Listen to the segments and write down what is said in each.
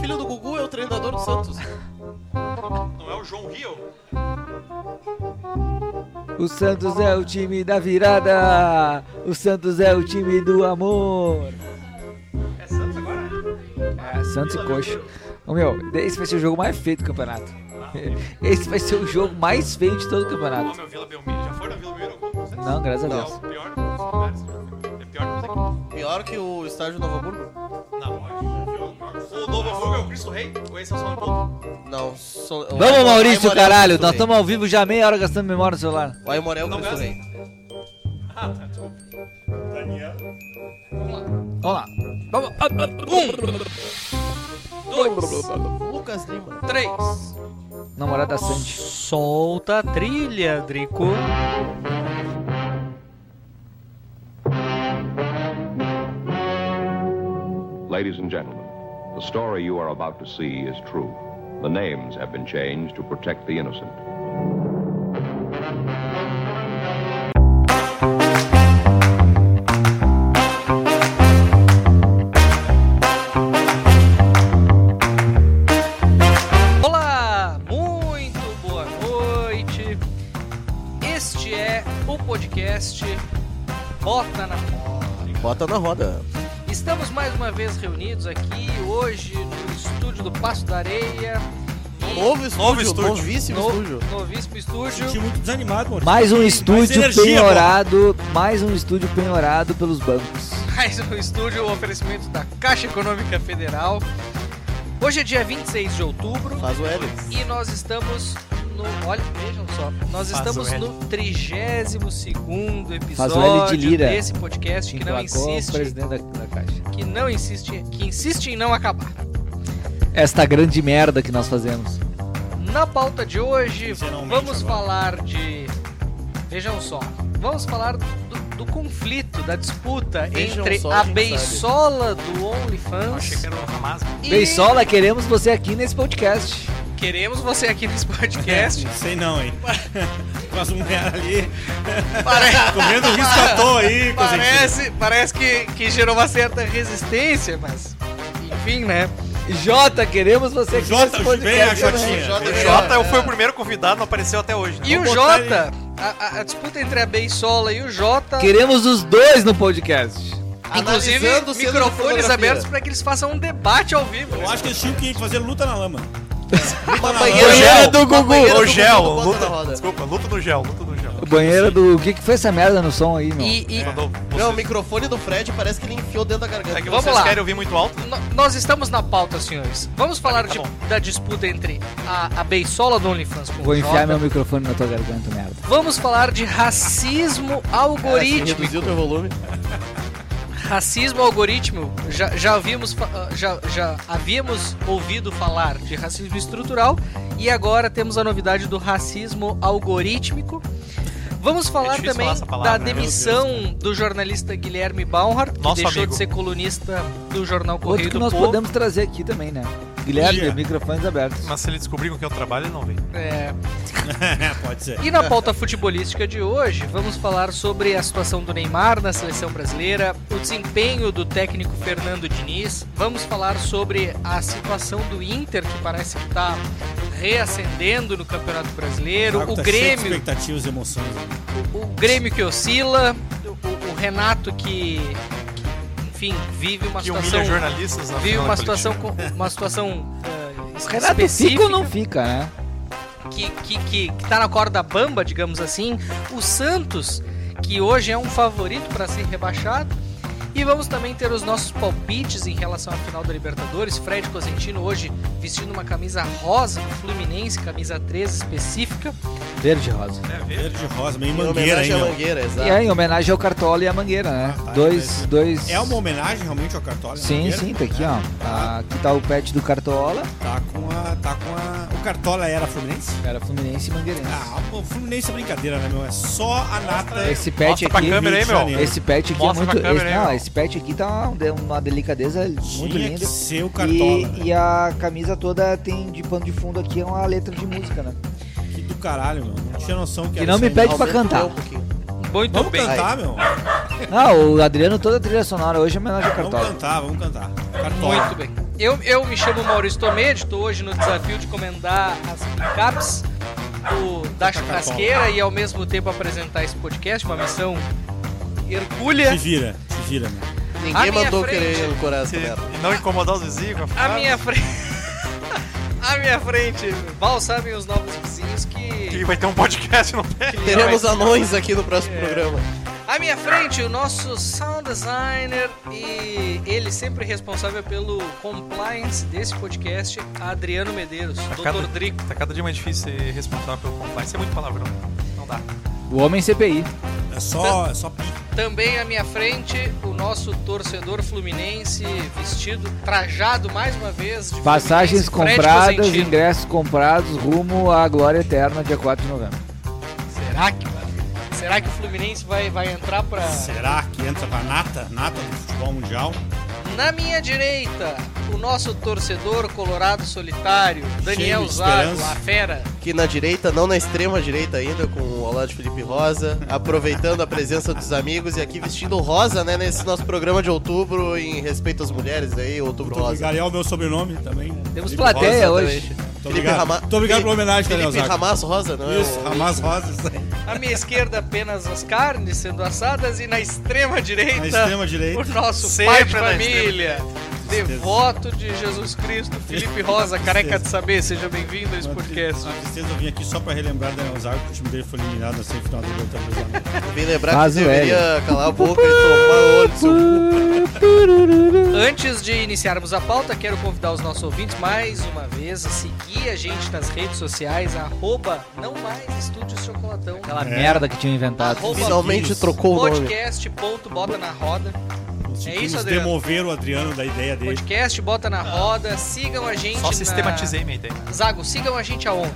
filho do Gugu é o treinador do Santos. Não é o João Rio? O Santos é o time da virada. O Santos é o time do amor. É Santos agora? É, Santos e Coxa. Ô meu, esse vai ser o jogo mais feio do campeonato. Esse vai ser o jogo mais feio de todo o campeonato. meu Vila Belmiro. Já foi na Vila Belmiro? Não, graças a Não. Deus. É o pior dos lugares. É. Pior que o estádio Novo Hamburgo? Novo Hamburgo é o Cristo Rei? Ou esse é o São Paulo? Não. So, o Vamos, Maurício, é caralho. Nós estamos ao vivo já meia hora gastando memória no celular. O Aimoré é o Não Cristo gasta. Rei. Ah, tá. Daniel. Vamos lá. Vamos. Dois. Lucas Lima. Três. Namorada Sandy. Solta a trilha, Drico. Ladies and gentlemen, the story you are about to see is true. The names have been changed to protect the innocent. Olá, muito boa noite. Este é o podcast Bota na Roda. Bota na roda. Estamos mais uma vez reunidos aqui hoje no estúdio do Passo da Areia. Novo estúdio, Novo estúdio. novíssimo no- estúdio. Novíssimo estúdio. Senti muito desanimado, mano. Mais um estúdio energia, penhorado. Mais um estúdio penhorado pelos bancos. Mais um estúdio, o oferecimento da Caixa Econômica Federal. Hoje é dia 26 de outubro. Faz o L. E nós estamos no. Olha, vejam só. Nós Faz estamos no 32 Faz o L episódio de lira. desse podcast que não insiste. presidente da, da caixa. Que não insiste. Que insiste em não acabar. Esta grande merda que nós fazemos. Na pauta de hoje, vamos agora. falar de. Vejam só. Vamos falar do, do conflito, da disputa Vejam entre só, a beisola do OnlyFans. Achei que era o Hamas. e Beisola, queremos você aqui nesse podcast. Queremos você aqui nesse podcast. Não sei não, hein. Com as mulheres ali, Pare- comendo risco à toa aí, Parece, parece que, que gerou uma certa resistência, mas. Enfim, né? Jota, queremos você aqui Jota, nesse vem a podcast. também. Jotinha. Jota. Jota. Eu fui o primeiro convidado, não apareceu até hoje. né? E o Vamos Jota, a, a- disputa entre a Beisola e o Jota, Queremos os dois no podcast. inclusive microfones abertos para que eles façam um debate ao vivo. Eu acho que eles tinham que fazer luta na lama. Uma banheira gel do Gugu. banheira O do gel, Gugu luta, desculpa, luta no gel, luta no gel. O banheiro do. O que, que foi essa merda no som aí, meu? E, e Quando Não, o microfone do Fred parece que ele enfiou dentro da garganta. é que Vamos vocês lá. querem ouvir muito alto? no- nós estamos na pauta, senhores. Vamos falar tá de- da disputa entre a, a Beisola do OnlyFans com Vou o enfiar Jota. meu microfone na tua garganta, merda. Vamos falar de racismo Cara, assim, algorítmico. reduziu teu volume. Racismo algoritmo, já, já, havíamos, ah, já, já havíamos ouvido falar de racismo estrutural e agora temos a novidade do racismo algorítmico. Vamos falar difícil também falar palavra, da né? Demissão do jornalista Guilherme Baumhart, que Nosso deixou amigo. de ser colunista do jornal Outro Correio que do nós Povo. podemos trazer aqui também, né? Guilherme, Ia. microfones abertos. Mas se ele descobrir com quem eu trabalho, ele não vem. É, Pode ser. E na pauta futebolística de hoje, vamos falar sobre a situação do Neymar na seleção brasileira, o desempenho do técnico Fernando Diniz, vamos falar sobre a situação do Inter, que parece que está reacendendo no Campeonato Brasileiro, Claro o que tá cheio de Grêmio, expectativas e emoções. o, o Grêmio que oscila, o, o Renato que, que, enfim, vive uma Que situação, jornalistas na vive uma situação, com- uma situação Renato fica específica ou não fica, né? que, que, que, que tá na corda bamba, digamos assim, o Santos, que hoje é um favorito para ser rebaixado. E vamos também ter os nossos palpites em relação à final da Libertadores. Fred Cosentino hoje vestindo uma camisa rosa do Fluminense, camisa 13 específica. Verde e rosa. É. Verde rosa, meio Em mangueira homenagem à ainda. mangueira, E exato. é em homenagem ao Cartola e à Mangueira, né? Ah, tá, dois, entendi. dois... É uma homenagem realmente ao Cartola? Sim, Mangueira? sim, tá aqui, É. ó. Ah, Aqui tá o pet do Cartola. Tá com a. Tá com a. O Cartola era Fluminense? Era Fluminense e Mangueirense. Ah, o Fluminense é brincadeira, né, meu? É só a nata. Esse pet Mostra pra aqui... câmera aí, Rio de meu. Esse pet aqui Mostra é pra muito... câmera esse, aí, não, meu. esse pet aqui tá uma, uma delicadeza muito Tinha linda. que ser o Cartola. E, né? e a camisa toda tem de pano de fundo aqui é uma letra de música, né? Caralho, meu. Não tinha noção que era não isso me pede não. pra o cantar. Muito Vamos bem. cantar, meu. Ah, o Adriano toda a trilha sonora hoje é homenagem ao Vamos Cartola. cantar, vamos cantar. Cartola. Muito bem. Eu, eu me chamo Maurício Tomedi, estou hoje no desafio de comandar as picapes do, da churrasqueira e ao mesmo tempo apresentar esse podcast, uma missão hercúlea. Se vira, se vira, meu. A Ninguém minha mandou frente. querer essa E, merda. e não incomodar os vizinhos. com a À minha frente. À minha frente, mal sabem os novos vizinhos que. Que vai ter um podcast, não tem? Teremos anões aqui no próximo É. programa. À minha frente, o nosso sound designer e ele sempre responsável pelo compliance desse podcast, Adriano Medeiros, Dr. cada- Drico. Tá cada dia mais difícil ser responsável pelo compliance. É muito palavrão. Não dá. O homem CPI. É só, é só. Também à minha frente, o nosso torcedor fluminense vestido, trajado mais uma vez. De Passagens Fluminense, compradas, ingressos comprados rumo à glória eterna, dia 4 de novembro. Será que, será que o Fluminense vai, vai entrar pra. Será que entra pra nata, nata do futebol mundial? Na minha direita, o nosso torcedor colorado solitário, Daniel Zago, a fera. Aqui na direita, não na extrema direita ainda, com o lado de Felipe Rosa, aproveitando a presença dos amigos e aqui vestindo rosa, né, nesse nosso programa de outubro em respeito às mulheres aí, outubro Muito rosa. obrigado. É o meu sobrenome também. Temos Felipe plateia Rosa. hoje. Muito Felipe obrigado. Rama- Muito obrigado pela homenagem, Daniel Felipe Zago. Ramas Rosa, não é? Isso, o- Ramas Rosas. aí. À minha esquerda, apenas as carnes sendo assadas. E na extrema direita, Na extrema direita. o nosso Sempre pai de família. Devoto de Jesus Cristo, Felipe Rosa, careca de saber. Seja bem-vindo a esse podcast. Uma tristeza, eu vim aqui só pra relembrar Daniel Zago que o time dele foi eliminado na semifinal da Libertadores. Vim lembrar Faz que deveria calar a boca e tomar o olho do. Antes de iniciarmos a pauta, quero convidar os nossos ouvintes mais uma vez a seguir a gente nas redes sociais, arroba não mais Estúdios Chocolatão. Aquela É. merda que tinham inventado. Arroba Finalmente trocou o nome. podcast ponto bota na roda. É isso, Adriano? demoveram o Adriano da ideia dele. Podcast bota na roda. Sigam a gente Só na... sistematizei minha ideia. Zago, sigam a gente aonde?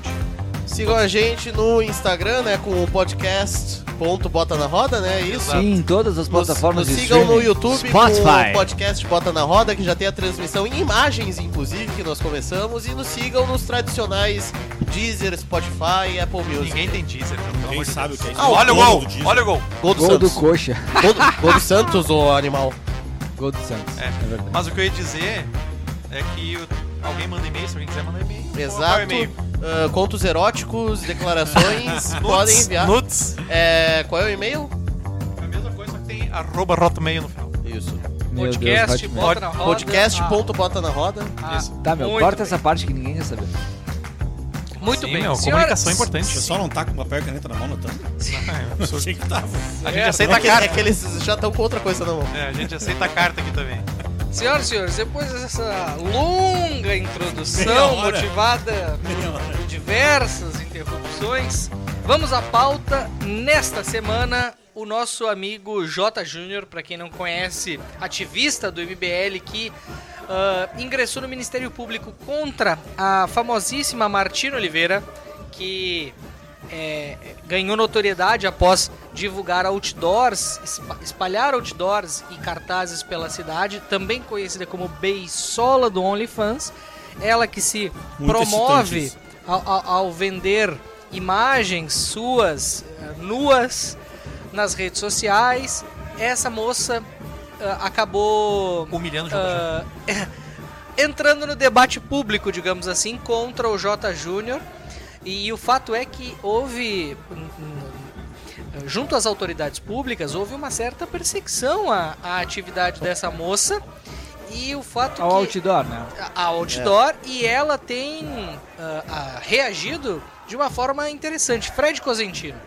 Sigam a gente no Instagram, né, com o podcast ponto bota na roda, né, isso. Sim, em todas as Nos, plataformas nos de sigam no. YouTube com Spotify. o podcast Bota na Roda, que já tem a transmissão em imagens, inclusive, que nós começamos. E nos sigam nos tradicionais Deezer, Spotify e Apple Music. Ninguém tem pelo Ninguém sabe o que é isso. Ah, Olha o gol! Olha o gol! Gol do Gol do. Coxa. Gol do, gol do Santos, ô animal. Gol do Santos. É. verdade. Mas o que eu ia dizer é que o- alguém manda e-mail, se alguém quiser mandar e-mail. é Exato. e-mail? Ah, contos eróticos, declarações, podem enviar. Nuts. É, qual é o e-mail? É a mesma coisa, só que tem arroba hotmail no final. Isso. Podcast Deus, bota na roda. Podcast Ah, ponto bota na roda. ah, Isso. Tá, meu, muito corta bem. essa parte que ninguém quer saber. Muito Sim, bem. meu, Senhoras- comunicação é importante. Você só não tá com papel e caneta na mão notando? É, Eu achei que tava. A gente É, aceita É a é carta. que eles já estão com outra coisa na mão. É, a gente aceita a carta aqui também. Senhoras e senhores, depois dessa longa introdução motivada por diversas interrupções, vamos à pauta. Nesta semana, o nosso amigo J. Júnior, para quem não conhece, ativista do MBL que ah, ingressou no Ministério Público contra a famosíssima Martina Oliveira, que é, ganhou notoriedade após divulgar outdoors, espa- espalhar outdoors e cartazes pela cidade, também conhecida como Beisola do OnlyFans. Ela que se Muito promove ao, ao- ao vender imagens suas eh, nuas nas redes sociais. Essa moça ah, acabou Humilhando o Jota ah, entrando no debate público, digamos assim, contra o J. Júnior. E o fato é que houve, junto às autoridades públicas, houve uma certa perseguição à, à atividade dessa moça. E o fato Ao que outdoor, né? a outdoor e ela tem ah, ah, reagido de uma forma interessante. Fred Cosentino,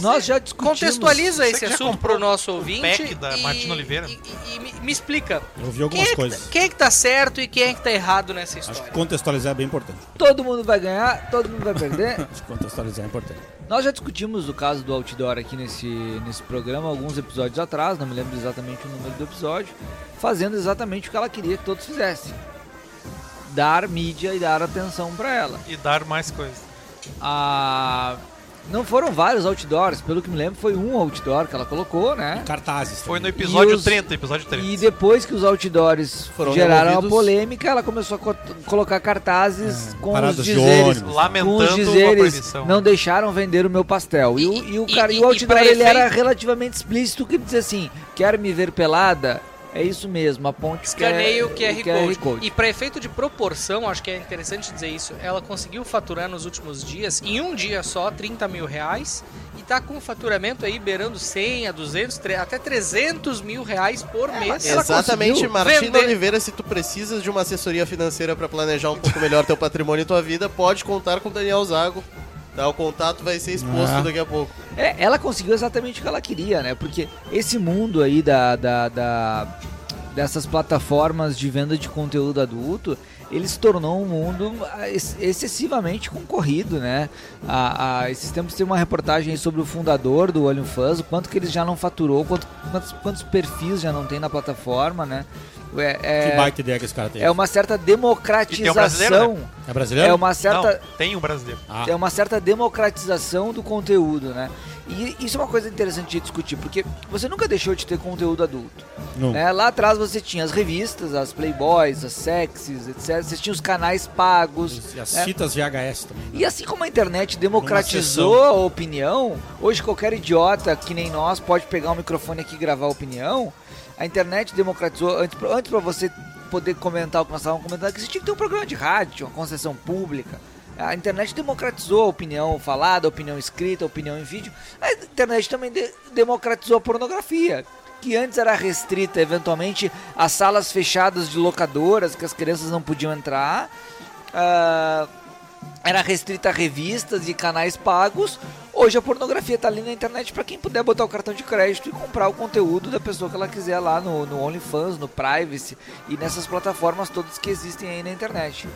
Nós já discutimos. contextualiza Você esse que já assunto comprou pro nosso o ouvinte pack da e, Martina Oliveira? e- e- e me, me explica. Eu ouvi Quem algumas é, que coisas. tá, quem é que tá certo e quem é que tá errado nessa Acho que história? contextualizar é bem importante. Todo mundo vai ganhar, todo mundo vai perder. Acho que contextualizar é importante. Nós já discutimos o caso do outdoor aqui nesse, nesse programa alguns episódios atrás, não me lembro exatamente o número do episódio, fazendo exatamente o que ela queria que todos fizessem. Dar mídia e dar atenção pra ela. E dar mais coisas. Ah, não foram vários outdoors, pelo que me lembro foi um outdoor que ela colocou, né? Cartazes. Foi no episódio E os- 30, episódio 30. E depois que os outdoors Foram geraram removidos. a polêmica, ela começou a co- colocar cartazes É, com os dizeres, com os Lamentando a dizeres proibição. não deixaram vender o meu pastel. E, o- e o, E- cara, e- e o e outdoor ele era efeito- relativamente explícito que dizia assim: quer me ver pelada? É isso mesmo, a ponte Escaneia o que é- QR, Code. E para efeito de proporção, acho que é interessante dizer isso, ela conseguiu faturar nos últimos dias, em um dia só, 30 mil reais. E tá com faturamento aí beirando 100 a 200, tre- até 300 mil reais por mês. ela Exatamente, Martina. Oliveira, se tu precisas de uma assessoria financeira pra planejar um pouco melhor teu patrimônio e tua vida, pode contar com o Daniel Zago. Tá, o contato vai ser exposto Ah. daqui a pouco. É, ela conseguiu exatamente o que ela queria, né? Porque esse mundo aí da, da, da- dessas plataformas de venda de conteúdo adulto, ele se tornou um mundo ex- excessivamente concorrido, né? A, a- esses tempos tem uma reportagem aí sobre o fundador do OnlyFans, o quanto que ele já não faturou, quanto- quantos, quantos perfis já não tem na plataforma, né? É, é- Que baita ideia que esse cara tem. é uma certa tem um brasileiro, democratização. É brasileiro? É uma certa. Não, tem um brasileiro. Ah, É uma certa democratização do conteúdo, né? E isso é uma coisa interessante de discutir, porque você nunca deixou de ter conteúdo adulto. não. né? Lá atrás você tinha as revistas, as Playboys, as Sexys, etc. Você tinha os canais pagos. E as né? fitas VHS também. né? E assim como a internet democratizou a opinião, hoje qualquer idiota que nem nós pode pegar um microfone aqui e gravar a opinião. A internet democratizou. Antes, antes para você poder comentar o que nós estávamos comentando, que você tinha que ter um programa de rádio, uma concessão pública. A internet democratizou a opinião falada, a opinião escrita, a opinião em vídeo. A internet também de- democratizou a pornografia, que antes era restrita eventualmente a salas fechadas de locadoras, que as crianças não podiam entrar. Ah, era restrita a revistas e canais pagos. Hoje a pornografia tá ali na internet para quem puder botar o cartão de crédito e comprar o conteúdo da pessoa que ela quiser lá no, no OnlyFans, no Privacy e nessas plataformas todas que existem aí na internet.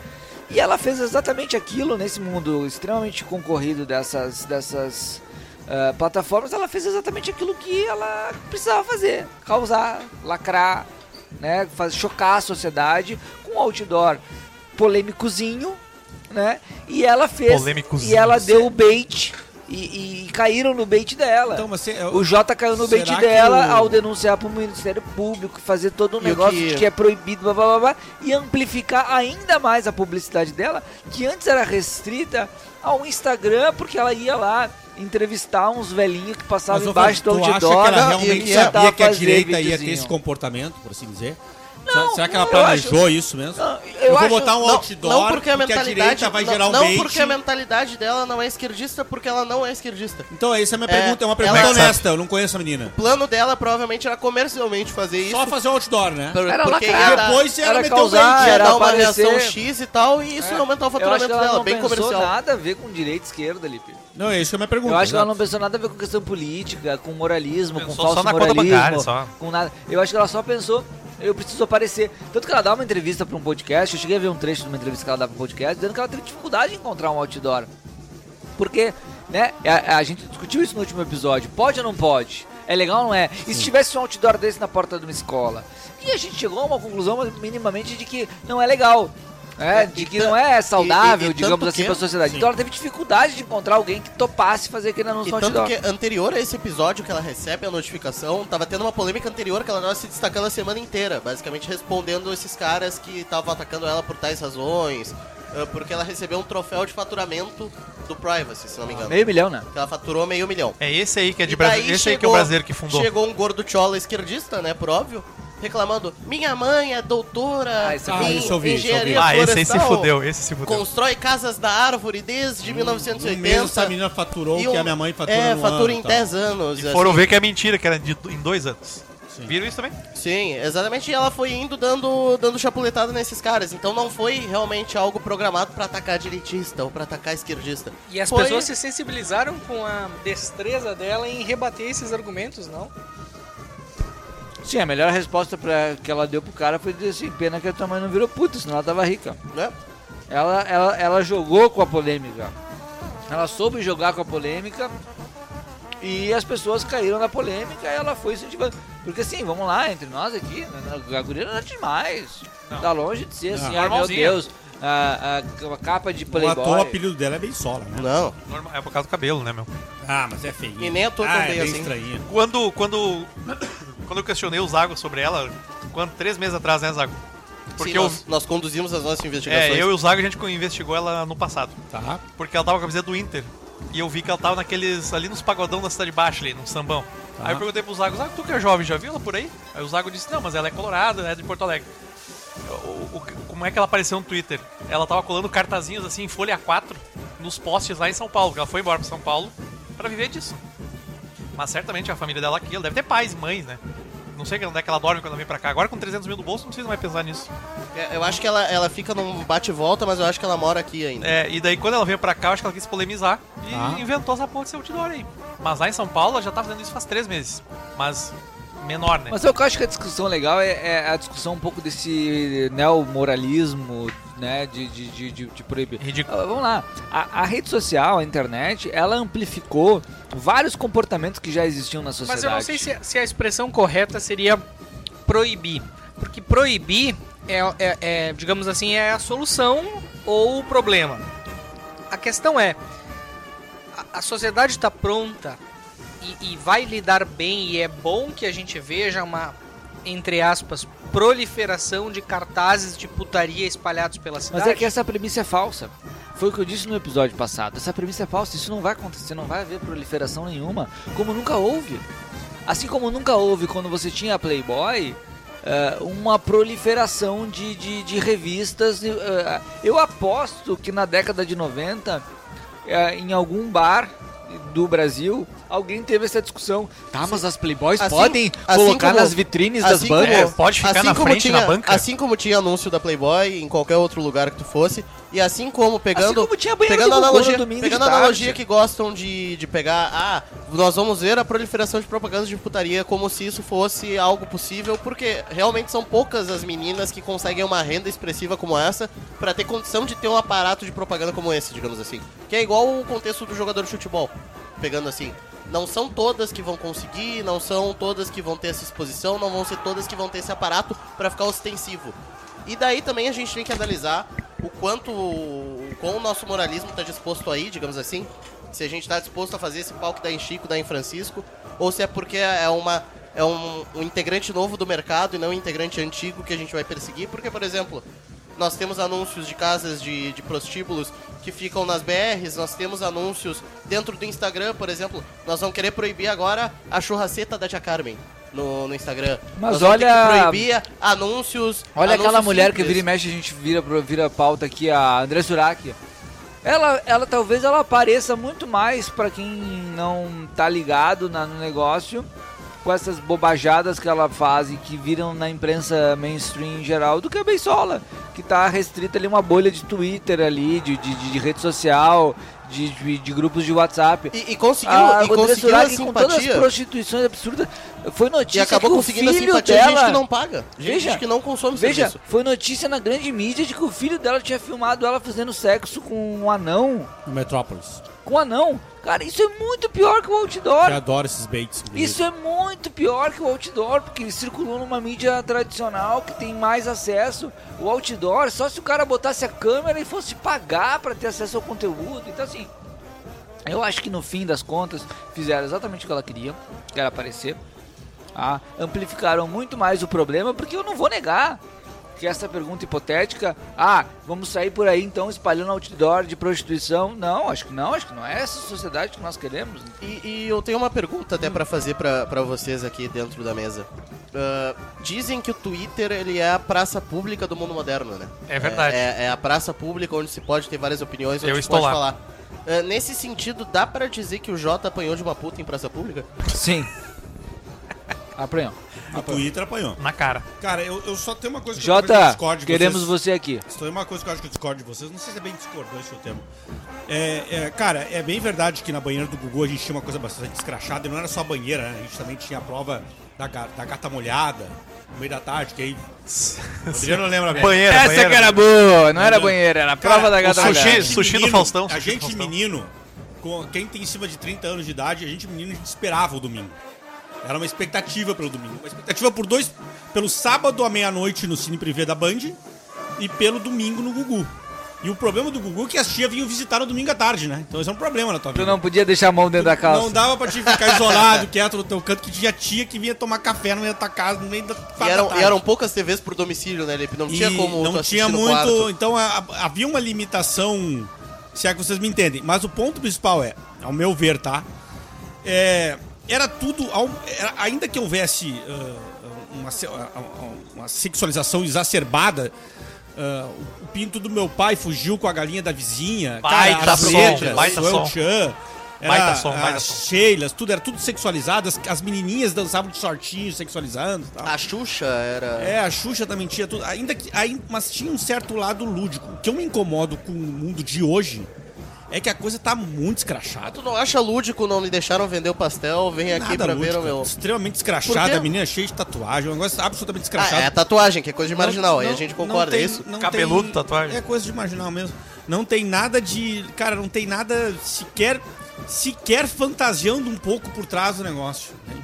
E ela fez exatamente aquilo nesse mundo extremamente concorrido dessas, dessas ah, plataformas. Ela fez exatamente aquilo que ela precisava fazer: causar, lacrar, né, faz, chocar a sociedade com um outdoor polêmicozinho, né? E ela fez. Polêmicozinho. E ela deu o bait. E, e caíram no bait dela. Então, você, O Jota caiu no bait dela o- ao denunciar pro Ministério Público, fazer todo um E o negócio que- que é proibido, blá, blá, blá, blá, e amplificar ainda mais a publicidade dela, que antes era restrita ao Instagram, porque ela ia lá entrevistar uns velhinhos que passavam Mas, embaixo do tu acha outdoor. que ela realmente e sabia tentava que a direita ia ter esse comportamento, por assim dizer? Não, Será que ela eu planejou isso mesmo? Não, Eu, vou acho- botar um Não, outdoor não porque a porque a mentalidade direita vai não, gerar um não bait. porque a mentalidade dela não é esquerdista, porque ela não é esquerdista. Então, essa é a minha É, pergunta. É uma pergunta ela- honesta. Eu não conheço a menina. O plano dela provavelmente era comercialmente fazer isso. Só fazer um outdoor, né? por- Era porque lacrar. ia dar, Depois ela era meteu o causar, bait. ia era dar uma aparecer- reação X e tal, e isso É. aumentar o Eu acho faturamento dela, não bem pensou comercial. nada a ver com direita e esquerda, Lipe. Não, é isso que é a minha pergunta. Eu acho que ela não pensou nada a ver com questão política, com moralismo, com falso só na conta moralismo, bancária, só. com nada. Eu acho que ela só pensou, eu preciso aparecer. Tanto que ela dá uma entrevista pra um podcast, eu cheguei a ver um trecho de uma entrevista que ela dá pra um podcast, dizendo que ela teve dificuldade em encontrar um outdoor. Porque, né, a, a gente discutiu isso no último episódio, pode ou não pode? É legal ou não é? E se tivesse um outdoor desse na porta de uma escola? E a gente chegou a uma conclusão minimamente de que não é legal. É, É, de e que ta- não é saudável, e- e digamos tanto assim, que- pra sociedade. sim. Então ela teve dificuldade de encontrar alguém que topasse fazer aquele anúncio E tanto que anterior a esse episódio que ela recebe a notificação, tava tendo uma polêmica anterior que ela tava se destacando a semana inteira, basicamente respondendo esses caras que estavam atacando ela por tais razões, ah, porque ela recebeu um troféu de faturamento do Privacy, se não me engano. Meio milhão, né? Que ela faturou meio milhão. É esse aí que é de E Brasil. Esse aí que é o chegou- brasileiro que fundou. Chegou um gordo chola esquerdista, né, por óbvio, reclamando: minha mãe é doutora Ah, esse vi. em Ah, isso eu vi, isso eu vi. engenharia Ah, esse aí se fudeu, esse se fudeu. Constrói casas da árvore desde Um 1980. mês essa menina faturou o e que um- a minha mãe fatura É, fatura ano, em tal. 10 anos. E foram assim. ver que é mentira, que era de, em dois anos. Sim. Viram isso também? Sim, exatamente. E ela foi indo dando, dando chapuletada nesses caras. Então não foi realmente algo programado pra atacar direitista ou pra atacar esquerdista. E as Foi- pessoas se sensibilizaram com a destreza dela em rebater esses argumentos, não? Sim, a melhor resposta pra, que ela deu pro cara foi dizer assim, pena que a tua mãe não virou puta, senão ela tava rica. Né? Ela, ela, ela jogou com a polêmica. Ela soube jogar com a polêmica e as pessoas caíram na polêmica e ela foi incentivando. Porque assim, vamos lá, entre nós aqui, a guria não é demais. Não. Tá longe de ser assim, ai meu. Deus, a, a, a capa de O ator, o Playboy. apelido dela é bem sola, né? Não. Normal- É por causa do cabelo, né, meu? Ah, mas é feio. E nem ator ah, tão é bem bem assim. estranhinho. Quando, quando, quando eu questionei o Zago sobre ela, quando, três meses atrás, né, Zago? Porque Sim, eu, nós, nós conduzimos as nossas investigações. é, eu e o Zago a gente investigou ela no passado. Tá. Porque ela tava com a camiseta do Inter. E eu vi que ela tava naqueles. ali nos pagodão da cidade baixa ali, num sambão. Aí eu perguntei pro Zago, Zago, tu que é jovem, já viu ela por aí? Aí o Zago disse, não, mas ela é colorada, né, de Porto Alegre. O- o- como é que ela apareceu no Twitter? Ela tava colando cartazinhos assim em folha 4 nos postes lá em São Paulo, porque ela foi embora pra São Paulo pra viver disso. Mas certamente a família dela aqui, ela deve ter pais e mães, né? Não sei onde é que ela dorme quando ela vem pra cá. Agora com 300 mil no bolso, não precisa mais pensar nisso. É, Eu acho que ela, ela fica num bate e volta, mas eu acho que ela mora aqui ainda. É, e daí quando ela veio pra cá, eu acho que ela quis polemizar e Ah. inventou essa porra de ser outdoor aí. Mas lá em São Paulo, ela já tá fazendo isso faz três meses. Mas menor, né? Mas eu acho que a discussão legal é, é a discussão um pouco desse neomoralismo, né, de, de, de, de, proibir. Ridículo. Ah, vamos lá, a, a rede social, a internet, ela amplificou vários comportamentos que já existiam na sociedade. Mas eu não sei se, se a expressão correta seria proibir. Porque proibir é, é- é, digamos assim, é a solução ou o problema. A questão é, a, a sociedade está pronta e, e vai lidar bem e é bom que a gente veja uma, entre aspas, proliferação de cartazes de putaria espalhados pela cidade. Mas é que essa premissa é falsa. Foi o que eu disse no episódio passado. Essa premissa é falsa, isso não vai acontecer, não vai haver proliferação nenhuma, como nunca houve. Assim como nunca houve quando você tinha a Playboy, eh, uma proliferação de, de, de revistas. eh, eu aposto que na década de 90, eh, em algum bar do Brasil, alguém teve essa discussão. Tá, mas as Playboys Assim- podem assim colocar como- nas vitrines das assim bancas? É, pode ficar na como frente, tinha, na banca. Assim como tinha anúncio da Playboy em qualquer outro lugar que tu fosse, e assim como pegando, Assim como pegando analogia, domingo pegando de a tarde. analogia que gostam de, de pegar, ah, nós vamos ver a proliferação de propagandas de putaria como se isso fosse algo possível, porque realmente são poucas as meninas que conseguem uma renda expressiva como essa pra ter condição de ter um aparato de propaganda como esse, digamos assim. Que é igual o contexto do jogador de futebol, pegando assim. Não são todas que vão conseguir, não são todas que vão ter essa exposição, não vão ser todas que vão ter esse aparato pra ficar ostensivo. E daí também a gente tem que analisar o quanto o o nosso moralismo está disposto aí, digamos assim. Se a gente está disposto a fazer esse que dá em Chico, dá em Francisco, ou se é porque é uma é um, um integrante novo do mercado e não um integrante antigo que a gente vai perseguir, porque por exemplo, nós temos anúncios de casas de, de prostíbulos que ficam nas BRs, nós temos anúncios dentro do Instagram, por exemplo, nós vamos querer proibir agora a churraceta da Tia Carmen no, no Instagram. Mas nós olha- que proibir anúncios. Olha aquela anúncios mulher que vira e mexe, a gente vira, vira pauta aqui, a André Surak. Ela, ela talvez ela apareça muito mais pra quem não tá ligado na- no negócio com essas bobajadas que ela faz e que viram na imprensa mainstream em geral do que a Beisola, que tá restrita ali uma bolha de Twitter ali, de, de, de- de rede social, de, de, de grupos de WhatsApp. E, e conseguiu, A e André conseguiu a Surak, com todas as simpatia. prostituições absurdas, foi notícia E acabou que o conseguindo a filho simpatia dela... de gente que não paga. Gente Veja, que não consome Veja, serviço. foi notícia na grande mídia de que o filho dela tinha filmado ela fazendo sexo com um anão. No Metrópolis. Com um anão. Cara, isso é muito pior que o outdoor. Eu adoro esses baits. Isso é muito pior que o outdoor, porque ele circulou numa mídia tradicional que tem mais acesso. O outdoor, só se o cara botasse a câmera e fosse pagar pra ter acesso ao conteúdo. Então, assim, eu acho que no fim das contas fizeram exatamente o que ela queria, que era aparecer. Ah, amplificaram muito mais o problema, porque eu não vou negar que essa pergunta hipotética, ah, vamos sair por aí então espalhando outdoor de prostituição. Não, acho que não, acho que não é essa sociedade que nós queremos. E, e eu tenho uma pergunta até pra fazer pra pra vocês aqui dentro da mesa. Ah, dizem que o Twitter ele é a praça pública do mundo moderno, né? É verdade. É, é a praça pública onde se pode ter várias opiniões, onde Eu se estou pode lá. falar. Ah, nesse sentido, dá pra dizer que o Jota apanhou de uma puta em praça pública? Sim. Apanhou. O Twitter apanhou. Na cara. Cara, eu, eu só tenho uma coisa que eu Jota, discorde de queremos vocês. você aqui. Só tem uma coisa que eu acho que eu discordo de vocês. Não sei se é bem discordante o termo. É, é, cara, é bem verdade que na banheira do Gugu a gente tinha uma coisa bastante escrachada. E não era só a banheira, né? A gente também tinha a prova da, da gata molhada, no meio da tarde, que aí... O Adriano lembra bem. Banheira, Essa banheira. que era boa, não era banheira, era a Cara, prova da o gata sushi- molhada. sushi do menino- Faustão, A sushi do gente Faustão. menino, com, quem tem em cima de 30 anos de idade, a gente menino, a gente esperava o domingo. Era uma expectativa pelo domingo. Uma expectativa por dois. Pelo sábado à meia-noite no Cine Privé da Band e pelo domingo no Gugu. E o problema do Gugu é que as tias vinham visitar no domingo à tarde, né? Então esse é um problema na tua Tu vida. não podia deixar a mão dentro da calça. Não dava pra te ficar isolado, quieto no teu canto, que tinha tia que vinha tomar café no meio da tua casa, no meio da E eram, tarde. e eram poucas TVs por domicílio, né, Lipe? Não tinha E como tu não tinha muito. quarto. Então a- a- havia uma limitação, se é que vocês me entendem. Mas o ponto principal é, ao meu ver, tá? É, era tudo, era- ainda que houvesse ah, uma, ah, ah, uma sexualização exacerbada, ah, o pinto do meu pai fugiu com a galinha da vizinha, Baita cara, as som, letras, baita som. Chan, era Baita som, as baita som. Sheilas, tudo, era tudo sexualizado, as, as menininhas dançavam de shortinho, sexualizando tal. A Xuxa era. É, a Xuxa também tinha tudo. Ainda que, aí, mas tinha um certo lado lúdico. O que eu me incomodo com o mundo de hoje é que a coisa tá muito escrachada. Tu não acha lúdico não me deixaram vender o pastel? Vem aqui Nada pra ver lúdico, o meu. Extremamente escrachada, a menina cheia de tatuagem, um negócio absolutamente Ah, escrachado. é tatuagem, que é coisa de marginal. Não- aí a não- gente não concorda, tem- é isso? não Cabeludo, tem- tatuagem. É coisa de marginal mesmo. Não tem nada de. Cara, não tem nada sequer. sequer fantasiando um pouco por trás do negócio. né?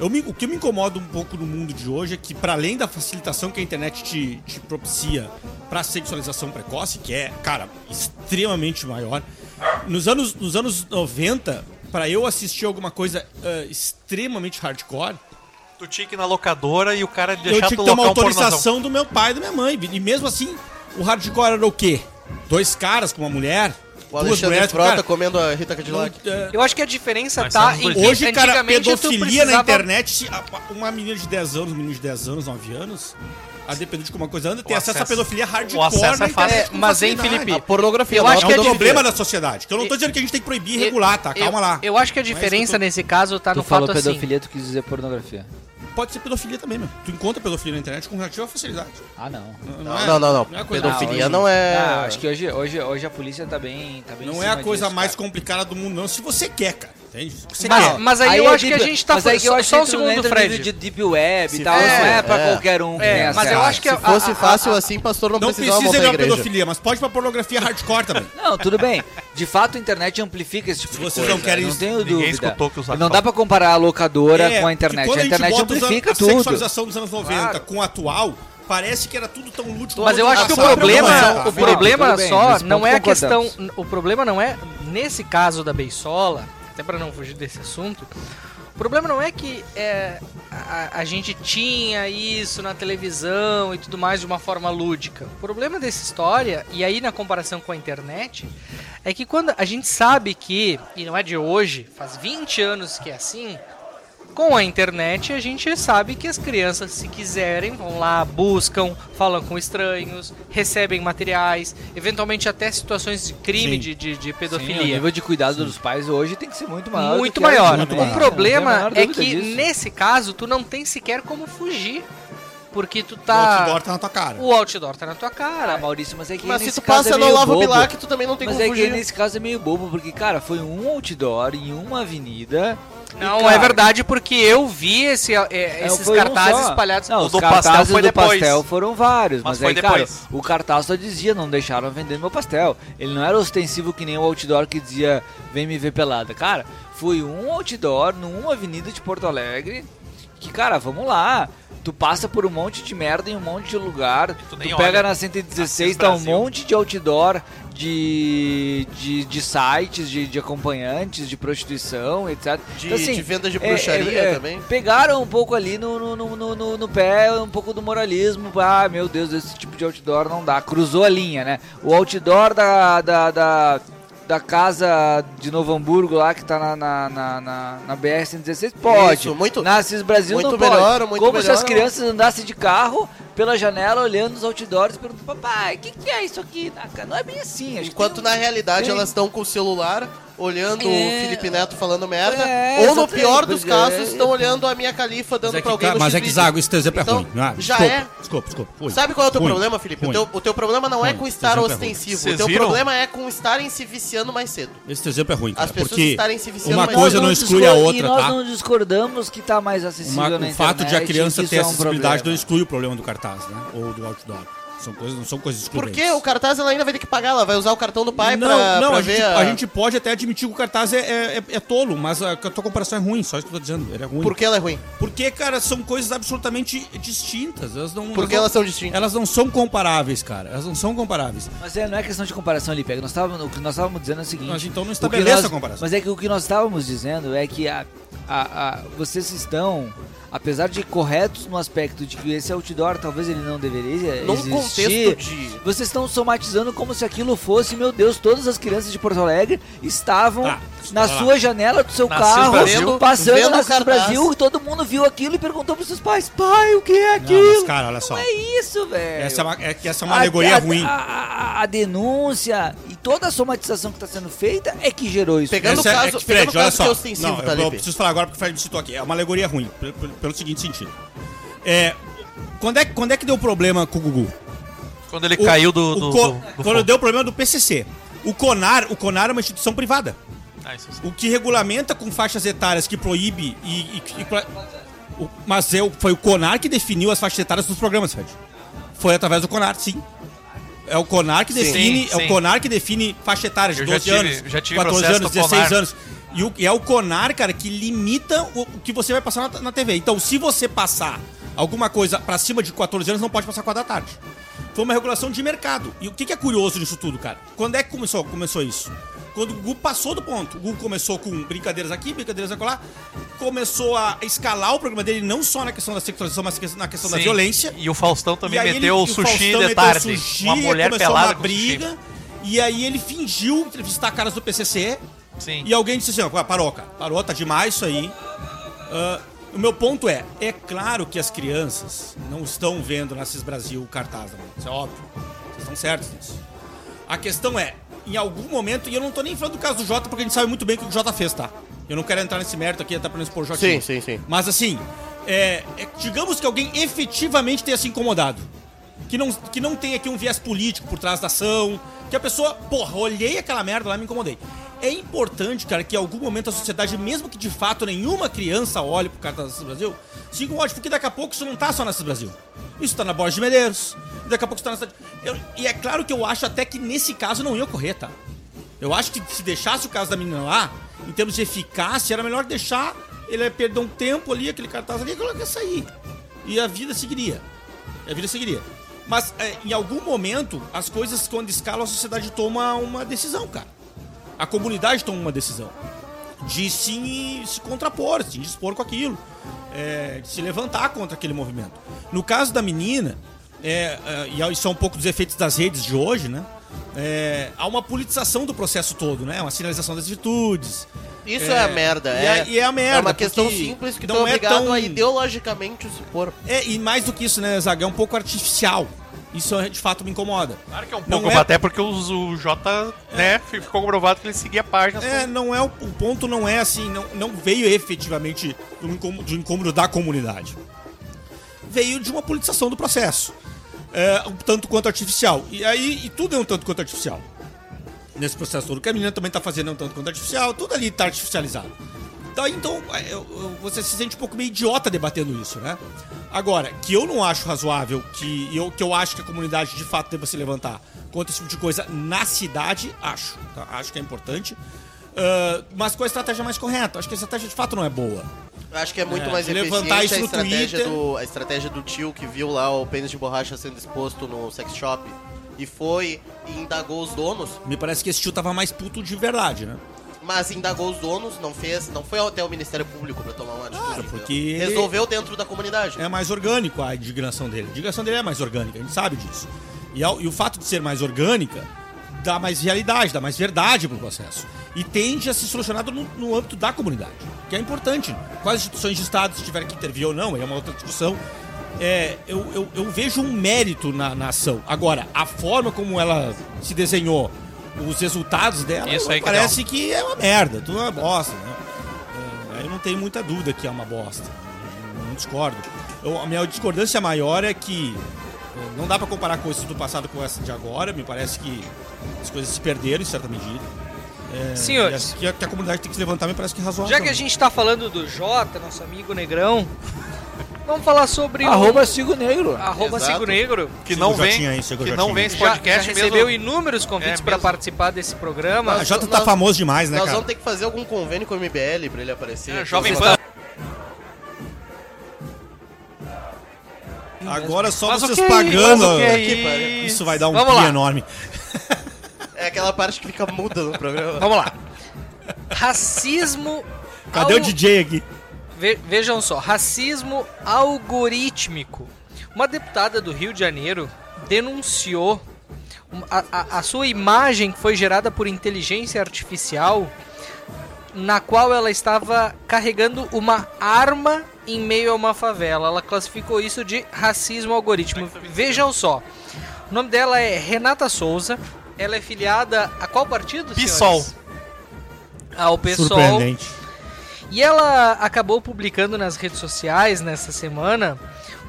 Eu me- o que me incomoda um pouco no mundo de hoje é que, para além da facilitação que a internet te, te propicia para sexualização precoce, que é, cara, extremamente maior, nos anos, nos anos 90, para eu assistir alguma coisa ah, extremamente hardcore, Tu tinha que ir na locadora e o cara eu deixar tinha que ter uma locar um autorização do meu pai e da minha mãe. E mesmo assim, o hardcore era o quê? Dois caras com uma mulher? O Alexandre mulheres, Frota cara, comendo a Rita Cadillac. não, é, Eu acho que a diferença Mas tá em Hoje, cara, pedofilia na precisava- internet, se a- uma menina de 10 anos, um menino de 10 anos, 9 anos, a depender de como a coisa anda, tem O acesso, acesso- pedofilia o hardcore acesso na é fácil. É, mas, hein. Felipe, A pornografia Eu não acho é que É é um pedofilia. problema da sociedade. Que eu não tô dizendo que a gente tem que proibir e regular, tá? Calma eu, lá. Eu acho que a Não é diferença que eu tô- nesse caso tá Tu no falou fato assim. pedofilia, tu quis dizer pornografia. Pode ser pedofilia também, meu. Tu encontra pedofilia na internet com relativa facilidade. Ah, não. Não, não, não, não. Não é a coisa Pedofilia não é. Ah, acho que hoje, hoje, hoje a polícia tá bem. Tá bem em Não é a coisa disso, mais cara. complicada do mundo, não. Se você quer, cara. Entende? Você Mas, quer. mas aí, eu é acho que a deep- gente tá mas aí eu só, acho só um segundo, Fred. de deep web e tal. for- não é pra é. qualquer um É, mas eu acho que Se a- fosse a- fácil a- assim, pastor não, Não precisava precisa ir pra pedofilia, mas pode pra pornografia hardcore também. Não, tudo bem. De fato, a internet amplifica esse tipo Se de vocês coisa. não querem não isso, tenho ninguém dúvida. escutou que Não dá pra comparar a locadora É, com a internet. quando A internet amplifica tudo. A sexualização dos anos 90 Claro. com o atual, parece que era tudo tão lúdico. Mas eu acho que o problema, é, o problema só não é a questão, o problema não é nesse caso da Beisola, até para não fugir desse assunto. O problema não é que é, a, a gente tinha isso na televisão e tudo mais de uma forma lúdica. O problema dessa história, e aí na comparação com a internet, é que quando a gente sabe que, e não é de hoje, faz 20 anos que é assim, com a internet a gente sabe que as crianças, se quiserem, vão lá, buscam, falam com estranhos, recebem materiais, eventualmente até situações de crime, Sim. de, de, de Sim, o pedofilia. nível de cuidado dos pais hoje tem que ser muito maior. muito era maior. antigamente. O problema Não tem a menor é dúvida que disso. nesse caso tu não tem sequer como fugir. Porque tu O tá. outdoor tá na tua cara. O outdoor tá na tua cara. Ah, Maurício, mas é que Mas se nesse tu caso passa é no meio Lavo bobo. Bilac, tu também não tem Mas como é que fugir. nesse caso é meio bobo, porque, cara, foi um outdoor em uma avenida. e, Não cara, é verdade, porque eu vi esse, é, é, esses um cartazes só. espalhados. Não, O os do pastel cartazes foi do depois. pastel foram vários, Mas mas, foi aí, cara, depois. o cartaz só dizia, não deixaram vender meu pastel. Ele não era ostensivo que nem o outdoor que dizia, vem me ver pelada. Cara, foi um outdoor numa avenida de Porto Alegre, que, cara, vamos lá. Tu passa por um monte de merda em um monte de lugar. tu Tu, pega na 116, Assis tá um monte de outdoor de, de, de sites, de, de acompanhantes, de prostituição, etc. De, Então, assim, de venda de é, bruxaria é, é, também. Pegaram um pouco ali no, no, no, no, no- no pé, um pouco do moralismo. Ah, meu Deus, esse tipo de outdoor não dá. Cruzou a linha, né? O outdoor da, da, da, da casa de Novo Hamburgo lá, que tá na, na, na, na, na BR-116, pode. Isso, muito- na Assis Brasil muito não pode. melhor, muito Como se melhor. as crianças andassem de carro pela janela olhando os outdoors e perguntando, papai, o que, que é isso aqui? Ah, Não é bem assim. Enquanto um- na realidade tem- elas estão com o celular olhando É. o Felipe Neto falando merda, É, ou no pior dos é. casos estão olhando a minha califa dando Mas é pra que, alguém no mas é que. Zago, esse teu exemplo Então, é ruim. Ah, já desculpa, é. Desculpa, desculpa. Ruim. Sabe qual é o teu Ruim, problema, Felipe? O teu, o teu problema não é com estar é ostensivo. Vocês O teu viram? problema é com estarem se viciando mais cedo. Esse exemplo é ruim, cara. As pessoas porque estarem se viciando uma mais coisa cedo. não nós exclui a outra, E nós tá? não discordamos que tá mais acessível Uma- na o fato de a criança isso ter é acessibilidade não exclui o problema do cartaz, né? Ou do outdoor. São coisas, não são coisas excludentes. Porque o cartaz ela ainda vai ter que pagar, ela vai usar o cartão do pai não, pra, não pra a, ver gente, a... a gente pode até admitir que o cartaz é, é, é- é tolo, mas a, a tua comparação é ruim, só isso que eu tô dizendo. Ele é ruim. Por que ela é ruim? Porque, cara, são coisas absolutamente distintas. Elas não, Porque não- elas são distintas. Elas não são comparáveis, cara. Elas não são comparáveis. Mas é, não é questão de comparação ali, pega. Nós távamos, o que nós estávamos dizendo é o seguinte. Mas então não o que estabeleça nós- a comparação. Mas é que o que nós estávamos dizendo é que a, a, a- vocês estão apesar de corretos no aspecto de que esse outdoor talvez ele não deveria Num existir, contexto de. vocês estão somatizando como se aquilo fosse, meu Deus, todas as crianças de Porto Alegre estavam Tá, na vai lá. sua janela do seu Nascido carro, Brasil. passando na. Brasil, e todo mundo viu aquilo e perguntou pros seus pais, pai, o que é Não, aquilo? mas, cara, olha só. Não é isso, velho. Essa é, uma, é que essa é uma A- alegoria a, ruim. A, a- a denúncia e toda a somatização que está sendo feita é que gerou isso. Pegando Essa o é- caso, é que, pegando o Fred, olha caso que é só. ostensivo, Não, tá, eu, eu preciso falar agora porque o Fred me citou aqui. É uma alegoria ruim, pelo, seguinte sentido. É, quando, é, quando é que deu problema com o Gugu? Quando ele O- caiu do. do, co- do- do quando deu problema do PCC. O CONAR, o CONAR é uma instituição privada. Ah, sim. O que regulamenta com faixas etárias que proíbe e. e- e- o- mas é, o- foi o CONAR que definiu as faixas etárias dos programas, Fred. Foi através do CONAR, sim. É o CONAR que define. Sim, é sim. o CONAR que define faixa etária de Eu já 12 tive- anos, já tive 14 processo anos, do 16 CONAR. anos. E, o- e é o CONAR, cara, que limita o, o que você vai passar na, na TV. Então, se você passar alguma coisa pra cima de 14 anos, não pode passar 4 da tarde. Foi uma regulação de mercado. E o que, que é curioso nisso tudo, cara? Quando é que começou, começou isso? Quando o Google passou do ponto. O Google começou com brincadeiras aqui, brincadeiras acolá. Começou a escalar o programa dele não só na questão da sexualização, mas na questão da Sim. violência. E o Faustão também meteu ele- o sushi Faustão de tarde. sushi, uma mulher pelada uma briga. E aí ele fingiu entrevistar caras do PCC. Sim. E alguém disse assim, ó, parou, cara. Parou, tá demais isso aí. Ah, o meu ponto é, é claro que as crianças não estão vendo na CIS Brasil o cartaz, né? isso é óbvio. Vocês estão certos nisso. A questão é, em algum momento, e eu não tô nem falando do caso do Jota, porque a gente sabe muito bem o que o Jota fez, tá? Eu não quero entrar nesse mérito aqui, até pra não expor o Jota. Sim, sim, sim. Mas assim, é, é, digamos que alguém efetivamente tenha se incomodado. Que não, que não tem aqui um viés político por trás da ação. Que a pessoa, porra, olhei aquela merda lá e me incomodei. É importante, cara, que em algum momento a sociedade, mesmo que de fato nenhuma criança olhe pro cara da Cis Brasil, se incomode, porque daqui a pouco isso não tá só na Cis Brasil. Isso tá na Borges de Medeiros, daqui a pouco isso tá na cidade. Eu- e é claro que eu acho até que nesse caso não ia ocorrer, tá? Eu acho que se deixasse o caso da menina lá, em termos de eficácia, era melhor deixar ele perder um tempo ali, aquele cartaz ali, e ela ia sair. E a vida seguiria. E a vida seguiria. Mas é, em algum momento, as coisas, quando escalam, a sociedade toma uma decisão, cara. A comunidade toma uma decisão de se, se contrapor, se dispor com aquilo, é, de se levantar contra aquele movimento. No caso da menina, é, é, e isso é um pouco dos efeitos das redes de hoje, né? É, há uma politização do processo todo, né? Uma sinalização das virtudes. Isso É, é, a merda. e É, é- e é a merda, É uma questão simples que não tu é é tão- a ideologicamente se pôr. É, e mais do que isso, né, Zaga? É um pouco artificial. Isso de fato me incomoda. Claro que é um pouco, é- até porque os- o Jota, né, ficou comprovado que ele seguia a página. É, não é o, o ponto não é assim, não, não veio efetivamente do incômodo, do incômodo da comunidade. Veio de uma politização do processo. É, um tanto quanto artificial. E aí, e tudo é um tanto quanto artificial. Nesse processo todo. O que a menina também tá fazendo é um tanto quanto artificial, tudo ali tá artificializado. Daí, então, eu- você se sente um pouco meio idiota debatendo isso, né? Agora, que eu não acho razoável, que eu, que eu acho que a comunidade de fato deva se levantar contra esse tipo de coisa na cidade, acho. tá? Acho que é importante. Ah, mas com a estratégia mais correta. Acho que a estratégia de fato não é boa. Eu acho que é muito É, mais levantar isso a estratégia, Twitter. do, a estratégia do tio que viu lá o pênis de borracha sendo exposto no sex shop e foi e indagou os donos, Me parece que esse tio tava mais puto de verdade, né? Mas indagou os donos, não fez, não foi até o Ministério Público pra tomar uma atitude. Claro, porque resolveu dentro da comunidade. É mais orgânico a indignação dele. A indignação dele é mais orgânica, a gente sabe disso. E, ao- e o fato de ser mais orgânica dá mais realidade, dá mais verdade pro processo. E tende a ser solucionado no, no âmbito da comunidade, que é importante. Quais instituições de Estado, se tiverem que intervir ou não, é uma outra discussão. É, eu, eu, eu vejo um mérito na, na ação. Agora, a forma como ela se desenhou, os resultados dela, Isso aí que parece que é uma merda, tudo é uma bosta, né? É, eu não tenho muita dúvida que é uma bosta. Não, não discordo. Eu- a minha discordância maior é que é, não dá pra comparar coisas do passado com essa de agora. Me parece que as coisas se perderam em certa medida. É, Senhores. que, a, que a comunidade tem que se levantar me parece que é razoável. Já que a gente tá falando do Jota, nosso amigo Negrão, vamos falar sobre Arroba o... Sigo Negro. Arroba Exato. Sigo Negro. Que não o vem, aí, o que não vem esse Já, já podcast recebeu mesmo. inúmeros convites É pra mesmo. participar desse programa. A Nós- Jota tá nós- famoso demais, né, Nós cara? vamos ter que fazer algum convênio com o MBL pra ele aparecer. É, Jovem Pan. Agora só Mas o vocês pagando. O é isso? Isso vai dar um Vamos pi enorme. É aquela parte que fica muda no programa. Vamos lá. Racismo Cadê ao... o DJ aqui? Ve- vejam só, racismo algorítmico. Uma deputada do Rio de Janeiro denunciou a, a- a sua imagem que foi gerada por inteligência artificial, na qual ela estava carregando uma arma em meio a uma favela. Ela classificou isso de racismo algorítmico. Vejam só, o nome dela é Renata Souza. Ela é filiada a qual partido? PSOL. senhores? Ao PSOL. Surpreendente. E ela acabou publicando nas redes sociais nessa semana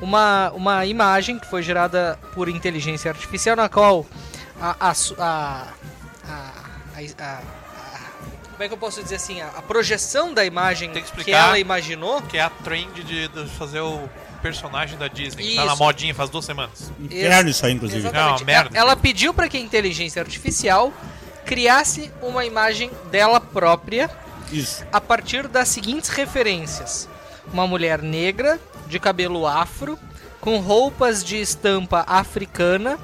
uma, uma imagem que foi gerada por inteligência artificial, na qual a. a, a, a- a- a- a- como é que eu posso dizer assim? A, a projeção da imagem que que, ela imaginou. Que é a trend de, de fazer o personagem da Disney. que Tá Isso. na modinha faz duas semanas. Inferno isso aí, inclusive. Exatamente. Não, merda. Ela pediu para que a inteligência artificial criasse uma imagem dela própria Isso. a partir das seguintes referências: uma mulher negra, de cabelo afro, com roupas de estampa africana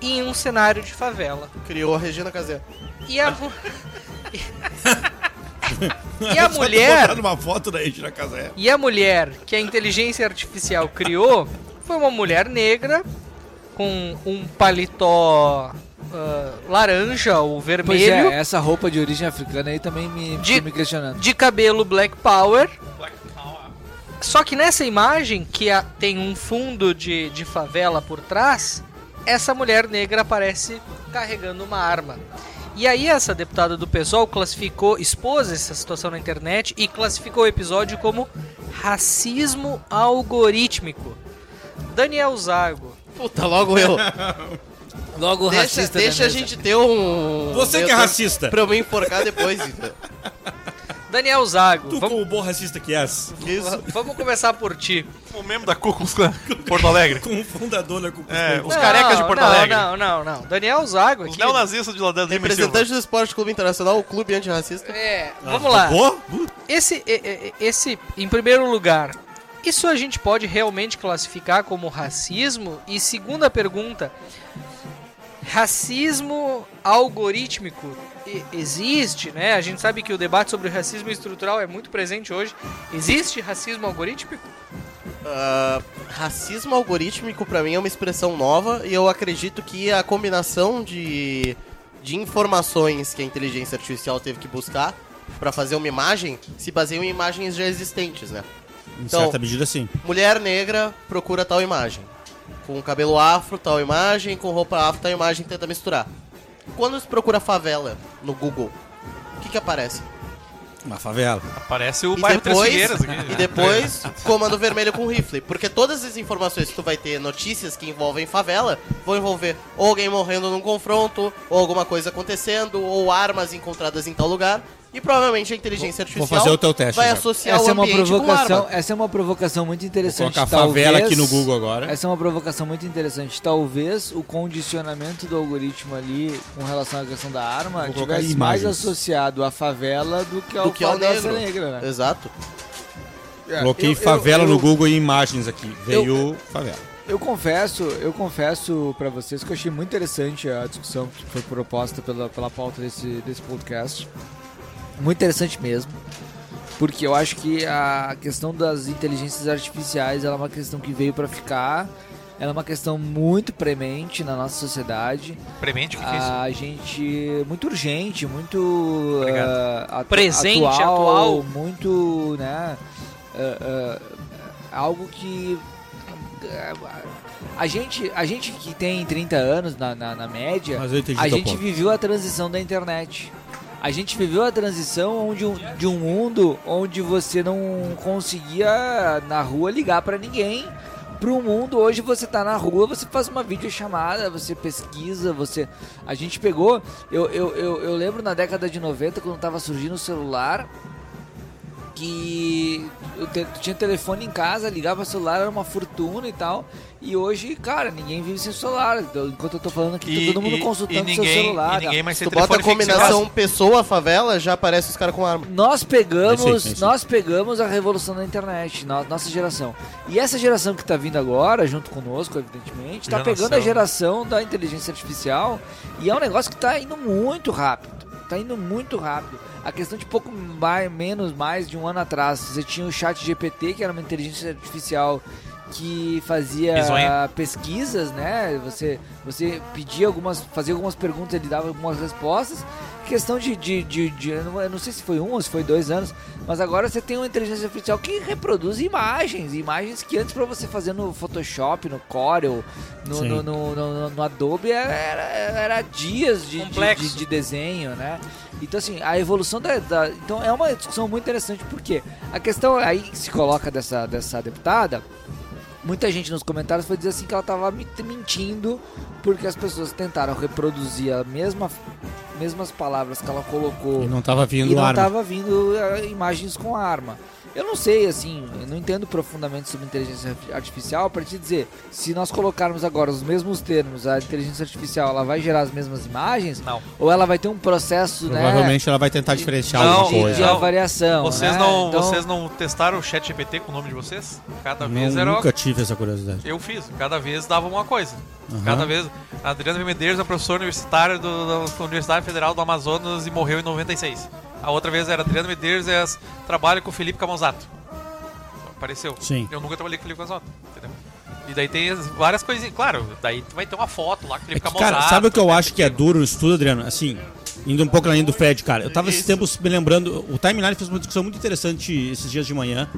e em um cenário de favela. Criou a Regina Casé. E a, e a mulher, uma foto da Regina Casé. e a mulher que a inteligência artificial criou foi uma mulher negra com um paletó ah, laranja ou Pois vermelho, é, essa roupa de origem africana aí também me, De- me questionando. de cabelo black power Só que nessa imagem, que a- tem um fundo de, de favela por trás, essa mulher negra aparece carregando uma arma. E aí essa deputada do PSOL classificou, expôs essa situação na internet e classificou o episódio como racismo algorítmico. Daniel Zago. Puta, logo eu. Logo deixa racista. deixa a gente ter um. Você que é racista. Pra eu me enforcar depois, então. Daniel Zago, Tu, vamos, como bom racista que és, Isso. vamos começar por ti. O membro da Ku Klux Klan, Porto Alegre. como fundador da Cuca É, Klux Os Não, carecas de Porto não, Alegre. Não, não, não. Daniel Zago Os aqui. neonazistas de Ladrão Lima e Silva. Representante do Esporte Clube Internacional, o clube antirracista. É, Ah, vamos lá. Pô? Esse, esse, em primeiro lugar, isso a gente pode realmente classificar como racismo? E segunda pergunta, racismo algorítmico existe, né? A gente sabe que o debate sobre o racismo estrutural é muito presente hoje. Existe racismo algorítmico? Ah, racismo algorítmico pra mim é uma expressão nova e eu acredito que a combinação de, de informações que a inteligência artificial teve que buscar pra fazer uma imagem se baseia em imagens já existentes, né? Em Então- certa medida, sim. Mulher negra procura tal imagem. Com cabelo afro, tal imagem. Com roupa afro, tal imagem. Tenta misturar. Quando se procura favela no Google, o que que aparece? Uma favela. Aparece o E bairro Três depois, Figueiras aqui. e depois comando vermelho com rifle. Porque todas as informações que tu vai ter, notícias que envolvem favela, vão envolver ou alguém morrendo num confronto, ou alguma coisa acontecendo, ou armas encontradas em tal lugar. E provavelmente a inteligência Vou- vou artificial fazer o teu teste vai já. associar Essa o é uma provocação, arma. essa é uma provocação muito Vou interessante. colocar favela Talvez- aqui no Google agora. Essa é uma provocação muito interessante. Talvez o condicionamento do algoritmo ali com relação à questão da arma Vou tivesse mais associado à favela do que ao Do que ao negro. negra, né? Exato. Coloquei Eu- eu- favela eu- no Google e imagens aqui. Veio favela. Eu confesso, eu confesso para vocês que eu achei muito interessante a discussão que foi proposta pela, pela pauta desse, desse podcast. Muito interessante mesmo. Porque eu acho que a questão das inteligências artificiais ela é uma questão que veio para ficar. Ela é uma questão muito premente na nossa sociedade. Premente, o que, que é isso? A gente. Muito urgente, muito. Ah, atu- Presente, atual. Muito, né? ah, ah, algo que. A gente, a gente que tem 30 anos na, na, na média, a gente ponto. viveu a transição da internet. A gente viveu a transição onde um- de um mundo onde você não conseguia na rua ligar pra ninguém. Para um mundo hoje você tá na rua, você faz uma videochamada, você pesquisa, você. A gente pegou. Eu, eu, eu, eu lembro na década de 90, quando tava surgindo o celular, que eu te- tu tinha telefone em casa, ligava o celular, era uma fortuna e tal. E hoje, cara, ninguém vive sem celular. Enquanto eu tô falando aqui, tá todo mundo consultando e seu ninguém, celular. E ninguém mais Tu bota a fixo combinação casa. pessoa-favela, já aparece os caras com arma. Nós pegamos, É é nós pegamos a revolução da internet, no- nossa geração. E essa geração que tá vindo agora, junto conosco, evidentemente, tá Já pegando a geração da inteligência artificial e é um negócio que tá indo muito rápido. Tá indo muito rápido. a questão de pouco mais, menos, mais de um ano atrás, você tinha o chat GPT, que era uma inteligência artificial que fazia pesquisas, né? Você, você pedia algumas, fazia algumas perguntas, ele dava algumas respostas. Questão de, de, de, de- eu, não, eu não sei se foi um ou se foi dois anos, mas agora você tem uma inteligência artificial que reproduz imagens, imagens que antes para você fazer no Photoshop, no Corel, no, no, no, no- no Adobe era, era, era dias de, de, de desenho, né? Então assim, a evolução da, da- então é uma discussão muito interessante porque a questão aí que se coloca dessa dessa deputada Muita gente nos comentários foi dizer assim que ela tava me- mentindo porque as pessoas tentaram reproduzir a mesma mesmas palavras que ela colocou E não tava vindo e não arma. tava vindo eh, imagens com arma. Eu não sei, assim, eu não entendo profundamente sobre inteligência artificial para te dizer, se nós colocarmos agora os mesmos termos, a inteligência artificial ela vai gerar as mesmas imagens Não. ou ela vai ter um processo, né, Provavelmente ela vai tentar diferenciar Não, alguma de, coisa. de Não. avaliação. Vocês, né? não, Então- vocês não testaram o chat GPT com o nome de vocês? Cada vez Não, era. nunca tive essa curiosidade. Eu fiz, cada vez dava uma coisa. Aham. Cada vez. A Adriana Medeiros é professora universitária do, da Universidade Federal do Amazonas e morreu em 96. A outra vez era Adriana Medeiros é, trabalha com o Felipe Camonzato. Apareceu. Sim. Eu nunca trabalhei com o Felipe Camonzato, entendeu? E daí tem as- várias coisinhas. Claro, daí tu vai ter uma foto lá com o É Felipe que, Camonzato. cara, sabe o que eu né, acho que é duro no estudo, Adriano? Assim, indo um pouco na linha do Fred, cara. Eu tava esses Isso. tempos me lembrando. O Timeline fez uma discussão muito interessante esses dias de manhã.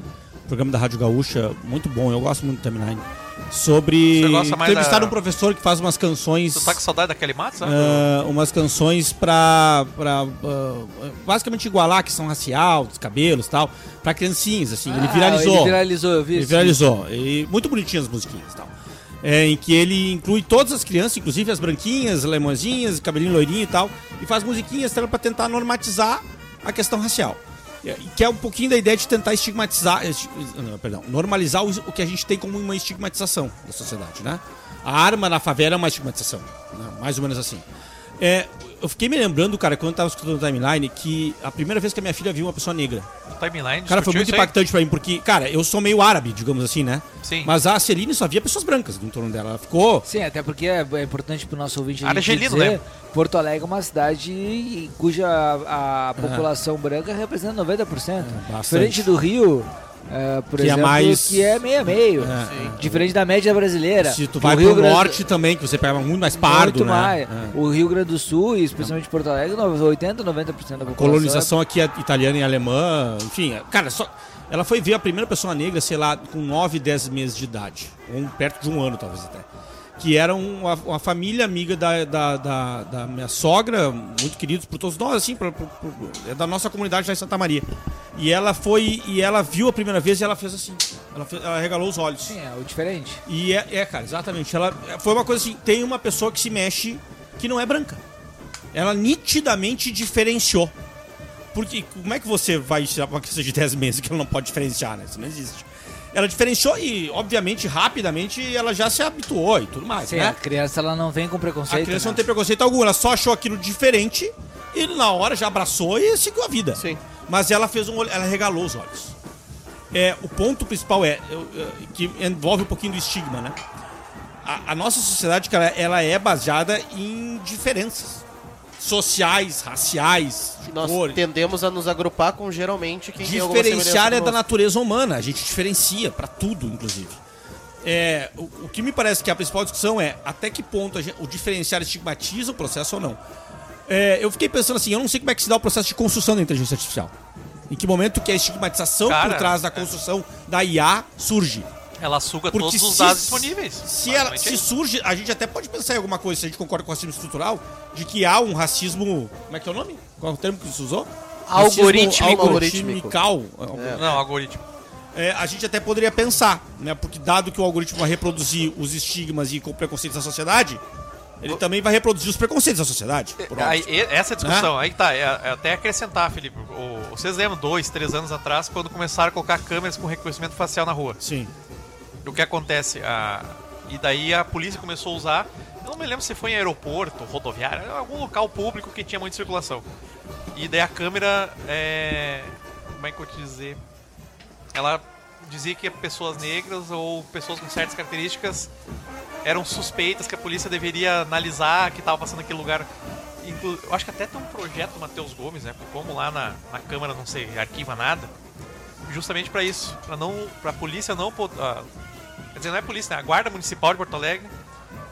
Programa da Rádio Gaúcha, muito bom, eu gosto muito do Timeline. Sobre. Você gosta mais Entrevistaram da- um professor que faz umas canções. Tu tá com saudade daquele Matos, né? ah, umas canções pra, pra ah, basicamente igualar a questão racial, dos cabelos e tal, pra criancinhas, assim. ele Ah, viralizou. Ele viralizou, eu vi Ele isso. viralizou. E muito bonitinhas as musiquinhas e tal. É, em que ele inclui todas as crianças, inclusive as branquinhas, lemonzinhas, cabelinho loirinho e tal, e faz musiquinhas pra tentar normatizar a questão racial. E- Que é um pouquinho da ideia de tentar estigmatizar, perdão, normalizar o, o que a gente tem como uma estigmatização da sociedade, né? A arma na favela é uma estigmatização, né? mais ou menos assim. É, eu fiquei me lembrando, cara, quando eu tava escutando o timeline, que a primeira vez que a minha filha viu uma pessoa negra. O timeline Cara, foi muito impactante pra mim, porque, cara, eu sou meio árabe, digamos assim, né? Sim. Mas a Celine só via pessoas brancas no torno dela. Ela ficou. Sim, até porque é, é importante pro nosso ouvinte Argelino, dizer, né? Porto Alegre é uma cidade cuja a, a população branca representa 90%. bastante. Diferente do Rio, é, por Que é exemplo, mais- que é meio a meio. É, Diferente da média brasileira. Se tu O vai Rio pro Grande- norte também, que você pega muito mais pardo, muito né? mais. É. O Rio Grande do Sul, e especialmente Porto Alegre, 80, 90% da população. Colonização aqui é italiana e alemã, enfim, é- cara, só. Ela foi ver a primeira pessoa negra, sei lá, com 9, 10 meses de idade. Ou perto de um ano, talvez até. Que era uma, uma família amiga da, da, da, da minha sogra, muito queridos por todos nós, assim, pra- pra- pra- é da nossa comunidade lá em Santa Maria. E ela foi, e ela viu a primeira vez e ela fez assim. Ela, fez- ela regalou os olhos. Sim, é o diferente. E é, é, cara, exatamente. Ela foi uma coisa assim, tem uma pessoa que se mexe que não é branca. Ela nitidamente diferenciou. Porque como é que você vai tirar uma criança de 10 meses que ela não pode diferenciar, né? Isso não existe. Ela diferenciou e, obviamente, rapidamente ela já se habituou e tudo mais, Sim, né? a criança ela não vem com preconceito. A criança né? não tem preconceito algum, ela só achou aquilo diferente e na hora já abraçou e seguiu a vida. Sim. Mas ela fez um ela regalou os olhos. É, o ponto principal é que envolve um pouquinho do estigma, né? A, a nossa sociedade, cara, ela é baseada em diferenças sociais, raciais, de Nós cor. tendemos a nos agrupar com geralmente quem Diferenciar é da natureza humana, a gente diferencia pra tudo, inclusive. É, o, o que me parece que a principal discussão é até que ponto a gente- o diferenciar estigmatiza o processo ou não. É, eu fiquei pensando assim, eu não sei como é que se dá o processo de construção da inteligência artificial. Em que momento que a estigmatização Cara, por trás da construção da IA surge? Ela suga Porque todos os se- dados disponíveis. Se, ela, se é isso. surge, a gente até pode pensar em alguma coisa, se a gente concorda com o racismo estrutural, de que há um racismo. Como é que é o nome? Qual é o termo que você usou? Algorítmico. Racismo algoritmical. Não, algoritmo. É, a gente até poderia pensar, né? Porque dado que o algoritmo vai reproduzir os estigmas e preconceitos da sociedade, ele também vai reproduzir os preconceitos da sociedade. Aí, essa discussão, aí que tá. É, é até acrescentar, Felipe. O, vocês lembram, dois, três anos atrás, quando começaram a colocar câmeras com reconhecimento facial na rua? Sim. O que acontece? A, e daí a polícia começou a usar. Eu não me lembro se foi em aeroporto, rodoviária, algum local público que tinha muita circulação. E daí a câmera. É, como é que eu te dizer? Ela dizia que pessoas negras ou pessoas com certas características eram suspeitas que a polícia deveria analisar que estava passando naquele lugar. inclu- eu acho que até tem um projeto do Matheus Gomes, né? Como lá na, na Câmara não se arquiva nada, justamente pra isso, pra não, pra polícia não poder, quer dizer, não é polícia, né? A Guarda Municipal de Porto Alegre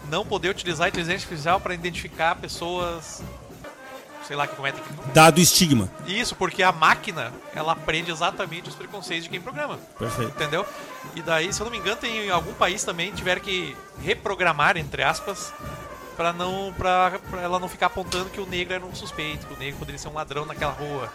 não poder utilizar a inteligência artificial pra identificar pessoas, sei lá que cometem crime. Dado o estigma. Isso, porque a máquina, ela aprende exatamente os preconceitos de quem programa. Perfeito. Entendeu? E daí, se eu não me engano, tem em algum país também tiveram que reprogramar, entre aspas, pra não pra, pra ela não ficar apontando que o negro era um suspeito, que o negro poderia ser um ladrão naquela rua.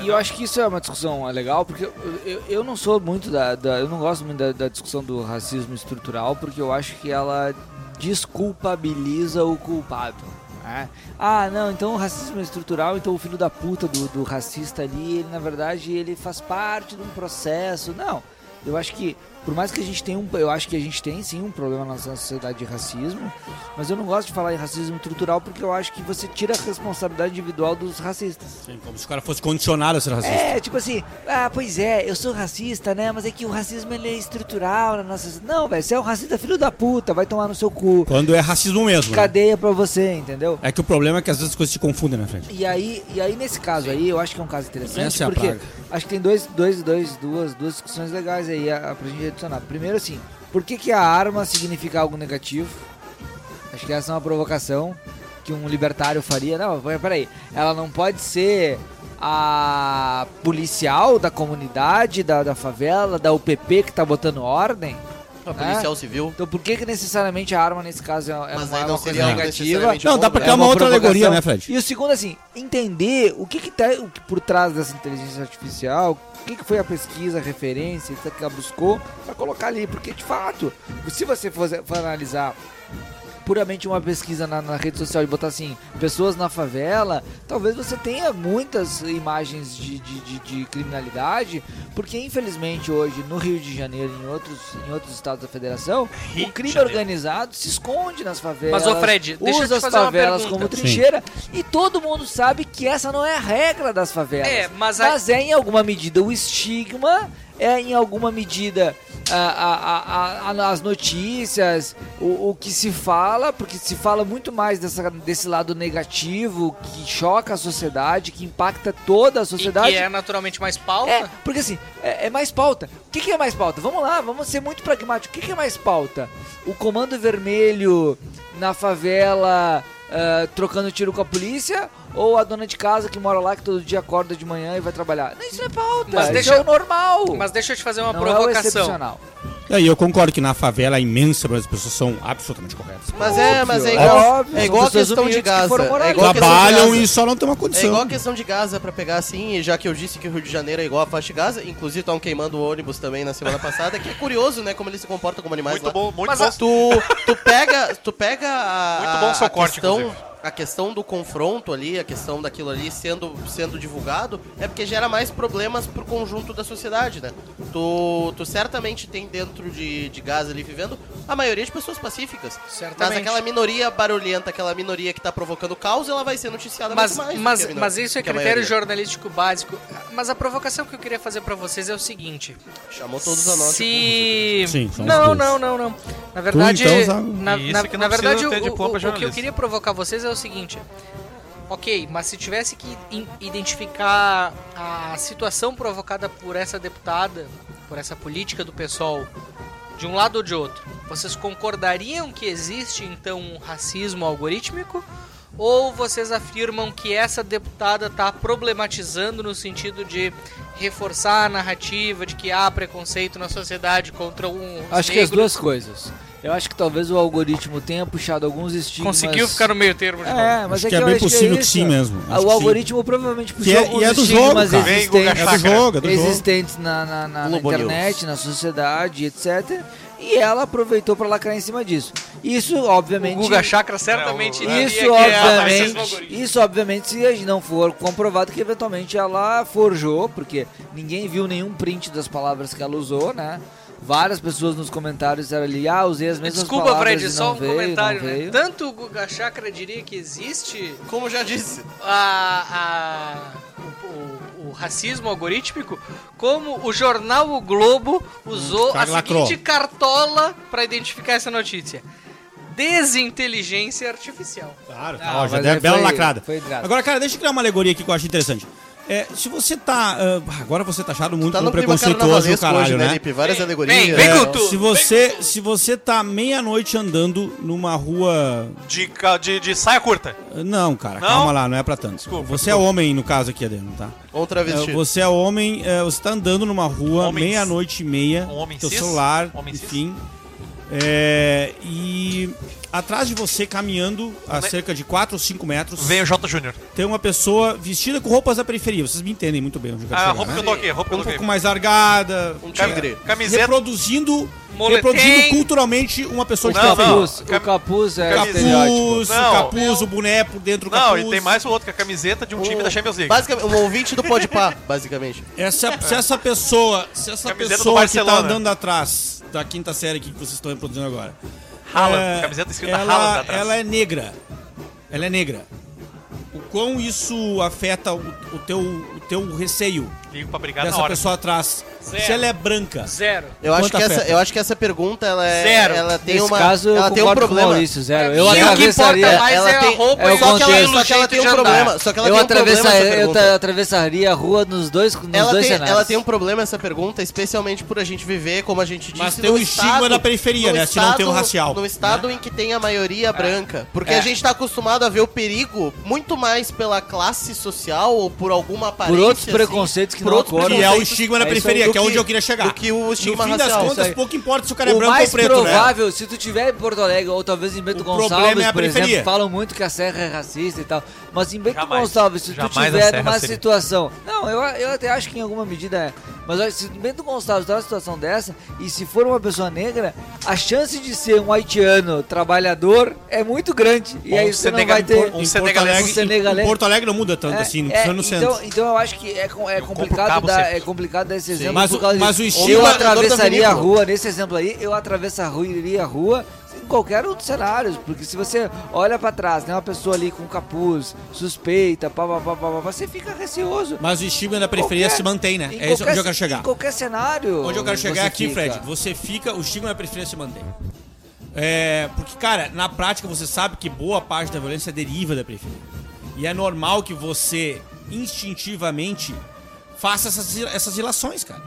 E, eu acho que isso é uma discussão legal, porque eu, eu, eu não sou muito da, da- Eu não gosto muito da, da discussão do racismo estrutural, porque eu acho que ela desculpabiliza o culpado. né? Ah, não, então o racismo é estrutural, então o filho da puta do, do racista ali, ele na verdade ele faz parte de um processo. Não. Eu acho que, por mais que a gente tenha um. Eu acho que a gente tem sim um problema na nossa sociedade de racismo, mas eu não gosto de falar em racismo estrutural porque eu acho que você tira a responsabilidade individual dos racistas. Sim, como se o cara fosse condicionado a ser racista. É, tipo assim, ah, pois é, eu sou racista, né? Mas é que o racismo ele é estrutural na nossa. Não, velho, você é um racista filho da puta, vai tomar no seu cu. Quando é racismo mesmo. né? Cadeia pra você, entendeu? É que o problema é que às vezes as coisas se confundem na frente. E aí, e aí nesse caso aí, eu acho que é um caso interessante, Essa é porque praga. acho que tem dois, dois, dois, duas, duas discussões legais aí a, a, pra gente adicionar. Primeiro assim, por que, que a arma significa algo negativo? Acho que essa é uma provocação que um libertário faria. Não, peraí, ela não pode ser a policial da comunidade, da, da favela, da UPP que tá botando ordem? A policial civil. Então por que, que necessariamente a arma nesse caso é, é Mas uma, é não uma coisa negativa? Não, dá pra né? criar uma outra provocação. alegoria, né, Fred? E o segundo, assim, entender o que que tá o que por trás dessa inteligência artificial, o que, que foi a pesquisa, a referência, que ela buscou pra colocar ali. Porque, de fato, se você for, for analisar puramente uma pesquisa na, na rede social e botar assim, pessoas na favela, talvez você tenha muitas imagens de, de, de- de criminalidade, porque infelizmente hoje no Rio de Janeiro e em outros, em outros estados da federação, Rio o crime Janeiro. organizado se esconde nas favelas. Mas, ô, Fred, deixa eu usa te as fazer uma favelas como trincheira e todo mundo sabe que essa não é a regra das favelas. É, mas a- é em alguma medida o estigma, é em alguma medida a- a- a- as notícias, o, o que se fala, porque se fala muito mais dessa, desse lado negativo que choca a sociedade, que impacta toda a E sociedade. que é naturalmente mais pauta. É, porque assim, é, é mais pauta. O que, que é mais pauta? Vamos lá, vamos ser muito pragmáticos. O que, que é mais pauta? O comando vermelho na favela ah, trocando tiro com a polícia? Ou a dona de casa que mora lá que todo dia acorda de manhã e vai trabalhar? Isso não é pauta. Mas isso deixa- é o normal. Mas deixa eu te fazer uma não é o provocação. excepcional. E aí eu concordo que na favela a imensa maioria das pessoas são absolutamente corretas. Mas é, mas é Óbvio, igual, é óbvio, é igual a pessoas questão de que Gaza. morar É igual Trabalham Gaza. e só não tem uma É condição. igual a questão de Gaza pra pegar assim, já que eu disse que o Rio de Janeiro é igual a faixa de Gaza, inclusive estão queimando o ônibus também na semana passada, que é curioso, né, como eles se comportam como animais Muito lá. bom, muito Mas bom. Tu, tu pega, tu pega a, Muito bom o seu a corte, questão, inclusive. A questão do confronto ali, a questão daquilo ali sendo, sendo divulgado, é porque gera mais problemas pro conjunto da sociedade, né? Tu, tu certamente tem dentro de, de Gaza ali vivendo a maioria de pessoas pacíficas. Certamente. Mas aquela minoria barulhenta, aquela minoria que tá provocando caos, ela vai ser noticiada Mas, muito mais. mas, minor- mas isso é critério jornalístico básico. Mas a provocação que eu queria fazer pra vocês é o seguinte: Chamou todos a nós. se Sim, não, não, não, não. Na verdade, então, Zago? na, na, na verdade, o, o- o que eu queria provocar vocês é o seguinte. Ok, mas se tivesse que identificar a situação provocada por essa deputada, por essa política do PSOL, de um lado ou de outro, vocês concordariam que existe então um racismo algorítmico? Ou vocês afirmam que essa deputada está problematizando no sentido de reforçar a narrativa de que há preconceito na sociedade contra um Acho que as duas coisas. Eu acho que talvez o algoritmo tenha puxado alguns estigmas. Conseguiu ficar no meio termo de novo. É, mas Acho é que é eu bem acho possível que isso. sim mesmo. Acho o que sim. algoritmo provavelmente puxou Que é- e é do jogo, estigmas Guga existentes, É do jogo, é do jogo. existentes na, na- na- na internet, na sociedade, etc. E ela aproveitou para lacrar em cima disso. Isso, obviamente. O Guga Chakra certamente É, Isso, que é obviamente, isso, obviamente, se não for comprovado que eventualmente ela forjou, porque ninguém viu nenhum print das palavras que ela usou, né? Várias pessoas nos comentários disseram ali, ah, usei as mesmas Desculpa, palavras Fred, e só um veio, comentário, não né? Tanto o Guga Chakra diria que existe Como já disse. a, a- o, o- o racismo algorítmico, como o jornal O Globo usou cara a lacrou. seguinte cartola para identificar essa notícia. desinteligência artificial. Claro, tá, Não, ó, já deu bela foi- lacrada. foi. Agora, cara, deixa eu criar uma alegoria aqui que eu acho interessante. É, se você tá. ah, agora você tá achado muito Tá preconceituoso caralho, hoje, né, né? Lipe? Várias Vem, alegorias. vem, vem É, com tudo. Se você, se você tá meia-noite andando numa rua. De, de, de saia curta. Não, cara, Não? calma lá, não é pra tanto. Desculpa, você é desculpa. homem, no caso aqui, Adriano, tá? Ou um travesti. É, você é homem, é, você tá andando numa rua, meia-noite e meia, Um homem teu cis? celular, Homem cis? É, e atrás de você, caminhando a cerca de 4 ou 5 metros, Vem o J Júnior. tem uma pessoa vestida com roupas da periferia. Vocês me entendem muito bem onde eu quero Ah, chegar, roupa né? que eu tô aqui, a roupa que eu Um tô aqui. pouco mais largada, Um tigre. Camiseta. reproduzindo, reproduzindo culturalmente uma pessoa de Não, O periferia. capuz, Cam- o capuz é Capuz. estereótipo. Capuz, Não. o capuz, o boné por dentro do Não, capuz. e tem mais o outro, que é a camiseta de um time da Champions League. Basicamente, um ouvinte do Podpah, basicamente. Essa, se essa pessoa, se essa Camiseta do pessoa que tá Barcelona. andando atrás da quinta série aqui que vocês estão reproduzindo agora. Haaland, camiseta escrita ela, Haaland atrás. Ela é negra. Ela é negra. O quão isso afeta o, o teu, o teu receio Ligo pra brigar na dessa hora. pessoa atrás? Zero. Se ela é branca. Zero. Eu acho, que essa, eu acho que essa pergunta, ela é. Zero. Ela tem Nesse uma. caso, eu ela tem um concordo com o problema. Maurício, zero. É, Eu e o que atravessaria... importa mais ela é a tem- roupa é o e só que ela, contexto. só que ela tem um problema. Só que ela eu, tem um problema essa atravessaria, eu pergunta. atravessaria a rua nos dois, nos Ela dois tem, cenários. ela tem um problema essa pergunta, especialmente por a gente viver, como a gente disse, Mas tem no o estigma estado- da periferia, né? Se não tem o estado- racial, No estado em que tem a maioria branca. Porque É. a gente tá acostumado a ver o perigo muito mais pela classe social ou por alguma aparência. outros assim, preconceitos que por não outros acordam. Que é o estigma da É periferia, que é onde que- eu queria chegar. do que o estigma no fim das racial. contas, Isso aí. pouco importa se o cara é o branco mais ou preto, né? provável, se tu tiver em Porto Alegre ou talvez em Bento O Gonçalves, problema é a por periferia. exemplo, falam muito que a Serra é racista e tal. Mas em Bento Jamais. Gonçalves, se tu Jamais tiver numa seria. situação. Não, eu, eu até acho que em alguma medida é. Mas olha, se em Bento Gonçalves tá numa situação dessa, e se for uma pessoa negra, a chance de ser um haitiano trabalhador é muito grande. E aí um você não vai ter. um Um em Porto Alegre não muda tanto É, assim, não é, precisa no então, centro. então eu acho que é, é compro complicado dar, é complicado dar esse exemplo. Mas por o- causa mas o estilo- eu atravessaria a rua nesse exemplo aí, eu atravessaria a rua em qualquer outro cenário, porque se você olha pra trás, tem uma pessoa ali com capuz, suspeita, pá, pá, pá, pá, pá, você fica receoso. Mas o estigma da periferia se mantém, né? É isso onde eu quero chegar. Em qualquer cenário. Onde eu quero chegar aqui. Fred. Você fica, o estigma da periferia se mantém. É, porque, cara, na prática você sabe que boa parte da violência deriva da periferia. E é normal que você, instintivamente, faça essas, essas relações, cara.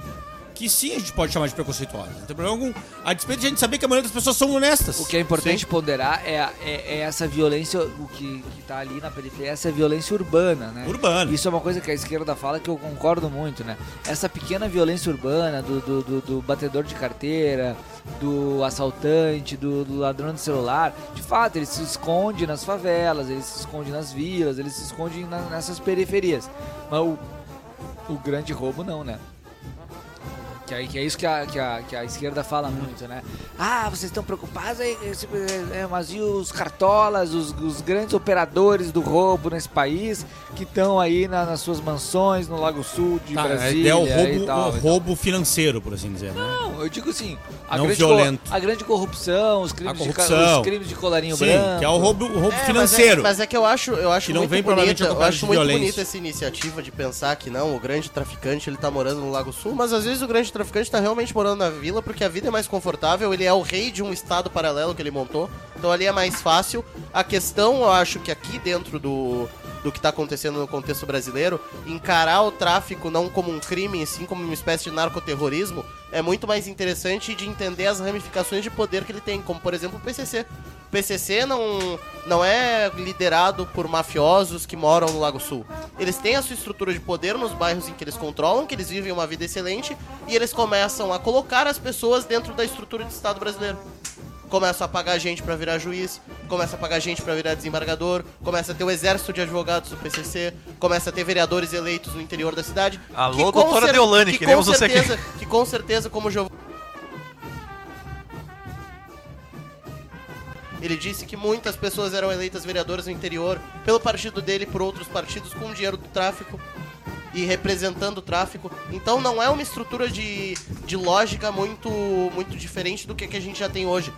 Que sim, a gente pode chamar de preconceituosas. Não tem problema algum. A despeito de a gente saber que a maioria das pessoas são honestas. O que é importante ponderar é, é- é essa violência, o que, que tá ali na periferia, essa violência urbana, né? Urbana. Isso é uma coisa que a esquerda fala que eu concordo muito, né? Essa pequena violência urbana do, do, do- do batedor de carteira, do assaltante, do, do ladrão de celular, de fato, ele se esconde nas favelas, ele se esconde nas vilas, ele se esconde na- nessas periferias. Mas o, o grande roubo não, né? Que é, que é isso que a, que, a, que a esquerda fala muito, né? Ah, vocês estão preocupados, aí, esse- é, mas e os cartolas, os, os grandes operadores do roubo nesse país que estão aí na- nas suas mansões no Lago Sul de Tá, a Brasília é o e roubo, tal, o roubo financeiro, por assim dizer, né? Não, eu digo assim, a, Não grande, violento. a grande corrupção, os crimes, A De, corrupção. ca- os crimes de colarinho Sim, branco. que é o roubo, o roubo É, financeiro. Mas é, mas é que eu acho, eu acho Que não muito vem bonita, eu acho de muito bonita essa iniciativa de pensar que não, o grande traficante ele tá morando no Lago Sul, mas às vezes o grande traficante tá realmente morando na vila porque a vida é mais confortável, ele é o rei de um estado paralelo que ele montou, então ali é mais fácil. A questão, eu acho que aqui dentro do, do que tá acontecendo no contexto brasileiro, encarar o tráfico não como um crime, sim como uma espécie de narcoterrorismo, é muito mais interessante de entender as ramificações de poder que ele tem, como por exemplo o PCC. O PCC não, não é liderado por mafiosos que moram no Lago Sul. Eles têm a sua estrutura de poder nos bairros em que eles controlam, que eles vivem uma vida excelente, e eles começam a colocar as pessoas dentro da estrutura de Estado brasileiro. Começa a pagar gente pra virar juiz, começa a pagar gente pra virar desembargador, começa a ter o exército de advogados do PCC, começa a ter vereadores eleitos no interior da cidade. Alô, doutora Deolane, que queremos com você aqui. certeza, Que com certeza, como o Giov... Ele disse que muitas pessoas eram eleitas vereadoras no interior pelo partido dele e por outros partidos com dinheiro do tráfico e representando o tráfico. Então não é uma estrutura de, de lógica muito, muito diferente do que, que a gente já tem hoje.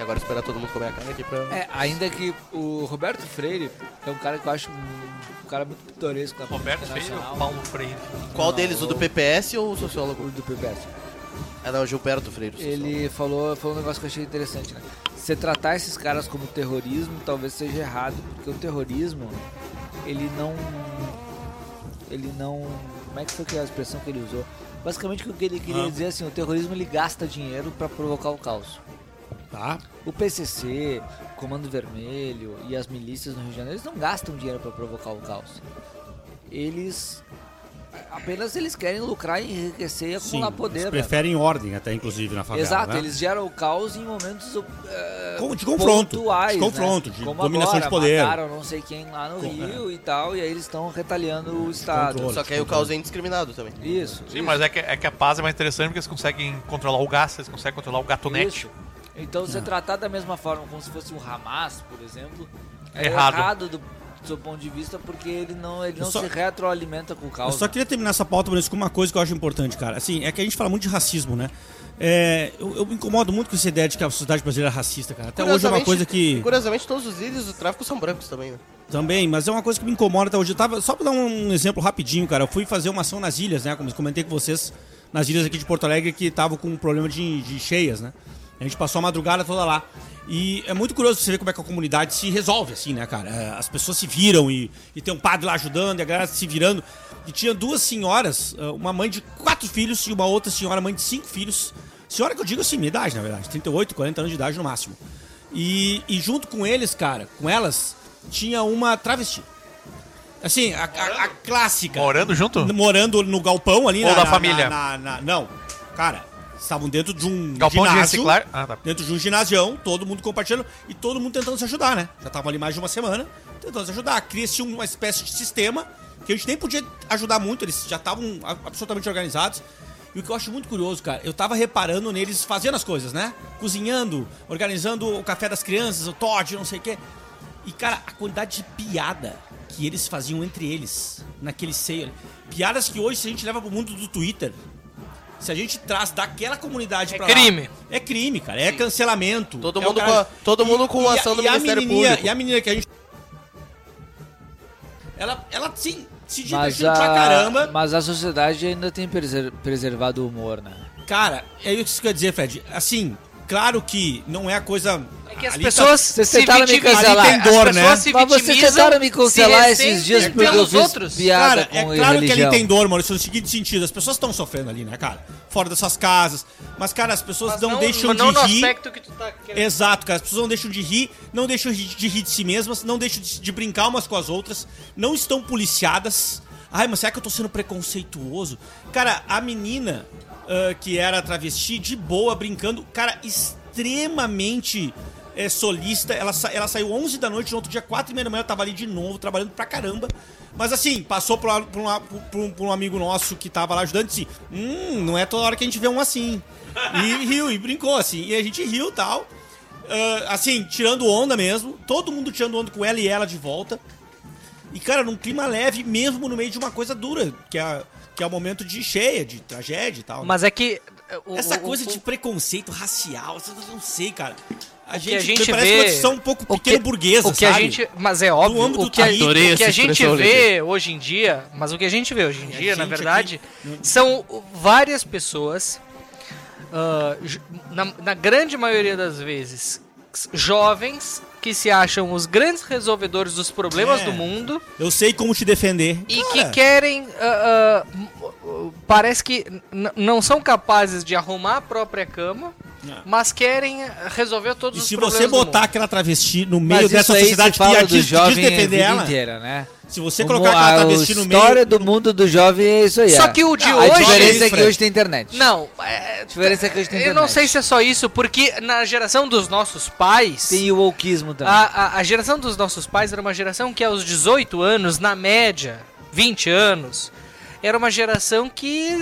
E agora esperar todo mundo comer a cara aqui pra. É, ainda que o Roberto Freire é um cara que eu acho um, um cara muito pitoresco na Roberto Freire ou. Paulo Freire? Qual deles? O do PPS ou o sociólogo? O do PPS. Ah, não, Gilberto Freire. vocês Ele falou, falou um negócio que eu achei interessante, né? Você tratar esses caras como terrorismo talvez seja errado, porque o terrorismo, ele não. Ele não. Como é que foi que a expressão que ele usou? Basicamente o que ele queria Ah. dizer é assim, o terrorismo ele gasta dinheiro pra provocar o caos. Tá? O PCC, o Comando Vermelho e as milícias no Rio de Janeiro, eles não gastam dinheiro pra provocar o caos. Eles apenas eles querem lucrar, enriquecer e acumular Sim, poder. eles né? preferem ordem até, inclusive, na favela. Exato, né? eles geram o caos em momentos Com- de confronto, pontuais, de confronto, né? de Como dominação agora, de poder. Mataram não sei quem lá no Com- Rio e tal, e aí eles estão retalhando o Estado. Controle. Só que aí o caos é indiscriminado também. Isso. Sim, isso, mas é que, é que a paz é mais interessante porque eles conseguem controlar o gás, eles conseguem controlar o gatonete. isso. Então você tratar da mesma forma como se fosse um Hamas, por exemplo, é Errado. errado, do, do seu ponto de vista porque ele não, ele Eu não só- se retroalimenta com o Eu caos. só queria terminar essa pauta, Maurício, com uma coisa que eu acho importante, cara. Assim, é que a gente fala muito de racismo, né? É, eu, eu me incomodo muito com essa ideia de que a sociedade brasileira é racista, cara. Até hoje é uma coisa que. Curiosamente, todos os líderes do tráfico são brancos também, né? Também, mas é uma coisa que me incomoda até hoje. Eu tava, só pra dar um exemplo rapidinho, cara. Eu fui fazer uma ação nas ilhas, né? Como eu comentei com vocês, nas ilhas aqui de Porto Alegre, que estavam com um problema de, de cheias, né? A gente passou a madrugada toda lá. E é muito curioso você ver como é que a comunidade se resolve, assim, né, cara? É, As pessoas se viram e, e tem um padre lá ajudando, e a galera se virando. E tinha duas senhoras, eh, uma mãe de quatro filhos e uma outra senhora, mãe de cinco filhos. Senhora que eu digo assim, minha idade, na verdade, 38, 40 anos de idade no máximo. E, e junto com eles, cara, com elas, tinha uma travesti. Assim, a, a- a clássica. Morando junto? Morando no galpão ali. Ou na, da na- família? na- na- não, cara, estavam dentro de um Galpão de ginásio. reciclar? Ah, tá. Dentro de um ginásio, todo mundo compartilhando e todo mundo tentando se ajudar, né? Já estavam ali mais de uma semana tentando se ajudar. Cria-se uma espécie de sistema que a gente nem podia ajudar muito, eles já estavam absolutamente organizados. E o que eu acho muito curioso, cara, eu tava reparando neles fazendo as coisas, né? Cozinhando, organizando o café das crianças, o Todd, não sei o quê. E, cara, a quantidade de piada que eles faziam entre eles, naquele seio. Piadas que hoje, se a gente leva pro mundo do Twitter, se a gente traz daquela comunidade É pra crime. lá... É crime, cara. É cancelamento. Todo é mundo cara- com a- todo mundo com a- ação do e a Ministério menininha- Público. E a menina que a gente... Ela, ela sim, se divertiu pra caramba. mas a sociedade ainda tem preser- preservado o humor, né? Cara, é isso que eu ia dizer, Fred. Assim, claro que não é a coisa... É que as ali tá- pessoas Vocês se tentaram me vitimizam. cancelar. As Ali tem dor, pessoas né? se Mas vocês tentaram me cancelar se esses dias porque eu pelos fiz outros. piada Cara, com é claro que ali tem dor, Maurício, no seguinte sentido. As pessoas estão sofrendo ali, né, cara? Fora das suas casas. Mas, cara, as pessoas Mas não, deixam não de no rir. aspecto que tu tá querendo. Exato, cara. As pessoas não deixam de rir, não deixam de de rir de si mesmas, não deixam de, de brincar umas com as outras, não estão policiadas. Ai, mas será que eu tô sendo preconceituoso? Cara, a menina ah, que era travesti, de boa, brincando, cara, extremamente é, solista. Ela, sa- ela saiu 11 da noite, no outro dia, 4 e meia da manhã, eu tava ali de novo, trabalhando pra caramba. Mas assim, passou uma- por, uma- por um, por um amigo nosso que tava lá ajudando e disse: Hum, não é toda hora que a gente vê um assim. E riu, e brincou assim. E a gente riu e tal. Ah, assim, tirando onda mesmo. Todo mundo tirando onda com ela e ela de volta. E, cara, num clima leve, mesmo no meio de uma coisa dura, que é, que é o momento de cheia, de tragédia e tal. Mas é que. uh, o- Essa o- coisa o- de preconceito racial, eu não sei, cara. A que a gente, gente parece vê- uma discussão um pouco o pequeno que- burguesa, o que a sabe? gente, mas é óbvio, o que a, o que a gente vê hoje em dia, mas o que a gente vê hoje em dia, na gente verdade, aqui- são várias pessoas, jo- na, na grande maioria das vezes, jovens que se acham os grandes resolvedores dos problemas É. do mundo Eu sei como te defender. e Cara, que querem, m- ah, parece que não são capazes de arrumar a própria cama, mas querem resolver todos E os se problemas você do botar mundo. aquela travesti no meio Mas dessa sociedade se do diz, a defender ela, inteira, né? se você colocar aquela a travesti no história meio... do mundo do jovem é isso aí. Só é. que o de a hoje- diferença é que hoje tem internet. Não, é, A diferença é que hoje tem eu internet. não sei se é só isso, porque na geração dos nossos pais. Tem o wokeismo também. A, a, a geração dos nossos pais era uma geração que aos 18 anos, na média, 20 anos, era uma geração que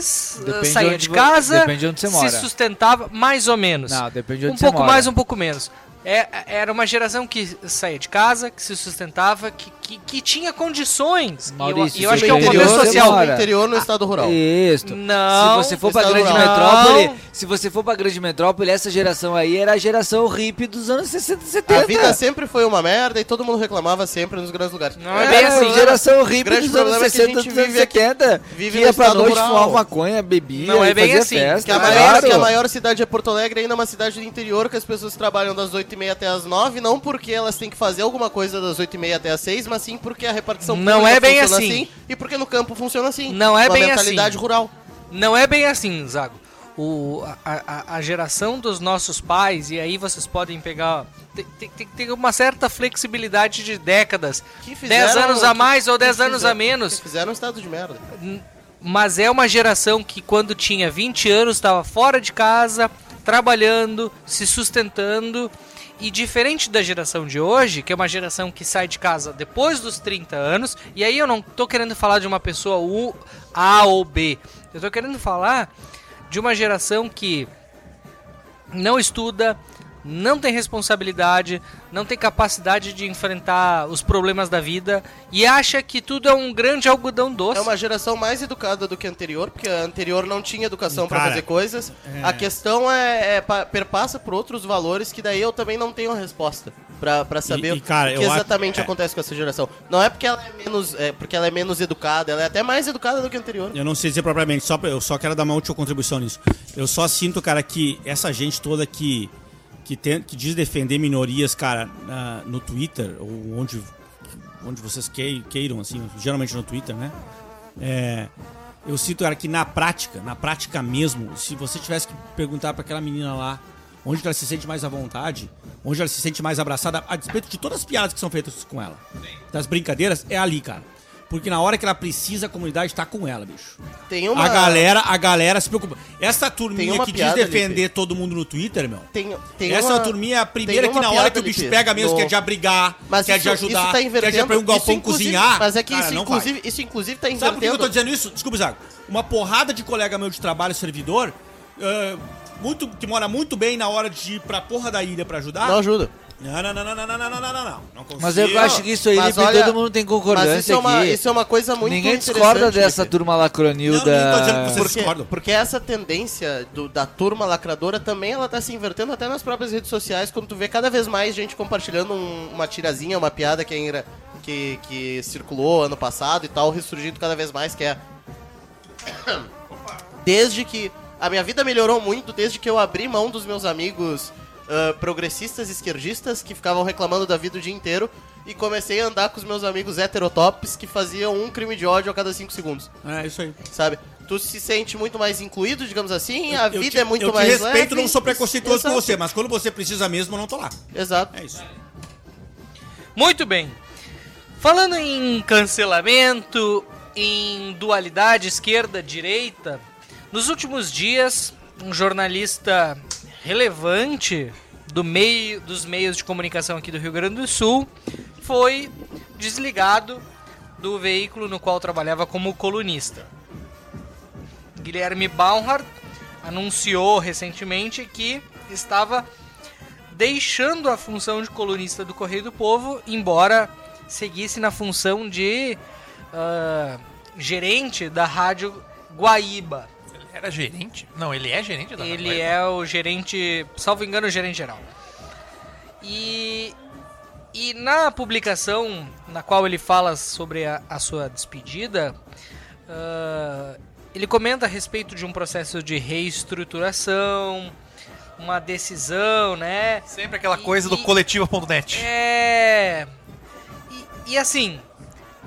Depende saía onde de vo- casa, onde você mora. se sustentava mais ou menos. Não, depende de um onde você pouco mora. mais, um pouco menos. É, era uma geração que saía de casa, que se sustentava, que, que, que tinha condições. Maurício, e eu, eu acho que é um contexto interior, social. mora. No interior, no estado rural. Isso. Não, Se você for pra grande rural. metrópole, Não. se você for pra grande metrópole, essa geração aí era a geração hippie dos anos 60 e 70. A vida sempre foi uma merda e todo mundo reclamava sempre nos grandes lugares. Não é bem assim. a geração hippie dos anos problema é que a 60 gente dos anos vive aqui- 70. vive ia pra noite, rural. fumava maconha, bebia Não é bem assim. festa. Que a, Claro. maior, que a maior cidade é Porto Alegre, ainda é uma cidade do interior que as pessoas trabalham das 8h30 até as 9 não porque elas têm que fazer alguma coisa das 8h30 até as 6 mas sim porque a repartição Não é bem funciona assim. e porque no campo funciona assim. Não é bem mentalidade assim. rural. Não é bem assim, Zago. O, a, a- a geração dos nossos pais, e aí vocês podem pegar. Tem, tem, tem- uma certa flexibilidade de décadas. Que 10 anos a que- mais ou que 10 anos a fizeram- menos. que Fizeram um estado de merda. Mas é uma geração que, quando tinha 20 anos, estava fora de casa, trabalhando, se sustentando. E diferente da geração de hoje, que é uma geração que sai de casa depois dos 30 anos, e aí eu não tô querendo falar de uma pessoa U, A ou B. Eu tô querendo falar de uma geração que não estuda, não tem responsabilidade, não tem capacidade de enfrentar os problemas da vida e acha que tudo é um grande algodão doce. É uma geração mais educada do que a anterior, porque a anterior não tinha educação pra Cara, fazer coisas. é. A questão é, é pa- perpassa por outros valores que daí eu também não tenho a resposta pra, pra saber e, cara, o que acho- exatamente é. acontece com essa geração. Não é porque ela é menos, é porque ela é menos educada, ela é até mais educada do que a anterior. Eu não sei dizer propriamente, só, eu só quero dar uma última contribuição nisso. Eu só sinto, cara, que essa gente toda que, que, tem, que diz defender minorias, cara, na- no Twitter, ou onde, onde vocês quei- queiram, assim, geralmente no Twitter, né? É, eu sinto, cara, que na prática, na prática mesmo, se você tivesse que perguntar pra aquela menina lá onde ela se sente mais à vontade, onde ela se sente mais abraçada, a despeito de todas as piadas que são feitas com ela, das brincadeiras, é ali, cara. Porque na hora que ela precisa, a comunidade tá com ela, bicho. Tem uma A galera, a galera se preocupa. Essa turminha que diz defender Lipe. todo mundo no Twitter, meu. tem, tem Essa uma- turminha é a primeira que na hora que o bicho Lipe, pega mesmo, no- quer de abrigar, Mas quer isso, de ajudar, isso tá quer de invertendo. abrir um galpão isso, cozinhar. Mas é que Cara, isso, não inclusive, isso inclusive tá vai. Sabe por que eu tô invertendo. dizendo isso? Desculpa, Zago. Uma porrada de colega meu de trabalho, servidor, ah, muito, que mora muito bem na hora de ir pra porra da ilha pra ajudar. Não ajuda. Não, não, não, não, não, não, não, não, não, não. Não consigo. Mas eu acho que isso aí, Mas Lipe, olha- todo mundo tem Mas concordância isso é, uma, aqui. isso é uma coisa muito Ninguém interessante, discorda dessa Lipe. turma lacronilda. Não, ninguém tá dizendo que vocês Porque, discordam. porque essa tendência do- da turma lacradora também ela tá se invertendo até nas próprias redes sociais, quando tu vê cada vez mais gente compartilhando um- uma tirazinha, uma piada que, ainda, que, que circulou ano passado e tal, ressurgindo cada vez mais, que é... Desde que... A minha vida melhorou muito desde que eu abri mão dos meus amigos ah, progressistas esquerdistas que ficavam reclamando da vida o dia inteiro e comecei a andar com os meus amigos heterotops que faziam um crime de ódio a cada cinco segundos É isso aí. sabe? Tu se sente muito mais incluído, digamos assim, a Eu vida te- é muito eu te mais respeito, leve. não sou preconceituoso com você, mas quando você precisa mesmo, eu não tô lá. Exato. É isso. Muito bem. Falando em cancelamento, em dualidade esquerda-direita, nos últimos dias, um jornalista relevante do meio dos meios de comunicação aqui do Rio Grande do Sul foi desligado do veículo no qual trabalhava como colunista. Guilherme Baumhart anunciou recentemente que estava deixando a função de colunista do Correio do Povo, embora seguisse na função de ah, gerente da rádio Guaíba. Era gerente? Não, ele é gerente da Ele é o gerente, salvo engano, o gerente geral. E, e na publicação na qual ele fala sobre a, a sua despedida, ah, ele comenta a respeito de um processo de reestruturação, uma decisão, né? Sempre aquela E- coisa do e- coletiva.net. É. E, e assim,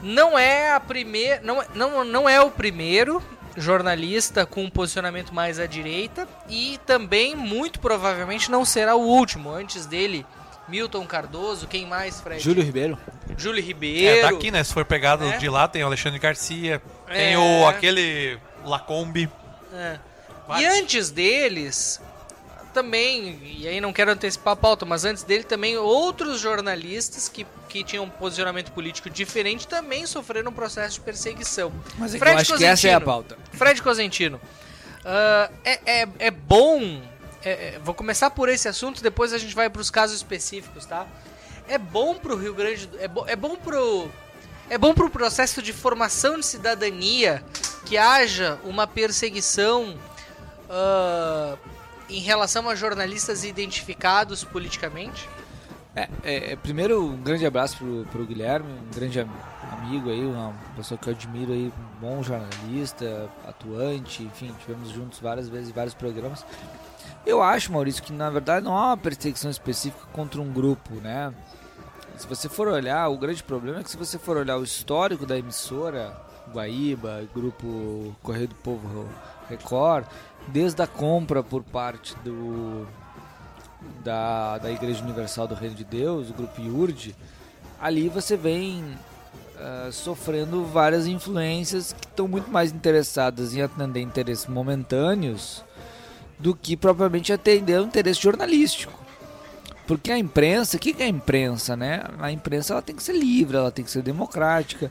não é a primeira. Não, não, não é o primeiro jornalista com um posicionamento mais à direita. E também, muito provavelmente, não será o último. Antes dele, Milton Cardoso, quem mais, Fred? Júlio Ribeiro. Júlio Ribeiro. É, daqui, né? Se for pegado É. de lá, tem o Alexandre Garcia, É. tem o aquele Lacombe. É. E antes deles, também, e aí não quero antecipar a pauta, mas antes dele também outros jornalistas que, que tinham um posicionamento político diferente também sofreram um processo de perseguição. Mas é que eu acho que essa é a pauta. Fred Cosentino, ah, é, é, é bom é, é, vou começar por esse assunto, depois a gente vai para os casos específicos, tá? É bom pro Rio Grande do, é, bo, é bom pro é bom pro processo de formação de cidadania que haja uma perseguição ah, em relação a jornalistas identificados politicamente? É, é, é, primeiro, um grande abraço pro, pro Guilherme, um grande am- amigo aí, uma pessoa que eu admiro aí, um bom jornalista, atuante, enfim, tivemos juntos várias vezes em vários programas. Eu acho, Maurício, que na verdade não há uma perseguição específica contra um grupo, né? Se você for olhar, o grande problema é que se você for olhar o histórico da emissora, Guaíba, Grupo Correio do Povo Record, desde a compra por parte do da, da Igreja Universal do Reino de Deus, o grupo IURD, ali você vem ah, sofrendo várias influências que estão muito mais interessadas em atender interesses momentâneos do que propriamente atender o interesse jornalístico. Porque a imprensa, o que é a imprensa, né? A imprensa ela tem que ser livre, ela tem que ser democrática.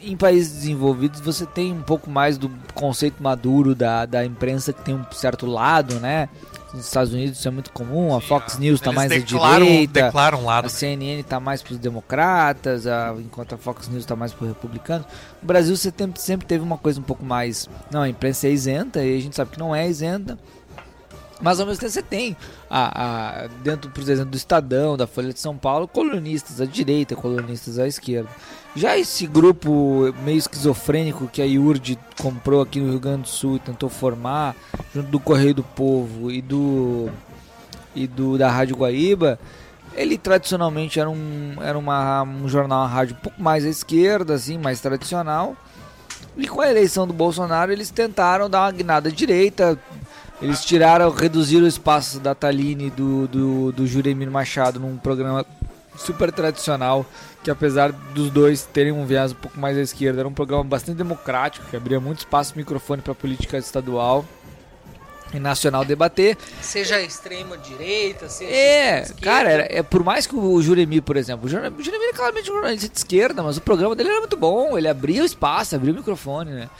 Em- países desenvolvidos você tem um pouco mais do conceito maduro da, da imprensa que tem um certo lado, né? Nos Estados Unidos isso é muito comum, a Fox News está mais à direita, declaram um lado. a CNN está mais para os democratas, a- enquanto a Fox News está mais para os republicanos. No Brasil você tem- sempre teve uma coisa um pouco mais. Não, a imprensa é isenta, e a gente sabe que não é isenta. Mas ao mesmo tempo você tem, a, a- dentro, por exemplo, do Estadão, da Folha de São Paulo, colunistas à direita, colunistas à esquerda. Já esse grupo meio esquizofrênico que a IURD comprou aqui no Rio Grande do Sul e tentou formar, junto do Correio do Povo e do, e do da Rádio Guaíba, ele tradicionalmente era um, era uma, um jornal, uma rádio um pouco mais à esquerda, assim, mais tradicional. E com a eleição do Bolsonaro, eles tentaram dar uma guinada direita. Eles tiraram, reduziram o espaço da Taline e do, do, do Juremir Machado num programa super tradicional, que apesar dos dois terem um viés um pouco mais à esquerda, era um programa bastante democrático, que abria muito espaço microfone para política estadual e nacional debater. Seja extrema direita, seja É, cara, era- é por mais que o Juremi, por exemplo, o Jure- o Juremi é claramente um jornalista de esquerda, mas o programa dele era muito bom, ele abria o espaço, abria o microfone, né?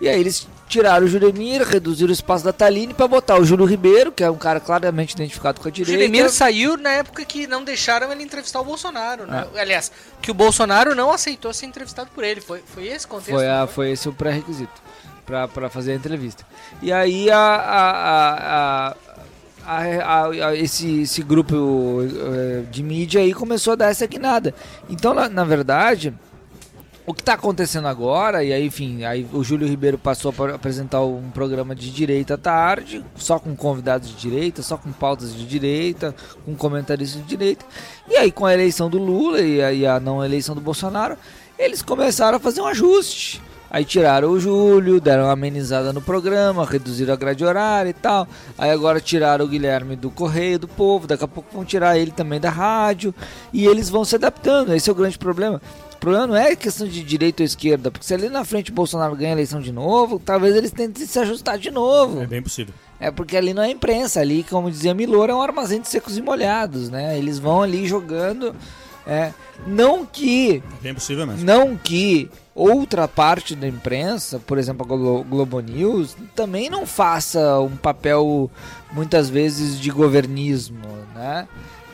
E aí eles tiraram o Juremir, reduziram o espaço da Taline pra botar o Júlio Ribeiro, que é um cara claramente identificado com a O direita. Juremir saiu na época que não deixaram ele entrevistar o Bolsonaro, né? Ah. Aliás, que o Bolsonaro não aceitou ser entrevistado por ele. Foi, foi esse contexto? Foi, a, não foi esse o pré-requisito pra, pra fazer a entrevista. E aí a, a, a, a- esse, esse grupo eh, de mídia aí começou a dar essa guinada. Então, na, na verdade, o que está acontecendo agora, e aí, enfim, aí o Júlio Ribeiro passou a apresentar um programa de direita à tarde, só com convidados de direita, só com pautas de direita, com comentaristas de direita. E aí, com a eleição do Lula e a, e a não eleição do Bolsonaro, eles começaram a fazer um ajuste. Aí tiraram o Júlio, deram uma amenizada no programa, reduziram a grade horária e tal. Aí agora tiraram o Guilherme do Correio do Povo, daqui a pouco vão tirar ele também da rádio. E eles vão se adaptando, esse é o grande problema. O problema não é questão de direita ou esquerda, porque se ali na frente o Bolsonaro ganha a eleição de novo, talvez eles tentem se ajustar de novo. É bem possível. É porque ali não é imprensa, ali, como dizia Milor, é um armazém de secos e molhados, né? Eles vão ali jogando. É, não que É bem possível mesmo. não que outra parte da imprensa, por exemplo a Glo- Globo News, também não faça um papel muitas vezes de governismo, né?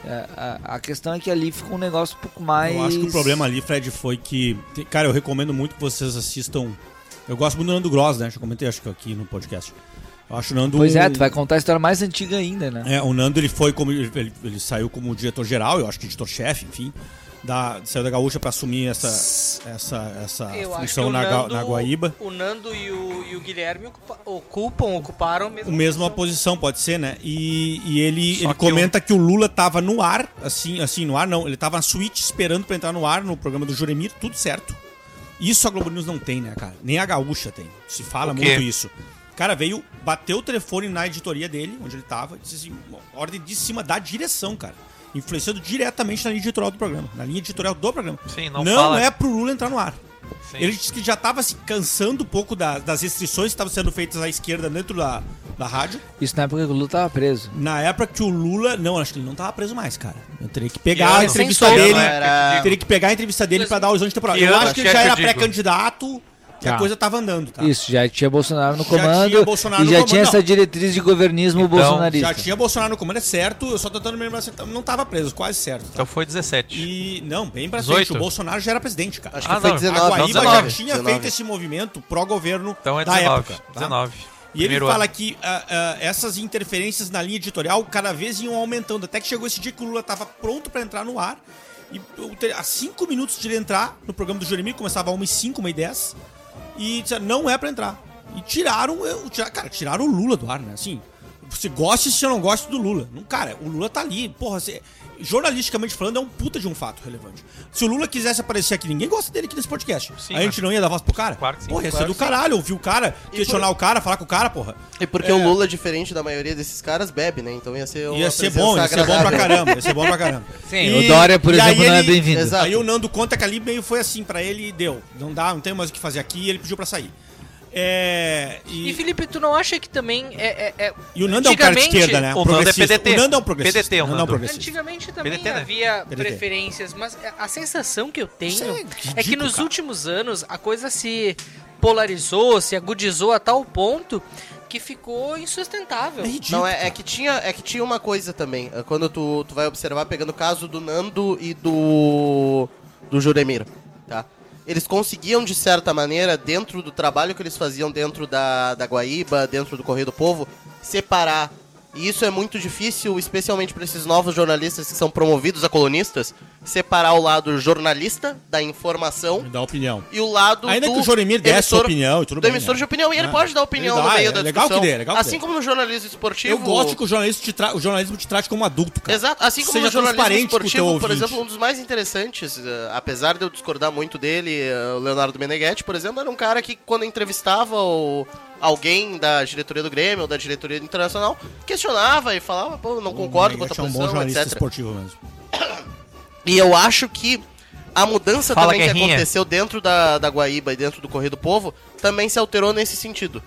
É, A, a questão é que ali fica um negócio um pouco mais. Eu acho que o problema ali, Fred, foi que. Cara, eu recomendo muito que vocês assistam. Eu gosto muito do Nando Gross, né? Já comentei, acho que aqui no podcast. Eu acho o Nando. Pois é, tu vai contar a história mais antiga ainda, né? É, o Nando ele foi como. Ele, ele saiu como diretor-geral, eu acho que editor-chefe, enfim. Da, saiu da Gaúcha pra assumir essa, essa, essa Eu função na, Nando, na Guaíba. o Nando e o, e o Guilherme ocupa- ocupam, ocuparam a mesma O mesma posição. posição, pode ser, né? E, e ele, Só ele que comenta que o Lula tava no ar, assim, assim, no ar não, ele tava na suíte esperando pra entrar no ar no programa do Juremir, tudo certo. Isso a Globo News não tem, né, cara? Nem a Gaúcha tem. Se fala muito isso. O cara veio, bateu o telefone na editoria dele, onde ele tava, e disse assim, ordem de cima da direção, cara. Influenciando diretamente na linha editorial do programa, na linha editorial do programa. Sim, não não fala. é pro Lula entrar no ar. Sim. Ele disse que já estava se cansando um pouco da- das restrições que estavam sendo feitas à esquerda dentro da, da rádio. Isso na época que o Lula tava preso. Na época que o Lula. Não, acho que ele não tava preso mais, cara. Eu teria que pegar a entrevista dele. era- Teria que pegar a entrevista dele pra dar o horizonte temporal. Eu ano acho que ele já é que era eu pré-candidato. Que a Tá. coisa tava andando, tá? Isso, já tinha Bolsonaro no Já comando tinha Bolsonaro e no já comando, tinha não. essa diretriz de governismo bolsonarista. Já tinha Bolsonaro no comando, é certo. Eu só tô tentando me lembrar se não tava preso, quase certo. Tá? Então foi 17. E não, bem pra 18. frente. O Bolsonaro já era presidente, cara. Acho Ah, que foi não, 19. a não, Guaíba 19. já tinha 19. feito esse movimento pró-governo Então é da 19. época. tá? 19. E ele Primeiro fala ano. que ah, ah, essas interferências na linha editorial cada vez iam aumentando. Até que chegou esse dia que o Lula estava pronto para entrar no ar. E a cinco minutos de ele entrar no programa do Jeremias, começava a 1h05, 1h10. E disseram, não é para entrar. E tiraram, eu- tira- cara, tiraram o Lula do ar, né? Assim, você gosta se você não gosta do Lula. Não, cara, o Lula tá ali. Porra, você- jornalisticamente falando, é um puta de um fato relevante. Se o Lula quisesse aparecer aqui, ninguém gosta dele aqui nesse podcast. Sim, a gente não ia dar voz pro cara? Claro que sim. Porra, ia ser Claro do que sim. caralho, ouvir o cara, questionar o cara, falar com o cara, porra. E porque É. o Lula, diferente da maioria desses caras, bebe, né? Então ia ser Ia ser bom, ia ser bom pra caramba, ia ser bom pra caramba. Sim, E- o Dória, por e exemplo, não é ele- bem-vindo. Exato. Aí o Nando conta que ali meio foi assim pra ele e deu. Não dá, não tem mais o que fazer aqui e ele pediu pra sair. É. E E, Felipe, tu não acha que também é. é- é- e o Nando é um cara de antigamente- esquerda, né? o Nando é. PDT. O Nando é um progressista. PDT, o Nando é um progressista. Antigamente também PDT, né? havia PDT. preferências, mas a sensação que eu tenho Isso é é, que ridículo, nos cara. últimos anos a coisa se polarizou, se agudizou a tal ponto que ficou insustentável. É ridículo. Não, é, é que tinha, é que tinha uma coisa também. é Quando tu, tu vai observar, pegando o caso do Nando e do. do Juremir, tá? Eles conseguiam, de certa maneira, dentro do trabalho que eles faziam dentro da, da Guaíba, dentro do Correio do Povo, separar. E isso é muito difícil, especialmente para esses novos jornalistas que são promovidos a colunistas, separar o lado jornalista da informação dá opinião. e o lado Ainda do que o Joremir desse sua emissor- opinião e tudo do bem, emissor né? de opinião, e ele É. pode dar opinião Ele no dá, meio é da legal discussão. que dê, é legal que assim dê. como no jornalismo esportivo... Eu gosto que o jornalista te tra- o jornalismo te trate como adulto, cara. Exato, assim como Seja no jornalismo esportivo, por exemplo, um dos mais interessantes, eh, apesar de eu discordar muito dele, eh, o Leonardo Meneghetti, por exemplo, era um cara que quando entrevistava o- alguém da diretoria do Grêmio ou da diretoria do internacional, questionava e falava, pô, não concordo com a tua é um bom posição, jornalista etc. esportivo mesmo. E eu acho que a mudança Fala, também que Guerrinha. aconteceu dentro da, da Guaíba e dentro do Correio do Povo também se alterou nesse sentido.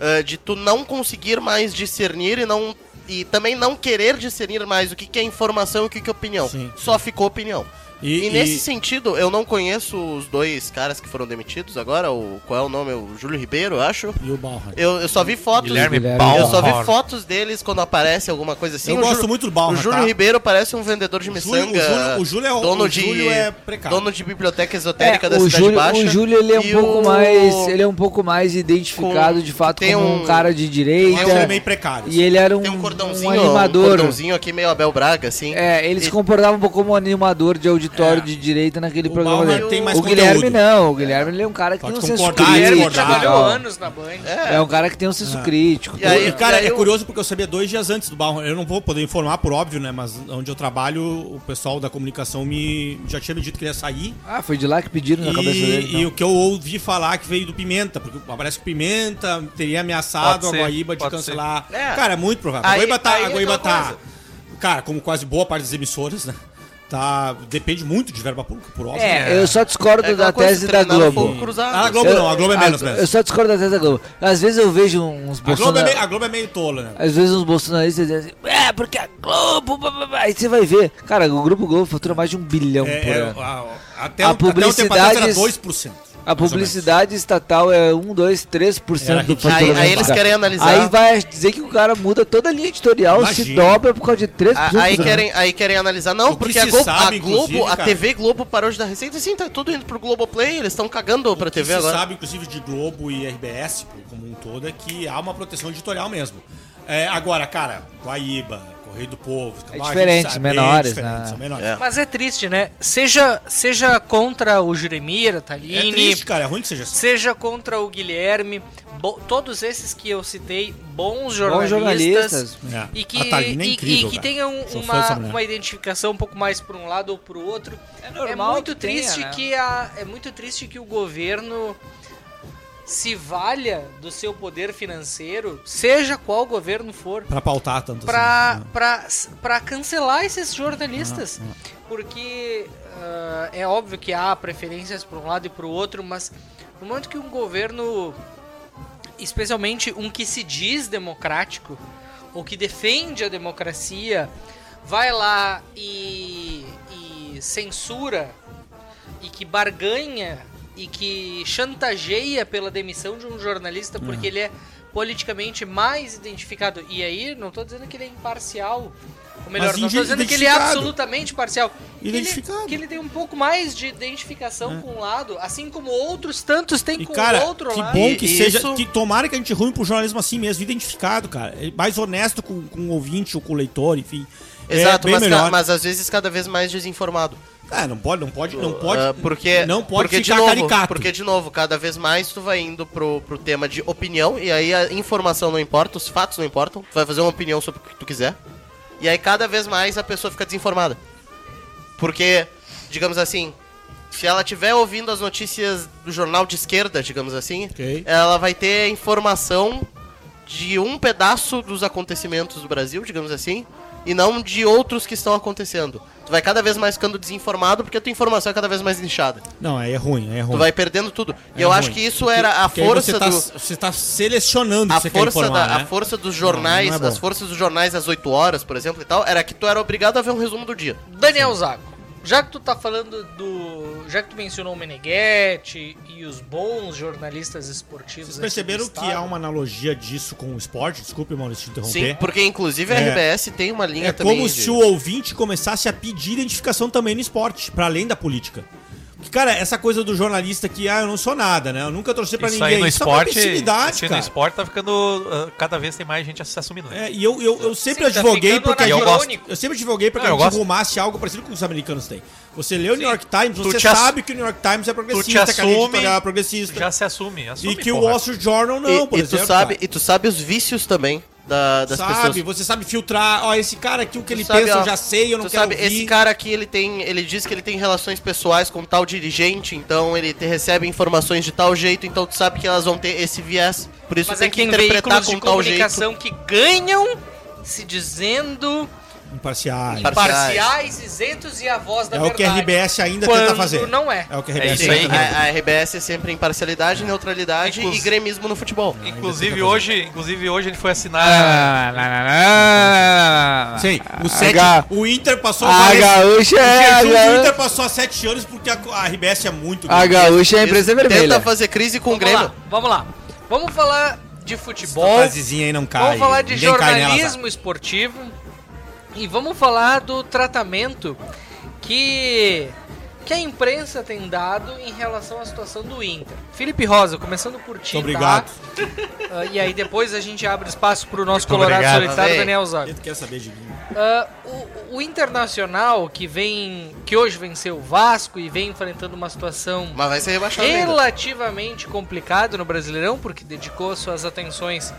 Ah, de tu não conseguir mais discernir e não. E também não querer discernir mais o que, que é informação e o que, que é opinião. Sim, Só ficou opinião. E, E, nesse e- sentido, eu não conheço os dois caras que foram demitidos agora. O, qual é o nome? O Júlio Ribeiro, eu acho. e o Bauer. Eu, eu só vi fotos. Guilherme Guilherme Bauer. Eu só vi fotos deles quando aparece alguma coisa assim. Eu O gosto Júlio- muito do Bauer, O Júlio tá? Ribeiro parece um vendedor de O Júlio- miçanga. o Júlio- o Júlio é o- dono o de, Júlio é precário. Dono de biblioteca esotérica da É, o Cidade Júlio, Baixa. o Júlio ele é um pouco o- mais ele é um pouco mais identificado Com- de fato tem como um, um- cara de direita Mas ele é meio precário. e ele era um, Tem um cordãozinho, um animador um cordãozinho aqui meio Abel Braga, assim. é ele se comportava um pouco como um animador de auditório É. de direita naquele O programa dele tem mais o Guilherme conteúdo. não o Guilherme ele é um cara que Pode tem um senso concordar, crítico discordar. trabalhou anos na Band. é um cara que tem um senso crítico E aí- E, cara, e aí é eu- curioso porque eu sabia dois dias antes do Bauer. Eu não vou poder informar, por óbvio, né? Mas onde eu trabalho, o pessoal da comunicação me já tinha me dito que ele ia sair. ah foi de lá que pediram na cabeça dele E, e então. o que eu ouvi falar que veio do Pimenta, porque parece que o Pimenta teria ameaçado Pode a Guaíba de pode cancelar. ser. É. Cara, é muito provável. Aí- a Guaíba tá. aí A é Guaíba aquela tá coisa. cara, como quase boa parte das emissoras, né? Tá, depende muito de verba pública, por óbvio. é, eu só discordo É da tese se da Globo. Ah, a Globo não, a Globo é menos a- mesmo. Eu só discordo da tese da Globo. Às vezes eu vejo uns A Globo, é bolsonaristas. meio, a Globo é meio tola, né? Às vezes uns bolsonaristas dizem assim, é, porque a Globo. blá, blá, blá." Aí você vai ver. Cara, o Grupo Globo fatura mais de um bilhão É, por é, ano. a- até, A o- até um tempo atrás era publicidade- 2%. A publicidade estatal é 1, 2, 3% Era do faturamento. Aí- aí eles querem analisar- Aí vai dizer que o cara muda toda a linha editorial, se Imagina. dobra por causa de 3%. A- Aí querem, aí querem analisar. Não, O que porque a se Globo, sabe, a, Globo a TV Globo parou de dar receita. Sim, tá tudo indo pro Globoplay. Eles estão cagando pra O que TV se agora. sabe, inclusive, de Globo e RBS, como um todo, é que há uma proteção editorial mesmo. É, agora, cara, Guaíba, Correio do Povo... É diferente, sabe, menores, diferente, né? são menores. É. Mas é triste, né? Seja, seja contra o Juremir, a É triste, cara, é ruim que seja assim. seja contra o Guilherme, bo- todos esses que eu citei, bons Bons jornalistas. jornalistas. É. E que, é e- incrível, e que cara. tenham uma, uma identificação um pouco mais para um lado ou para o outro. É É normal muito que tenha, triste né? que a é muito triste que o governo se valha do seu poder financeiro, seja qual governo for, Pra pautar tanto pra, assim. pra, pra cancelar esses jornalistas. Porque ah, é óbvio que há preferências para um lado e para o outro, mas no momento que um governo, especialmente um que se diz democrático, ou que defende a democracia, vai lá e, e censura e que barganha e que chantageia pela demissão de um jornalista porque ele é politicamente mais identificado. E aí, não tô dizendo que ele é imparcial. Ou melhor, Mas não tô dizendo que ele é identificado. absolutamente parcial. Que ele- Identificado. Que ele, tem um pouco mais de identificação com um lado, assim como outros tantos têm E, com cara, o outro que lado. bom E- que e seja. isso- Que tomara que a gente rume pro jornalismo assim mesmo, identificado, cara. É Mais honesto com, com o ouvinte ou com o leitor, enfim. Exato, é mas, ca- melhor. mas às vezes cada vez mais desinformado. Ah, não pode, não pode, não pode. Ah, porque, não pode porque ficar de novo, caricato. Porque, de novo, cada vez mais tu vai indo pro, pro tema de opinião, e aí a informação não importa, os fatos não importam, tu vai fazer uma opinião sobre o que tu quiser. E aí cada vez mais a pessoa fica desinformada. Porque, digamos assim, se ela estiver ouvindo as notícias do jornal de esquerda, digamos assim, Ok. ela vai ter informação de um pedaço dos acontecimentos do Brasil, digamos assim, e não de outros que estão acontecendo. Tu vai cada vez mais ficando desinformado porque a tua informação é cada vez mais nichada. Não, aí é ruim, aí é ruim. Tu vai perdendo tudo. E É eu ruim. acho que isso era a Porque aí força você tá, do Você tá selecionando a que você quer força, informar, da, né? a força dos jornais, Não, não é as forças dos jornais às 8 horas, por exemplo, e tal, era que tu era obrigado a ver um resumo do dia. Daniel Zago, já que tu tá falando do. Já que tu mencionou o Meneghetti e os bons jornalistas esportivos. Vocês aqui perceberam do que há uma analogia disso com o esporte? Desculpe, Maurício, te interromper. Sim, porque inclusive a É. RBS tem uma linha É também. como de- se o ouvinte começasse a pedir identificação também no esporte, pra além da política. Cara, essa coisa do jornalista que, ah, eu não sou nada, né? Eu nunca torci pra Isso ninguém. aí no Isso é uma esporte, isso aí no cara. esporte tá ficando. ah, cada vez tem mais gente se assumindo. né? É, e eu, eu, eu sempre Sim, tá advoguei ficando porque a gente, anacrônico. eu sempre advoguei para que Não, a eu gente rumasse algo parecido com os americanos têm. Você lê o New York Times, Tu você sabe que o New York Times é progressista, te que a gente assume- é progressista. Já se assume, assume e que o porra. Wall Street Journal não, e, por e exemplo. tu sabe, cara. e tu sabe os vícios também da- das sabe, pessoas. você sabe filtrar, ó, esse cara aqui, o que Tu ele sabe, pensa, ó, eu já sei, eu não quero sabe, ouvir. esse cara aqui, ele tem, ele diz que ele tem relações pessoais com tal dirigente, então ele te recebe informações de tal jeito, então tu sabe que elas vão ter esse viés. Por isso Mas tem é que interpretar de com tal jeito. comunicação que ganham se dizendo Imparciais. Impar- parciais, isentos e a voz da É o que verdade. a RBS ainda Quando tenta fazer. não é. É o que a É RBS isso aí. tenta fazer. A, a RBS é sempre imparcialidade, neutralidade Inclus- e gremismo no futebol. Inclusive hoje, inclusive hoje ele foi Ah, assinar. Sim, o, sete, H- o Inter passou A várias- gaúcha o é. ga- Inter passou há sete anos porque a, a RBS é muito A gaúcha é a empresa vermelha. Tenta fazer crise com o Vamos Grêmio. lá, vamos lá. Vamos falar de Essa futebol. frasezinha aí não cai. Vamos falar de ninguém jornalismo esportivo. E vamos falar do tratamento que, que a imprensa tem dado em relação à situação do Inter. Felipe Rosa, começando por ti, Muito obrigado. tá? Ah, e aí depois a gente abre espaço pro nosso Muito Colorado obrigado. Solitário. Daniel Zago. Quer saber de mim? Ah, o, o Internacional, que vem. que hoje venceu o Vasco e vem enfrentando uma situação Mas vai ser rebaixado ainda. relativamente complicado no Brasileirão, porque dedicou suas atenções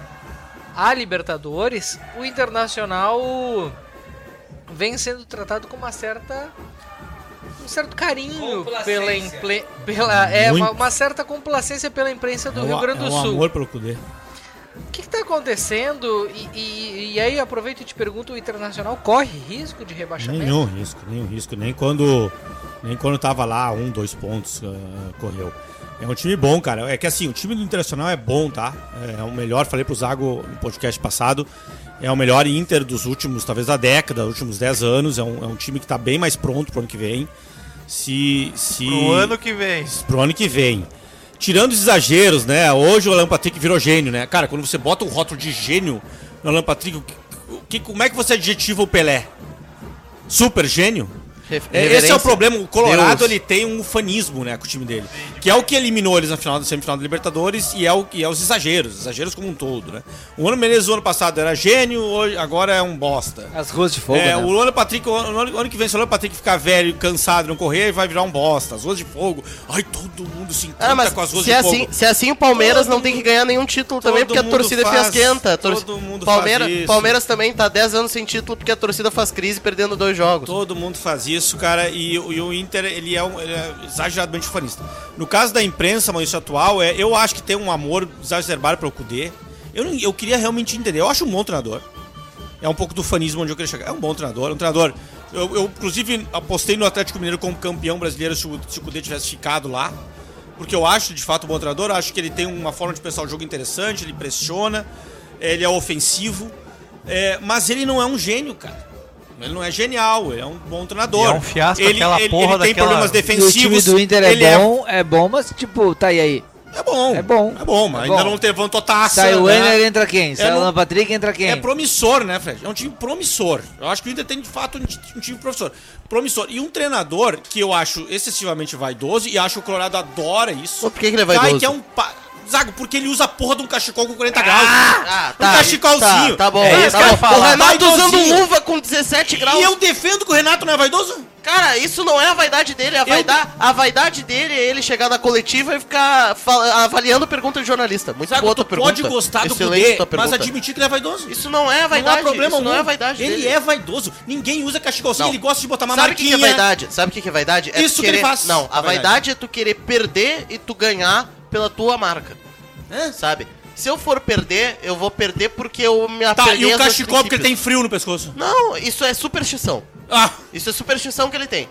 à Libertadores, o Internacional vem sendo tratado com uma certa um certo carinho pela, imple- pela é uma, uma certa complacência pela imprensa do é Rio Grande do é o Sul. amor pelo Cudê. O que está acontecendo? E, e- e aí aproveito e te pergunto, o Internacional corre risco de rebaixamento? Nenhum risco, nenhum risco. Nem quando, nem quando tava lá, um, dois pontos, ah, correu. É um time bom, cara. É que assim, o time do Internacional é bom, tá? É o melhor, falei pro Zago no podcast passado. É o melhor Inter dos últimos, talvez da década, dos últimos 10 anos. É um, é um time que tá bem mais pronto pro ano que vem. Se. se Pro ano que vem. pro ano que vem. Tirando os exageros, né? Hoje o Alan Patrick virou gênio, né? Cara, quando você bota um rótulo de gênio no Alan Patrick, o que, o que- como é que você adjetiva o Pelé? Super gênio? É, Esse é o problema. O Colorado Deus. ele tem um ufanismo, né, com o time dele, que é o que eliminou eles na final da semifinal da Libertadores e é o que é os exageros, exageros como um todo, né? O ano Menezes o ano passado era gênio, hoje, agora é um bosta. As ruas de fogo, É, né? o ano Patrick, o ano, ano que vem, se o ano Patrick ficar velho, cansado, não correr, vai virar um bosta. As ruas de fogo. Ai, todo mundo se encanta Ah, mas com as ruas de é, fogo. assim, se é assim, o Palmeiras Todo não tem que mundo- ganhar nenhum título também, porque a mundo torcida é faz- fiasquenta. Tor- todo mundo Palmeiras, faz isso. Palmeiras também tá 10 anos sem título porque a torcida faz crise perdendo dois jogos. Todo mundo faz isso, cara, e, o- e o Inter, ele é, um, ele é exageradamente fanista. No caso da imprensa, Maurício, atual, é, eu acho que tem um amor exacerbado pelo Cudê. Eu, não- eu queria realmente entender. Eu acho um bom treinador. É um pouco do fanismo onde eu queria chegar. É um bom treinador, um treinador... Eu, eu, inclusive, apostei no Atlético Mineiro como campeão brasileiro se o, se o tivesse ficado lá. Porque eu acho, de fato, um bom treinador. Acho que ele tem uma forma de pensar o jogo interessante, ele pressiona, ele é ofensivo. é, mas ele não é um gênio, cara. Ele não é genial, ele é um bom treinador. E é um fiasco ele, aquela ele, porra ele tem daquela- problemas E o time defensivos. do Inter ele é bom, é bom, mas tipo, tá e aí? É, é bom. É bom. É bom, mas É ainda bom. não levantou taça. Sai o né? Enner, entra quem? Sai o não- Alan Patrick, entra quem? É promissor, né, Fred? É um time promissor. Eu acho que o Inter tem, de fato, um ti- time promissor. Promissor. E um treinador que eu acho excessivamente vaidoso, e acho que o Colorado adora isso. Por que que ele é Cai vaidoso? que é um... Pa... Zago, porque ele usa a porra de um cachecol com 40 graus. Ah, um cachecolzinho. Tá, tá bom. É isso tá que eu bom. O Renato usando luva com 17 graus. E eu defendo que o Renato não é vaidoso? Cara, isso não é a vaidade dele. A, vaidade, a vaidade dele é ele chegar na coletiva e ficar avaliando pergunta de jornalista. Muito Zago, boa tu tua pergunta. pode gostar do Excelente Kudê, tua mas pergunta. admitir que ele é vaidoso. Isso não é a vaidade. não há problema isso não é a vaidade Ele dele. é vaidoso. Ninguém usa cachecolzinho, ele gosta de botar uma Sabe o que, marquinha. que é vaidade? Sabe o que, é vaidade? É Isso que ele querer... faz. Não, a É vaidade. vaidade é tu querer perder e tu ganhar pela tua marca. Hã? Sabe? Se eu for perder, eu vou perder porque eu me Tá, e o cachecol porque ele tem frio no pescoço. Não, isso é superstição. Ah, Isso é superstição que ele tem.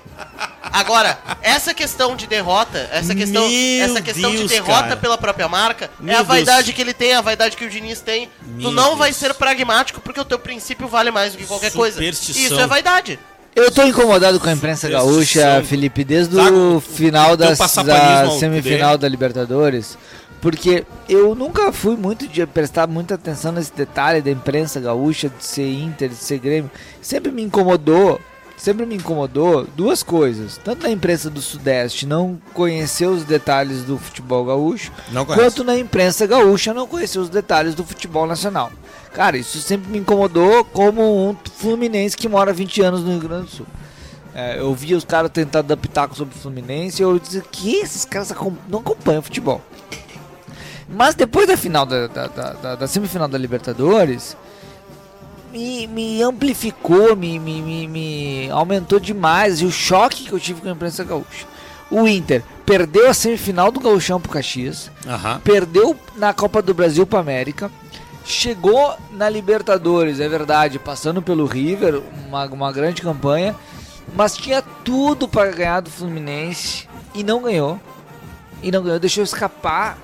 Agora, essa questão de derrota, essa questão, Meu essa questão de Deus, derrota cara. pela própria marca, Meu é a vaidade Deus. que ele tem, a vaidade que o Diniz tem. Meu tu não vai Deus. ser pragmático porque o teu princípio vale mais do que qualquer coisa. Superstição. Isso é vaidade. Eu tô incomodado com a imprensa gaúcha, Felipe, desde o final das, da semifinal da Libertadores, porque eu nunca fui muito de prestar muita atenção nesse detalhe da imprensa gaúcha, de ser Inter, de ser Grêmio. Sempre me incomodou, sempre me incomodou duas coisas. Tanto na imprensa do Sudeste não conhecer os detalhes do futebol gaúcho, quanto na imprensa gaúcha não conhecer os detalhes do futebol nacional. Cara, isso sempre me incomodou como um fluminense que mora há 20 anos no Rio Grande do Sul. É, eu via os caras tentando dar pitaco sobre o Fluminense e eu dizia que esses caras não acompanham futebol. Mas depois da final da, da- da- da semifinal da Libertadores, me, me amplificou, me, me, me, me aumentou demais o choque que eu tive com a imprensa gaúcha. O Inter perdeu a semifinal do Gauchão pro Caxias, Aham. perdeu na Copa do Brasil para América, chegou na Libertadores, é verdade, passando pelo River, uma, uma grande campanha, mas tinha tudo para ganhar do Fluminense e não ganhou. E não ganhou, deixou escapar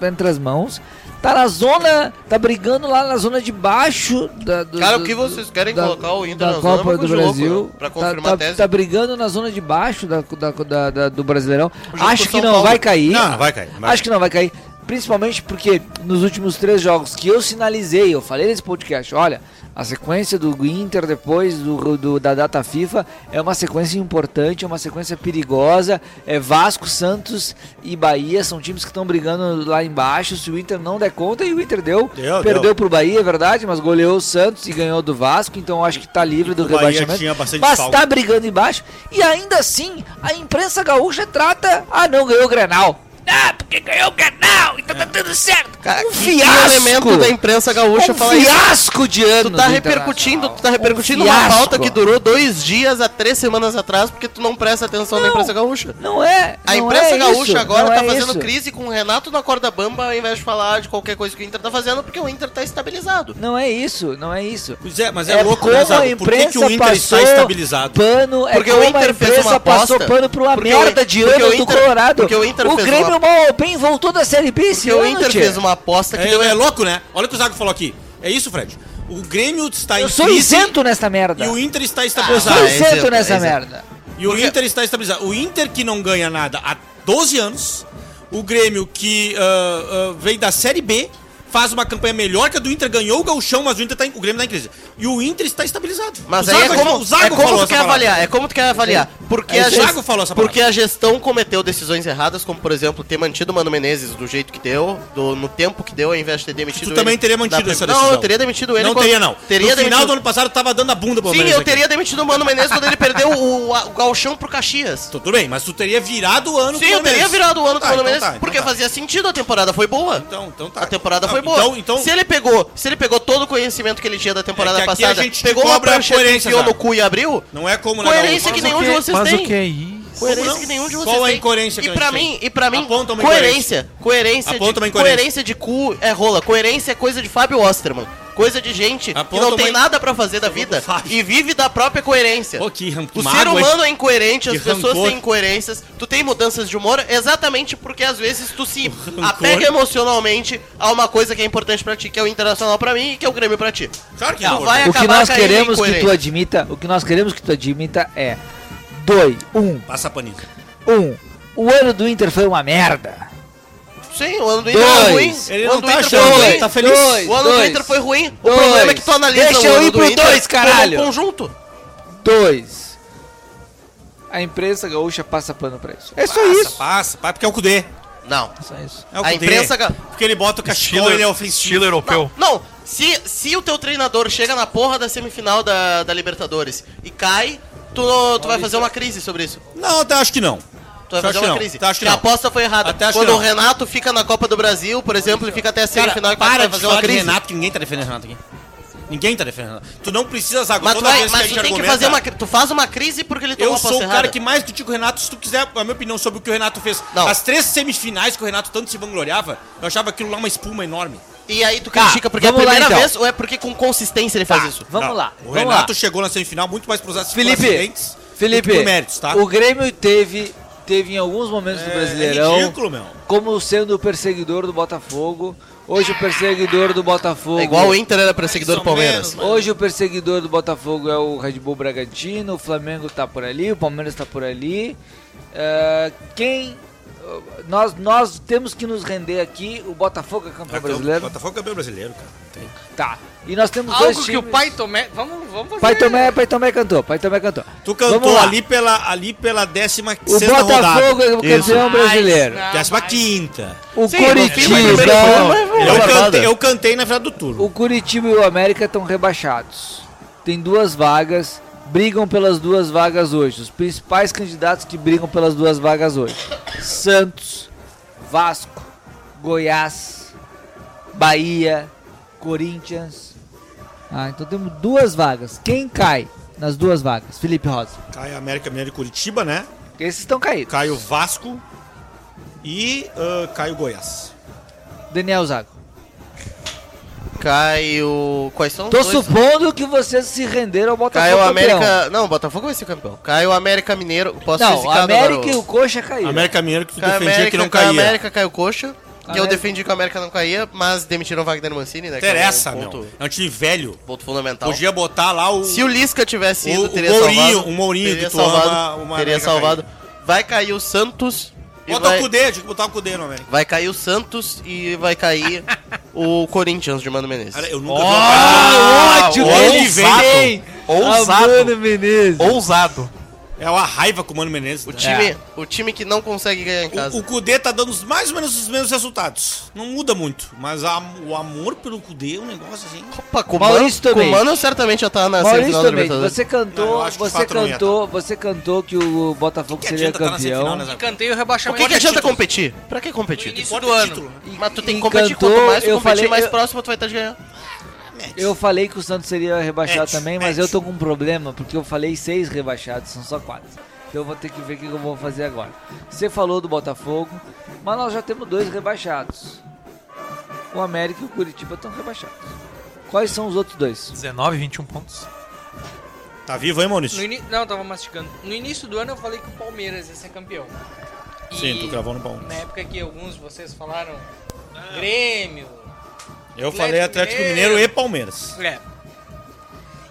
entre as mãos. Tá na zona, tá brigando lá na zona de baixo da, do, Cara, do- o que vocês querem da- colocar o Inter da na zona, Copa mas do com o jogo, Brasil. né? Pra Tá- confirmar tá, a tese. tá brigando na zona de baixo da, da, da- da- do Brasileirão. Acho que não Paulo. vai cair. Não, vai cair. vai Acho que não vai cair. Principalmente porque nos últimos três jogos que eu sinalizei, eu falei nesse podcast, olha, a sequência do Inter depois do, do- da data FIFA é uma sequência importante, é uma sequência perigosa. É Vasco, Santos e Bahia são times que estão brigando lá embaixo. Se o Inter não der conta, e o Inter deu, Deu, perdeu deu. pro Bahia, é verdade, mas goleou o Santos e ganhou do Vasco, então acho que tá livre do o Bahia rebaixamento. Mas falta. tá brigando embaixo e ainda assim a imprensa gaúcha trata, ah, não ganhou o Grenal. Ah, porque ganhou o Grenal, então tá tudo certo. Cara, um fiasco. elemento da imprensa gaúcha um falar fiasco de ano. Tu tá do repercutindo, tu tá repercutindo Um uma pauta que durou dois dias há três semanas atrás porque tu não presta atenção na Não. imprensa gaúcha. Não é. A imprensa é gaúcha isso, agora tá é fazendo isso. crise com o Renato na corda bamba ao invés de falar de qualquer coisa que o Inter tá fazendo, porque o Inter tá estabilizado. Não é isso, não é isso. Pois é, mas é, louco, como né, a Zago? Por que, que o Inter está estabilizado? pano, Porque é o como Inter a fez imprensa uma aposta- passou pano pra uma porque o- merda de porque ano o do Colorado. porque o Inter fez Grêmio uma- mal bem voltou da Série B esse Porque o ano, Inter fez uma aposta que É, deu é louco, né? Olha o que o Zago falou aqui. É isso, Fred. O Grêmio está Eu em sou crise isento nessa merda. e o Inter está Eu estabilizado. sou Ah, é isento isento, nessa é isento. merda. E o Porque- Inter está estabilizado. O Inter que não ganha nada há 12 anos. O Grêmio que ah, ah, vem da Série B. Faz uma campanha melhor que a do Inter, ganhou o Gauchão, mas o, Inter tá em- o Grêmio está em crise. E o Inter está estabilizado. Mas o aí é como, o Zago é como falou tu quer palavra. avaliar, é como tu quer avaliar. Porque, É, a o ges- Zago falou essa palavra. porque a gestão cometeu decisões erradas, como por exemplo, ter mantido o Mano Menezes do jeito que deu, do- no tempo que deu, ao invés de ter demitido Tu também ele teria mantido da- essa Não, decisão. eu teria demitido ele. Não quando- teria, não. Teria no final demitido... do ano passado, tava dando a bunda pro Sim, Palmeiras eu aqui. teria demitido o Mano Menezes quando ele perdeu o, a- o galchão pro Caxias. Tudo bem, mas tu teria virado o ano Sim, eu teria virado o ano Tá, o Mano então Menezes, tá, então porque tá. fazia sentido, a temporada foi boa. Então, então tá. A temporada Não, foi boa. Então, então se ele pegou, se ele pegou todo o conhecimento que ele tinha da temporada É aqui a passada, gente pegou uma cobra a prancheta, coerência, enfiou no cu e abriu, não é como na coerência que nenhum de vocês Mas têm. o que é isso? Coerência não? que nenhum de vocês Qual a tem. incoerência que e pra mim, tem? e pra mim, coerência, coerência, de, coerência de cu é rola, coerência é coisa de Fábio Osterman. Coisa de gente que não tem uma- nada pra fazer da vida e vive da própria coerência. Pô, que ran- que O ser mágoa, humano é incoerente, as Que pessoas rancor. têm incoerências. Tu tem mudanças de humor exatamente porque às vezes tu se apega emocionalmente a uma coisa que é importante pra ti, que é o internacional pra mim e que é o Grêmio pra ti. Claro que Não, não. vai O que acabar nós caindo queremos que tu admita, o que nós queremos que tu admita é dois, um, Passa paninho. um. O ano do Inter foi uma merda. Sim, o ano do Inter Dois. foi ruim. Ele o não ano do tá Inter achando, foi ruim. ele tá feliz. Dois, O ano do dois, Inter foi ruim. O dois. problema é que tu analisa Deixa o eu ano ir do pro Inter dois, caralho. como um conjunto. Dois. A imprensa gaúcha passa pano pra isso. É só Passa, isso. passa, passa, porque é o Cudê. Não. Só isso. É o A Cudê. imprensa ga- Porque ele bota o cachecol, Estilo, ele é ofensivo. estilo europeu. Não, não. Se, se o teu treinador chega na porra da semifinal da, da Libertadores e cai, tu, tu vai fazer uma crise sobre isso. Não, até acho que não. Tu vai Acho fazer que uma não, crise. acho que a não. aposta foi errada. Até acho Quando que o não. Renato fica na Copa do Brasil, por exemplo, ele fica até a Cara, semifinal e para vai de fazer falar uma de crise. Renato, que ninguém tá defendendo Renato aqui. Ninguém tá defendendo Renato. Tu não precisa zagueiro. Mas, tu, Toda vai, vez mas que a tu gente tem que argumenta- fazer uma cri- Tu faz uma crise porque ele tomou Eu uma sou o cara errada. que mais critica o Renato. Se tu quiser a minha opinião sobre o que o Renato fez, Não. as três semifinais que o Renato tanto se vangloriava, eu achava aquilo lá uma espuma enorme. E aí tu Tá, critica porque é a vamos lá, primeira então. vez ou é porque com consistência ele faz isso? Vamos Não, lá. O vamos Renato lá. chegou na semifinal muito mais pros acidentes Felipe, do que Felipe, por méritos, tá? o Grêmio teve, teve em alguns momentos do É, Brasileirão é ridículo, meu. como sendo o perseguidor do Botafogo. Hoje o perseguidor do Botafogo. É igual o Inter era perseguidor do Palmeiras. menos, Hoje o perseguidor do Botafogo é o Red Bull Bragantino, o Flamengo tá por ali, o Palmeiras tá por ali. É, quem. Nós, nós temos que nos render aqui, o Botafogo é campeão brasileiro. Botafogo é campeão brasileiro, cara. Tem. Tá. E nós temos dois Algo que times. o Pai Tomé... Vamos, vamos fazer... Pai Tomé, Pai Tomé cantou, Pai Tomé cantou. Tu cantou ali pela, ali pela décima O sexta rodada. Botafogo é o Isso. campeão brasileiro. Não, Décima quinta. O Sim, Curitiba. Eu, barbada. cantei, eu cantei na final do turno. O Curitiba e o América estão rebaixados. Tem duas vagas, brigam pelas duas vagas hoje. Os principais candidatos que brigam pelas duas vagas hoje: Santos, Vasco, Goiás, Bahia, Corinthians. Ah, então temos duas vagas. Quem cai nas duas vagas? Felipe Rosa. Cai América Mineiro e Curitiba, né? Esses estão caídos. Cai o Vasco e ah, cai o Goiás. Daniel Zago. Cai o. Quais são os Tô dois? supondo que vocês se renderam ao Botafogo. Cai o campeão. América. Não, o Botafogo vai ser campeão. Cai o América Mineiro. Posso ser Não, o zicado América agora, e o Coxa caíram. América Mineiro que tu o defendia América, que não o caía. América, cai o Coxa. Que eu defendi que o América não caía, mas demitiram o Wagner Mancini, né? que é um Interessa, ponto, meu. É um time velho. ponto fundamental. Podia botar lá o... Se o Lisca tivesse O- ido, o teria Mourinho- salvado. o Mourinho teria que tu salvado, ama, uma teria América salvado. Vai cair o Santos. E Bota vai, o Cudê, tinha que botar o Cudê no América. vai cair o Santos e vai cair o Corinthians de Mano Menezes. Cara, eu nunca vi Ah, ódio que ele ele vem. Ousado. Ousado. É uma raiva com o Mano Menezes. O né? time, o time que não consegue ganhar em casa. O, o Cudê tá dando os- mais ou menos os mesmos resultados. Não muda muito. Mas a- o amor pelo Cudê é um negócio assim. Opa, com o Maurício Mano, com o também. Mano certamente já tá na Maurício semifinal da também, Libertadores. você cantou, que você não ia cantou, você cantou que o Botafogo Que seria adianta tá campeão. Zé? cantei o Por rebaixamento. que, que adianta título. competir? Pra que No competir? início Importa do o ano. título, né? Mas tu tem que competir. cantou, Quanto mais tu eu competir, falei- mais eu- próximo tu vai estar de ganhar. Eu falei que o Santos seria rebaixado também, mas eu tô com um problema, porque eu falei seis rebaixados, são só quatro. Então eu vou ter que ver o que eu vou fazer agora. Você falou do Botafogo, mas nós já temos dois rebaixados. O América e o Curitiba estão rebaixados. Quais são os outros dois? 19, 21 pontos. Tá vivo aí, No Maurício? ini... Não, tava mastigando. No início do ano eu falei que o Palmeiras ia ser campeão. Sim, tu gravou no pau. Na época que alguns de vocês falaram Grêmio. Eu falei Atlético Mineiro e Palmeiras. É.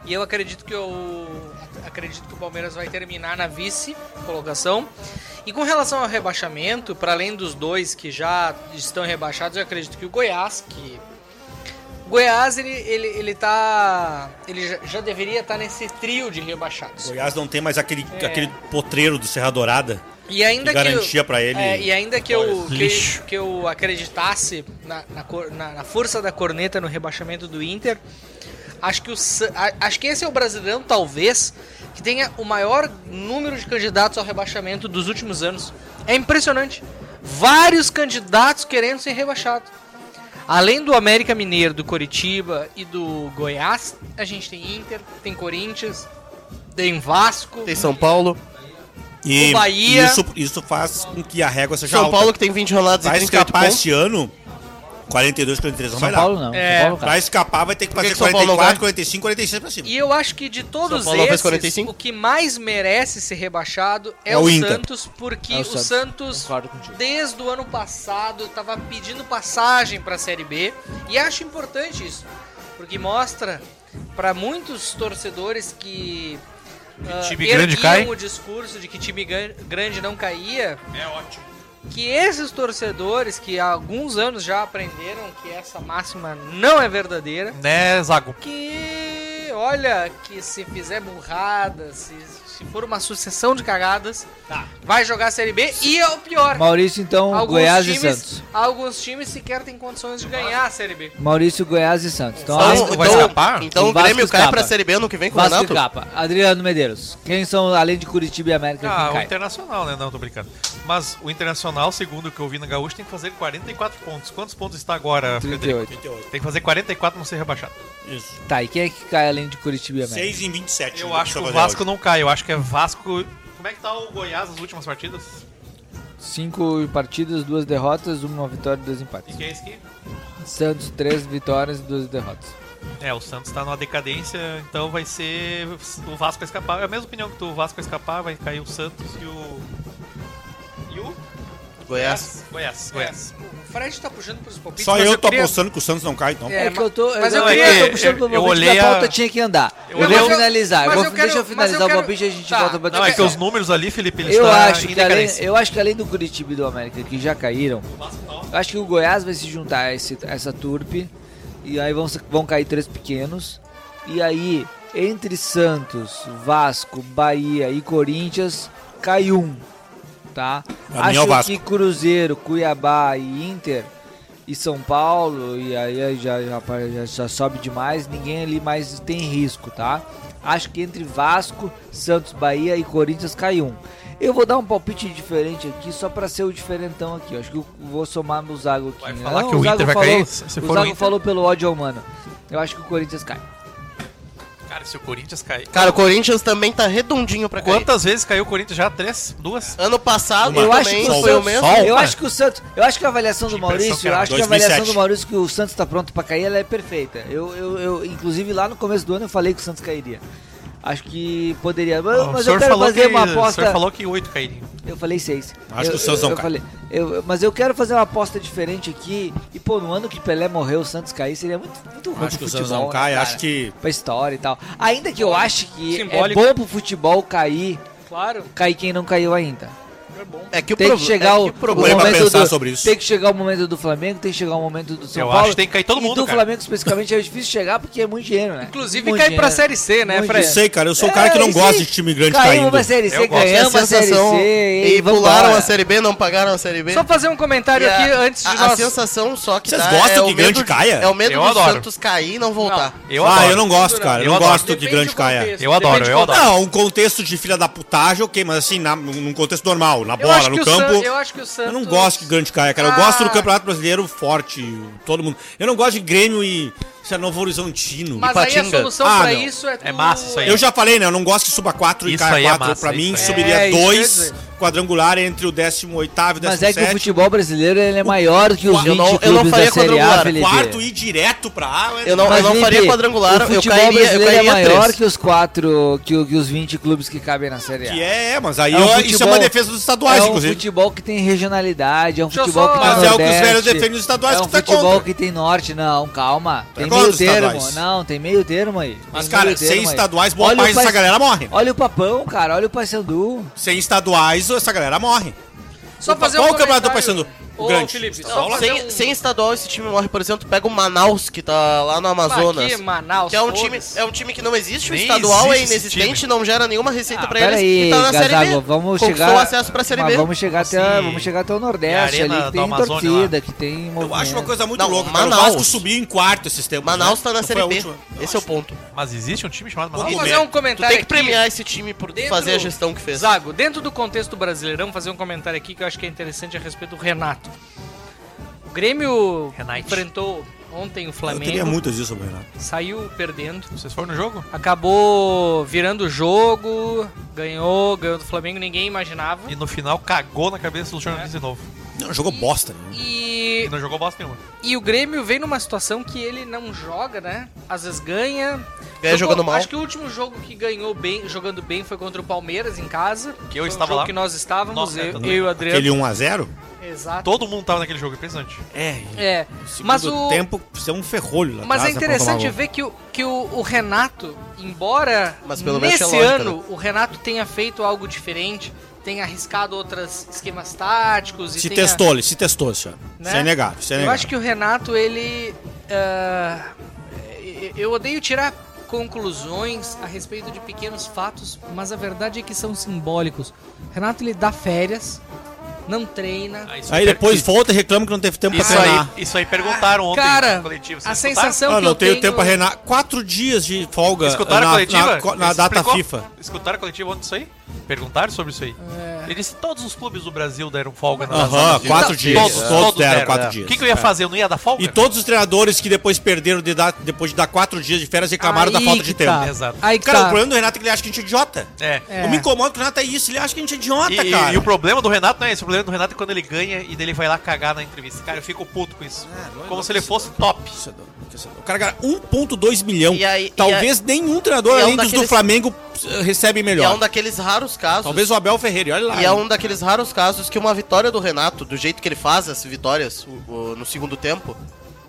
E eu acredito que eu acredito que o Palmeiras vai terminar na vice colocação. E com relação ao rebaixamento, para além dos dois que já estão rebaixados, eu acredito que o Goiás, que o Goiás ele ele ele tá ele já, já deveria estar nesse trio de rebaixados. Goiás não tem mais aquele, É. aquele potreiro do Serra Dourada. E ainda Que que, garantia eu, pra ele é, e ainda que eu, que, que eu acreditasse na, na, na- na força da corneta no rebaixamento do Inter, acho que, o, acho que esse é o brasileirão, talvez, que tenha o maior número de candidatos ao rebaixamento dos últimos anos. É impressionante. Vários candidatos querendo ser rebaixados. Além do América Mineiro, do Coritiba e do Goiás, a gente tem Inter, tem Corinthians, tem Vasco. Tem São Paulo. E O Bahia- Isso, isso faz com que a régua seja São alta. Paulo que tem 20 rodadas e Vai 38 escapar pontos. este ano 42, 43 não São vai Paulo dar. não. É. São Paulo Pra cai. escapar vai ter que Por que fazer que São Paulo não 44, vai? 45, 46 pra cima. E eu acho que de todos São Paulo fez esses, 45? o que mais merece ser rebaixado é, É o, o Inter. Santos, porque É o o Santos. Santos, Concordo contigo. desde o ano passado, estava pedindo passagem para a Série B. E acho importante isso, porque mostra para muitos torcedores que ah, time grande cai. o discurso de que time grande não caía, É ótimo. que esses torcedores que há alguns anos já aprenderam que essa máxima não é verdadeira, Né, Zago? que olha que se fizer burrada, se, se for uma sucessão de cagadas, vai jogar a Série B e é o pior. Maurício, então, Alguns Goiás times, e Santos. alguns times sequer têm condições de ganhar a Série B. Maurício, Goiás e Santos. Então, Então, Vasco vai então, escapar? então O o Grêmio cai escapa. pra Série B ano que vem com o Vasco e Renato? Capa. Adriano Medeiros. Quem são, além de Curitiba e América, Ah, quem o cai? Internacional, né? Não, tô brincando. Mas o Internacional, segundo o que eu vi na Gaúcha, tem que fazer 44 pontos. Quantos pontos está agora, Frederico? 38. Tem que fazer 44 pra não ser rebaixado. Isso. Tá, e quem é que cai além de Curitiba e América? 6 em 27. Eu não acho que o Vasco não cai. Eu acho que é Vasco. Como é que tá o Goiás nas últimas partidas? Cinco partidas, duas derrotas, uma vitória e dois E empates. quem é esse aqui? Santos, três vitórias e duas derrotas. É, o Santos tá numa decadência, então vai ser o Vasco vai escapar. É a mesma opinião que tu, o Vasco vai escapar, vai cair o Santos e o. O. Goiás. Goiás. Goiás. O Fred tá puxando pros palpites. Só mas eu tô queria- apostando que o Santos não cai, então. É, É, que eu tô. mas eu não, queria- eu tô puxando pro eu- eu palpite, olhei a pauta tinha que andar. eu Eu, olhei vou finalizar. eu vou, eu quero- deixa eu mas eu finalizar quero- o palpite e a gente Tá. volta pra Não, é que os números ali, Felipe, eles Eu estão acho, que além, eu acho que além do Curitiba e do América, que já caíram, eu acho que o Goiás vai se juntar a esse- essa turpe. E aí vão, vão cair três pequenos. E aí, entre Santos, Vasco, Bahia e Corinthians, cai um. Tá? Mim é o acho que Cruzeiro, Cuiabá e Inter e São Paulo, e aí já, já, já, sobe demais, ninguém ali mais tem risco, tá? Acho que entre Vasco, Santos, Bahia e Corinthians cai um. Eu vou dar um palpite diferente aqui, só pra ser o diferentão aqui. Acho que eu vou somar no Zago aqui. Vai né? falar Não, que o Zago Inter vai falou, cair? Se o o Zago falou pelo ódio humano. Eu acho que o Corinthians cai. Cara, se o Corinthians cair. Cara, o Corinthians também tá redondinho pra cair. Quantas vezes caiu o Corinthians já? Três? Duas? Ano passado Eu acho também que o foi o mesmo. Eu Uma. acho que o Santos, eu acho que a avaliação do Maurício, que eu acho que a avaliação 2007. do Maurício que o Santos tá pronto pra cair, ela é perfeita. Eu, eu, eu inclusive lá no começo do ano eu falei que o Santos cairia. Acho que poderia, mas, mas senhor eu quero fazer que, uma O senhor aposta. falou que oito cairiam. Eu falei seis. Acho eu, que o Santos eu, não eu cai. falei, eu- mas eu quero fazer uma aposta diferente aqui. E pô, no ano que Pelé morreu, o Santos cair seria muito, muito ruim Acho que pro o Santos futebol, não cai, né, acho cara? que. Pra história e tal. Ainda que eu ache que Simbólico. é bom pro futebol cair, Claro, cair quem não caiu ainda. É. É que o Tem que chegar é o, que o problema é momento pensar do, sobre isso. Tem que chegar o momento do Flamengo, tem que chegar o momento do São Eu Paulo. acho que tem que cair todo e mundo, do cara. Flamengo especificamente é difícil chegar porque é muito dinheiro, né? Inclusive Muito cai pra dinheiro. Série C, né, Fred? Não sei, cara. Eu sou o cara que É, não e gosta de time grande Caímos caindo. uma Série C, Eu ganhamos a Série sensação- C e pularam a Série B, não pagaram a Série B. Só fazer um comentário E a- aqui antes de a, nós... a sensação só que Vocês gostam é que o grande caia? É o medo Eu do. Santos cair e não voltar. Eu ah, eu não gosto, cara. Eu, Eu não gosto que grande caia. Eu adoro, eu do adoro. Não, um contexto de filha da putagem, ok, mas assim, num contexto normal, na Eu bola, no o campo. San- eu acho que o Santos... Eu não gosto que grande caia, cara. Eu Ah. gosto do Campeonato Brasileiro forte, todo mundo. Eu não gosto de Grêmio e sei lá, Novo Horizontino. Mas aí a Ipatinga. solução Ah, pra não. isso é tu... É massa isso aí. Eu já falei, né? Eu não gosto que suba 4 e Isso caia aí é 4. massa, pra mim, isso subiria É, isso que eu ia 2 dizer. quadrangular entre o 18 e o 17. Mas é que o futebol brasileiro ele é maior que os eu 20 não- eu não clubes faria da Série A, quarto e direto pra A. Eu não, Mas, eu não Felipe, faria quadrangular, o eu futebol cairia, eu brasileiro é cairia maior três. que os quatro, que, o- que os 20 clubes que cabem na Série A. Que é, mas aí É um eu- isso é futebol- uma defesa dos estaduais, é um inclusive. futebol que tem regionalidade, é um Deixa futebol só- que tem Mas é o que os Nordeste, velhos defendem os estaduais é um que é futebol contra. que tem norte, não, calma. Tu é Tem meio termo, estaduais. não, tem meio termo aí. Mas, tem cara, sem aí. estaduais, boa Olha o parte dessa galera morre. Olha o Papão, cara, olha o Paysandu. Sem estaduais, essa galera morre. Só fazer Qual um o campeonato do Paysandu? Ô, grande. Felipe, Não, fazer Sem, um... sem estadual, esse time morre, por exemplo, pega o Manaus, que tá lá no Amazonas. Aqui, Manaus, que é um, time, é um time que não existe, o Nem estadual é existe esse inexistente, não gera nenhuma receita Ah, pra eles aí, e tá na Série Gazago, B. vamos Conquistou chegar, o acesso pra Série B. vamos chegar até, vamos chegar até o é Nordeste ali, que tem Amazônia torcida, lá. que tem Eu movimento. acho uma coisa muito Não, louca. cara. O Manaus. Vasco subiu em quarto esses tempos. Manaus né? tá na Série B. última. Esse é o ponto. Mas existe um time chamado Manaus? Vamos fazer um comentário tem que premiar esse time por fazer a gestão que fez. Zago, dentro do contexto Brasileirão, fazer um comentário aqui que eu acho que é interessante a respeito do Renato. O Grêmio Renate. enfrentou Ontem o Eu teria Flamengo muitas disso sobre o Renato. saiu perdendo. Vocês foram no jogo? Acabou virando o jogo, ganhou, ganhou do Flamengo, ninguém imaginava. E no final cagou na cabeça do Luciano Diniz de novo. Não, jogou bosta, né? E, E não jogou bosta nenhuma. e o Grêmio vem numa situação que ele não joga, né? Às vezes ganha. Ganha jogando mal. Acho que o último jogo que ganhou bem, jogando bem, foi contra o Palmeiras em casa. Que eu Foi um estava jogo lá. que nós estávamos, Nossa, eu, eu eu e o Adriano. Aquele 1x0? Exato. Todo mundo tava naquele jogo, impressionante. É. É, Segundo mas o tempo, precisa um ferrolho lá Mas é né, interessante ver que, o, que o, o Renato, embora Mas pelo menos nesse tinha lógica, ano o Renato tenha feito algo diferente, tenha arriscado outros esquemas táticos e Se tenha, testou, ele se testou, senhor. né? É negável, isso é Eu acho que o Renato, ele. ah, eu odeio tirar conclusões a respeito de pequenos fatos, mas a verdade é que são simbólicos. O Renato ele dá férias, não treina. isso Aí per- depois volta e reclama que não teve tempo Isso pra treinar. aí, isso aí perguntaram ontem Cara, no coletivo. a escutaram? sensação Ah, que não eu tenho tenho... tempo pra reinar. Quatro dias de folga Escutaram na, a coletiva? na, na data explicou? FIFA. Escutaram a coletiva ontem isso aí? Perguntaram sobre isso aí. É. Ele disse que todos os clubes do Brasil deram folga na Aham, quatro dias. Todos, Todos, todos deram deram. quatro O dias. que, que eu ia É. fazer? Eu não ia dar folga? E todos os treinadores que depois perderam de dar, depois de dar quatro dias de férias reclamaram da Aí falta que de tempo. tá. Exato. Aí Cara, tá. o problema do Renato é que ele acha que a gente é idiota. É. É. Eu me incomodo que o Renato é isso, ele acha que a gente é idiota, cara. e o problema do Renato não é esse. O problema do Renato é quando ele ganha e dele vai lá cagar na entrevista. Cara, eu fico puto com isso. É, Como se ele fosse top. O cara ganha 1.2 milhão. E aí- e Talvez nenhum treinador, é um além dos do daqueles- Flamengo, eh, recebe E é melhor. um daqueles raros casos. Talvez o Abel Ferreira, olha lá. E é um daqueles raros casos que uma vitória do Renato, do jeito que ele faz as vitórias o- o- no segundo tempo,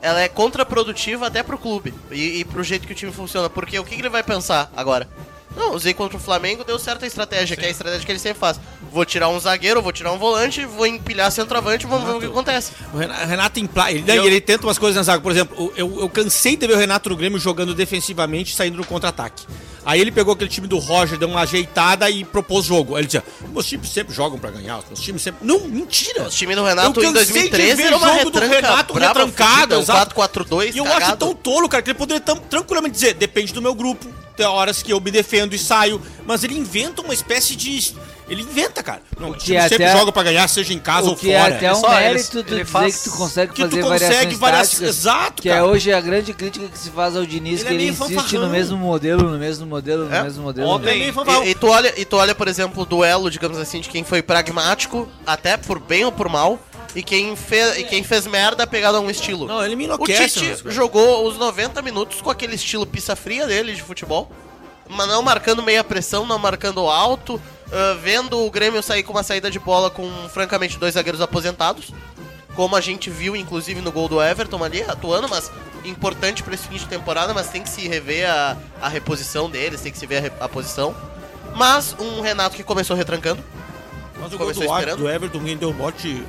ela é contraprodutiva até pro clube e, e pro jeito que o time funciona. Porque o que, que ele vai pensar agora? Não, usei contra o Flamengo, deu certa estratégia, que é a estratégia que ele sempre faz. Vou tirar um zagueiro, vou tirar um volante, vou empilhar centroavante, vamos ver o que acontece. O Renato, Renato ele, Eu- ele tenta umas coisas na zaga. Por exemplo, eu, eu cansei de ver o Renato no Grêmio jogando defensivamente e saindo no contra-ataque. Aí ele pegou aquele time do Roger, deu uma ajeitada e propôs jogo. Aí ele dizia: meus times sempre jogam pra ganhar, os meus times sempre. Não, mentira! O time do Renato Eu em cansei de 2013 ver era uma jogo do Renato brava, um exato. 4-4-2, E eu acho tão tolo, cara, que ele poderia tão, tranquilamente dizer, depende do meu grupo, tem horas que eu me defendo e saio, mas ele inventa uma espécie de... Ele inventa, cara. Não, o que time é sempre até- joga pra ganhar, seja em casa ou O que é fora. até É um só ele- mérito tu ele dizer faz- que tu consegue que tu fazer consegue variações exato, que é cara. hoje a grande crítica que se faz ao Diniz, Ele é que ele meio insiste fanfarrão. no mesmo modelo, no mesmo modelo, no É? mesmo modelo. Ontem- né? Ele é. E, e tu olha, e tu olha, por exemplo, o duelo, digamos assim, de quem foi pragmático, até por bem ou por mal, e quem, fe, e quem fez merda pegado a um estilo. Não, ele me o enlouquece. Tite mas- jogou os 90 minutos com aquele estilo pizza fria dele de futebol, mas não marcando meia pressão, não marcando alto, ah, vendo o Grêmio sair com uma saída de bola com, francamente, dois zagueiros aposentados. Como a gente viu, inclusive, no gol do Everton ali, atuando, mas importante para esse fim de temporada, mas tem que se rever a, a reposição deles, tem que se ver a, a posição. Mas um Renato que começou retrancando. Mas o gol do, esperando. do Everton, quem deu bote,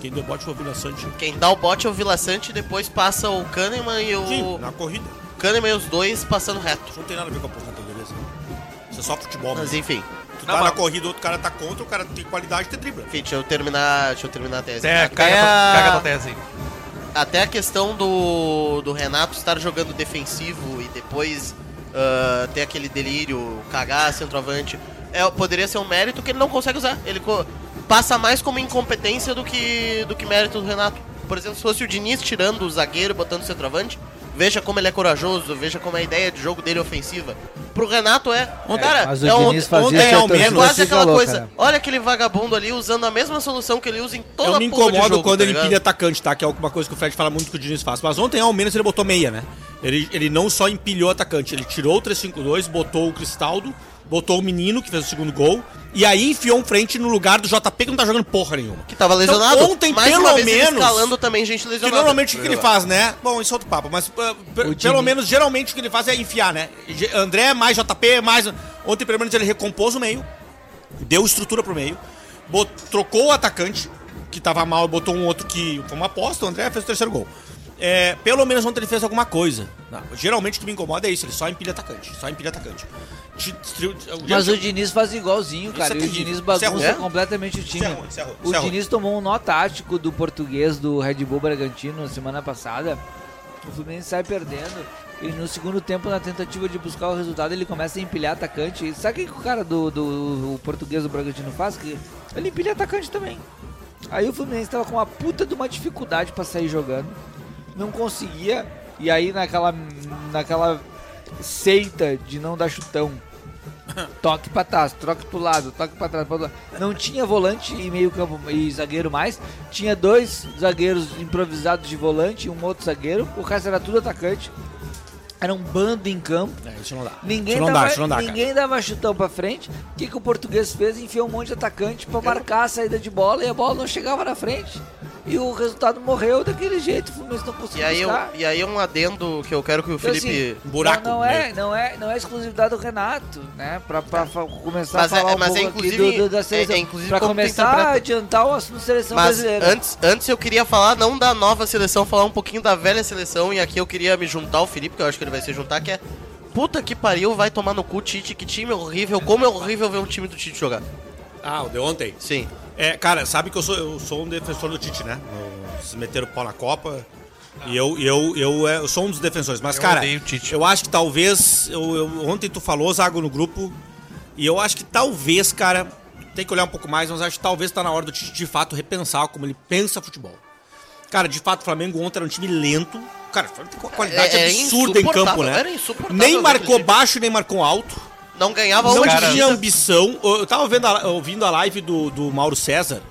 quem deu bote foi o Vila Sante. Quem dá o bote é o Vila Sante, depois passa o Kahneman e Sim, o. na corrida. Kahneman e os dois passando reto. Isso não tem nada a ver com a aposentadoria. assim. Isso é só futebol. Mas mesmo. enfim. Tu Não, tá na mas- corrida, outro cara tá contra, o cara tem qualidade, te dribla. Enfim, deixa eu terminar, deixa eu terminar a tese. É, Até caga, a- caga tese aí. até a questão do, do Renato estar jogando defensivo e depois ah, ter aquele delírio, cagar centroavante, é, poderia ser um mérito que ele não consegue usar. Ele co- passa mais como incompetência do que, do que mérito do Renato. Por exemplo, se fosse o Diniz tirando o zagueiro e botando o centroavante, veja como ele é corajoso, veja como é a ideia de jogo dele é ofensiva. Pro Renato é. cara, Mas o é um- Diniz fazia ontem é ao torcida menos. Quase se aquela falou, coisa. cara. Olha aquele vagabundo ali usando a mesma solução que ele usa em toda Eu a me incomodo jogo, quando tá ele empilha atacante, tá? Que é uma coisa que o Fred fala muito que o Diniz faz. Mas ontem, ao menos, ele botou meia, né? Ele, ele não só empilhou atacante, ele tirou o 3-5-2, botou o Cristaldo, botou o menino, que fez o segundo gol, e aí enfiou um frente no lugar do JP, que não tá jogando porra nenhuma. Que tava lesionado. Então, ontem, Mais pelo uma vez, ele menos, escalando também gente Que lesionada. normalmente o que ele faz, né? Bom, isso é outro papo, mas uh, pelo Diniz- menos, geralmente o que ele faz é enfiar, né? André mais JP, mais. Ontem, pelo menos, ele recompôs o meio, deu estrutura pro meio, bot- trocou o atacante, que tava mal, botou um outro que foi uma aposta, o André fez o terceiro gol. É, pelo menos ontem ele fez alguma coisa. Não, geralmente o que me incomoda é isso, ele só empilha atacante, só empilha atacante. Mas o Diniz faz igualzinho, cara. é e o. Diniz é bagunça ruim. completamente o time. É ruim, isso é ruim, o isso é ruim. Diniz tomou um nó tático do português do Red Bull Bragantino na semana passada. O Fluminense sai perdendo. E no segundo tempo, na tentativa de buscar o resultado, ele começa a empilhar atacante. Sabe o que o cara do, do o português do Bragantino faz? Que ele empilha atacante também. Aí o Fluminense tava com uma puta de uma dificuldade pra sair jogando. não conseguia. E aí naquela, naquela seita de não dar chutão. Toque pra trás, troque pro lado, toque pra trás. Pra lado. Não tinha volante e meio campo e zagueiro mais. Tinha dois zagueiros improvisados de volante e um outro zagueiro. O resto era tudo atacante. Era um bando em campo. É, isso não dá. Ninguém, isso não dava, dá, isso não dá, cara. ninguém dava chutão pra frente. O que, que o português fez? Enfiou um monte de atacante pra marcar a saída de bola e a bola não chegava na frente. E o resultado morreu daquele jeito. O Fluminense não conseguiu E aí, eu, e aí um adendo que eu quero que o Então, Felipe... assim, buraco Não, não é, meio. não, é, não é exclusividade do Renato, né? Pra, pra fa- começar Mas a é- falar um mas é pouco aqui inclusive- do, do- da é- seleção. é inclusive pra começar a adiantar o assunto seleção Mas brasileira. antes, antes eu queria falar não da nova seleção, falar um pouquinho da velha seleção. E aqui eu queria me juntar ao Felipe, que eu acho que ele vai se juntar, que é... Puta que pariu, vai tomar no cu, Tite. Que time horrível. Como é horrível ver um time do Tite jogar. Ah, o de ontem? Sim. É, cara, sabe que eu sou, eu sou um defensor do Tite, né? Vocês meteram o pau na Copa. E eu, eu, eu, é, eu sou um dos defensores. Mas, Eu cara, odeio o Tite. eu acho que talvez. Eu, eu- ontem tu falou, Zago, no grupo. E eu acho que talvez, cara. Tem que olhar um pouco mais, mas acho que talvez tá na hora do Tite de fato repensar como ele pensa futebol. Cara, de fato, o Flamengo ontem era um time lento. Cara, o Flamengo tem uma qualidade É- é absurda em campo, né? era insuportável Nem marcou baixo, nem marcou alto. Não ganhava Não cara- tinha ambição. Eu tava vendo a- ouvindo a live do, do Mauro César.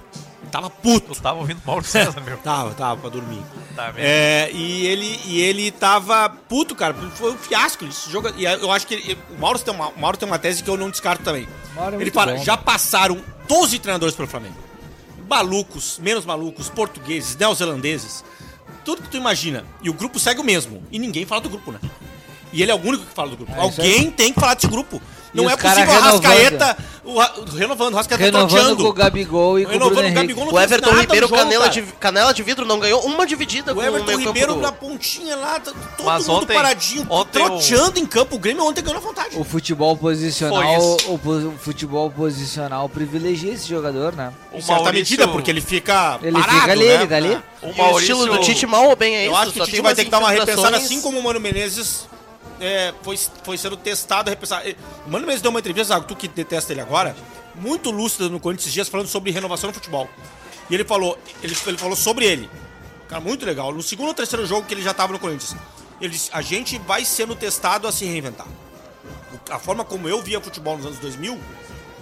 Tava puto. Eu tava ouvindo Mauro César, meu. Tava, tava pra dormir. Tá vendo? É, e ele, e ele tava puto, cara. Foi um fiasco. Esse jogo, e eu acho que ele- o, Mauro tem uma, o Mauro tem uma tese que eu não descarto também. É ele fala: bom. já passaram 12 treinadores pelo Flamengo. Malucos, menos malucos, portugueses, neozelandeses. Tudo que tu imagina. E o grupo segue o mesmo. E ninguém fala do grupo, né? E ele é o único que fala do grupo. É, isso Alguém tem que falar desse grupo. Não é possível o renovando. Arrascaeta. O, Ra- o renovando, o Arrascaeta Renovando troteando. com o Gabigol e com o Renovando Bruno o Henrique. Gabigol não O fez Everton Ribeiro, jogo, canela, cara. de, canela de vidro, não ganhou uma dividida O com o Everton Ribeiro do- na pontinha lá, tá todo Mas mundo ontem- paradinho, ontem troteando em campo. O Grêmio ontem ganhou na vontade. O futebol posicional, o, o futebol posicional privilegia esse jogador, né? O Em certa Maurício- medida, porque ele fica Ele parado, fica ali, né? ele tá ali. O E o Maurício... estilo do Tite mal ou bem é Eu isso. acho que o Tite vai ter que dar uma repensada, assim como o Mano Menezes é, foi, foi sendo testado, repensado. Mano Menezes deu uma entrevista, Zago, tu que detesta ele agora, muito lúcida no Corinthians esses dias, falando sobre renovação no futebol. E ele falou, ele, ele falou sobre ele. Cara, muito legal. No segundo ou terceiro jogo que ele já tava no Corinthians, ele disse, a gente vai sendo testado a se reinventar. A forma como eu via futebol nos anos 2000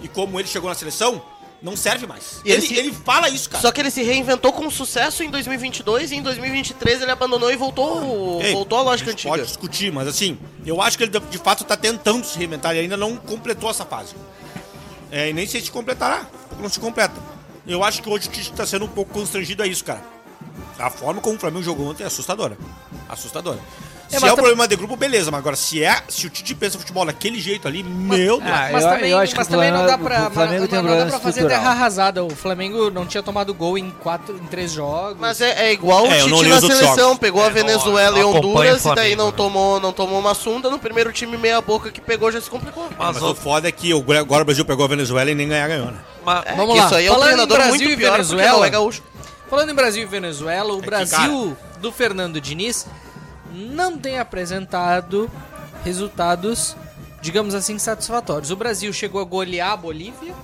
e como ele chegou na seleção, não serve mais. Ele, ele se- ele fala isso, cara. Só que ele se reinventou com sucesso em 2022 e em 2023 ele abandonou e voltou, Ei, voltou à lógica antiga. Pode discutir, mas assim, eu acho que ele de fato tá tentando se reinventar e ainda não completou essa fase. É, e nem sei se completará, porque não se completa. Eu acho que hoje o Tite tá sendo um pouco constrangido a isso, cara. A forma como o Flamengo jogou ontem é assustadora. Assustadora. É, se mas é o tam- problema de grupo, beleza, mas agora se é, se o Tite pensa futebol daquele jeito ali, meu Deus. Ah, Mas eu- também, eu acho que mas o também não dá pra, o Flamengo mas- tem um mas não dá pra fazer terra arrasada. O Flamengo não tinha tomado gol em, quatro, em três jogos. Mas é, é igual É, o Tite na seleção, jogos. pegou É, a Venezuela não e Honduras e daí não né? tomou, não tomou uma sunda, no primeiro time meia boca que pegou já se complicou. Mas, Mas o foda é que agora o Brasil pegou a Venezuela e nem ganhar ganhou, né? Mas- É, Vamos que lá. Isso aí é um treinador Brasil muito e pior Venezuela, não é gaúcho. Falando em Brasil e Venezuela, o que, Brasil do Fernando Diniz não tem apresentado resultados, digamos assim, satisfatórios. O Brasil chegou a golear a Bolívia.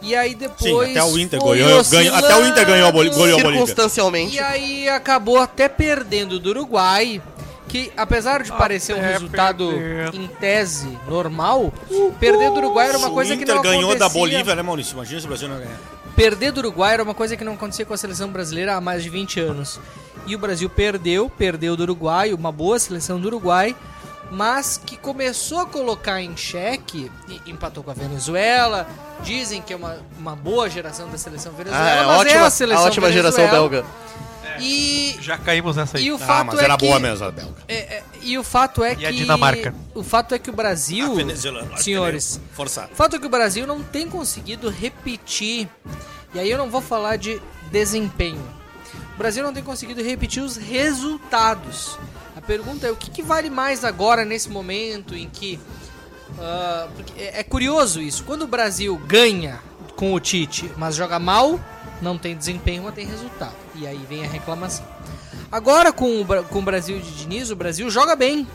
E aí Sim, depois. até o Inter ganhou, ganhou- até o Inter ganhou a oscilando. goleou a Bolívia. Circunstancialmente. E aí acabou até perdendo do Uruguai, que apesar de parecer um resultado perder. em tese normal, perder do Uruguai era uma coisa o que Inter não ganhou acontecia. da Bolívia, né, Maurício? Imagina se o Brasil não ganhar. Perder do Uruguai era uma coisa que não acontecia com a seleção brasileira há mais de 20 anos. E o Brasil perdeu, perdeu do Uruguai, uma boa seleção do Uruguai, mas que começou a colocar em xeque, e empatou com a Venezuela. Dizem que é uma, uma boa geração da seleção Ah, venezuela, é mas ótima, é a seleção a ótima geração Venezuela. belga. E, Já caímos nessa aí. e o Ah, fato mas é era que boa mesmo a belga. é, é, e o fato é E que a Dinamarca? o fato é que o Brasil, venezuelana, senhores, Forçado. o fato é que o Brasil não tem conseguido repetir, e aí eu não vou falar de desempenho. O Brasil não tem conseguido repetir os resultados. A pergunta é o que, que vale mais agora nesse momento em que porque é, é curioso isso. Quando o Brasil ganha com o Tite, mas joga mal, não tem desempenho, mas tem resultado. E aí vem a reclamação. Agora com o, com o Brasil de Diniz, o Brasil joga bem.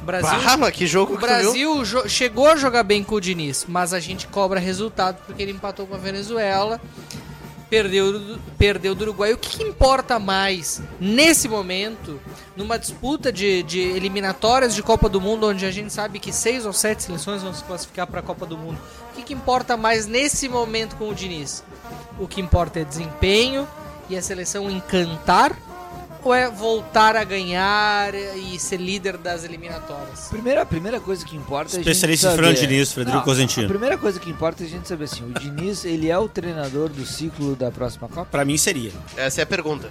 O Brasil, Ah, mas que jogo o que? Brasil jo- chegou a jogar bem com o Diniz, mas a gente cobra resultado porque ele empatou com a Venezuela. Perdeu, perdeu do Uruguai. O que, que importa mais nesse momento, numa disputa de, de eliminatórias de Copa do Mundo, onde a gente sabe que seis ou sete seleções vão se classificar para a Copa do Mundo? O que, que importa mais nesse momento com o Diniz? O que importa é desempenho e a seleção encantar? Ou é voltar a ganhar e ser líder das eliminatórias? Primeira, a primeira coisa que importa é a gente Especialista em saber... Fernando Diniz, Frederico Não, Cosentino. A primeira coisa que importa é a gente saber assim, o Diniz, ele é o treinador do ciclo da próxima Copa? Pra mim seria. Essa é a pergunta.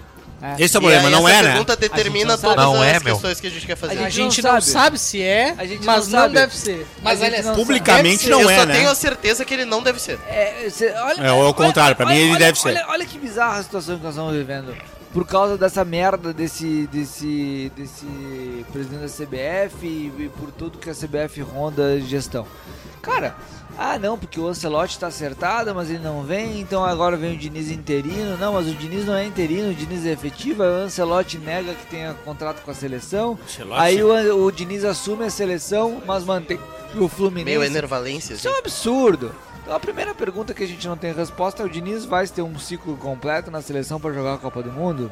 Esse é o problema, não essa é, né? pergunta determina A gente não todas sabe. Não as é, meu. questões que a gente quer fazer. A A gente gente não não sabe. sabe se é, A gente mas não não, sabe. deve ser. Mas gente não sabe. Publicamente deve ser. não eu é, só né? tenho a certeza que ele não deve ser. É, cê- olha, É, ao contrário, pra mim ele olha- deve ser. Olha, olha que bizarra a situação que nós estamos vivendo. Por causa dessa merda desse, desse, desse presidente da CBF e, e por tudo que a CBF ronda gestão. Cara, ah não, porque o Ancelotti tá acertado, mas ele não vem, então agora vem o Diniz interino. Não, mas o Diniz não é interino, o Diniz é efetivo, o Ancelotti nega que tenha contrato com a seleção. Ancelotti- Aí o, o Diniz assume a seleção, mas mantém o Fluminense. Meio enervalência. Isso é um absurdo. A primeira pergunta que a gente não tem resposta é o Diniz vai ter um ciclo completo na seleção para jogar a Copa do Mundo?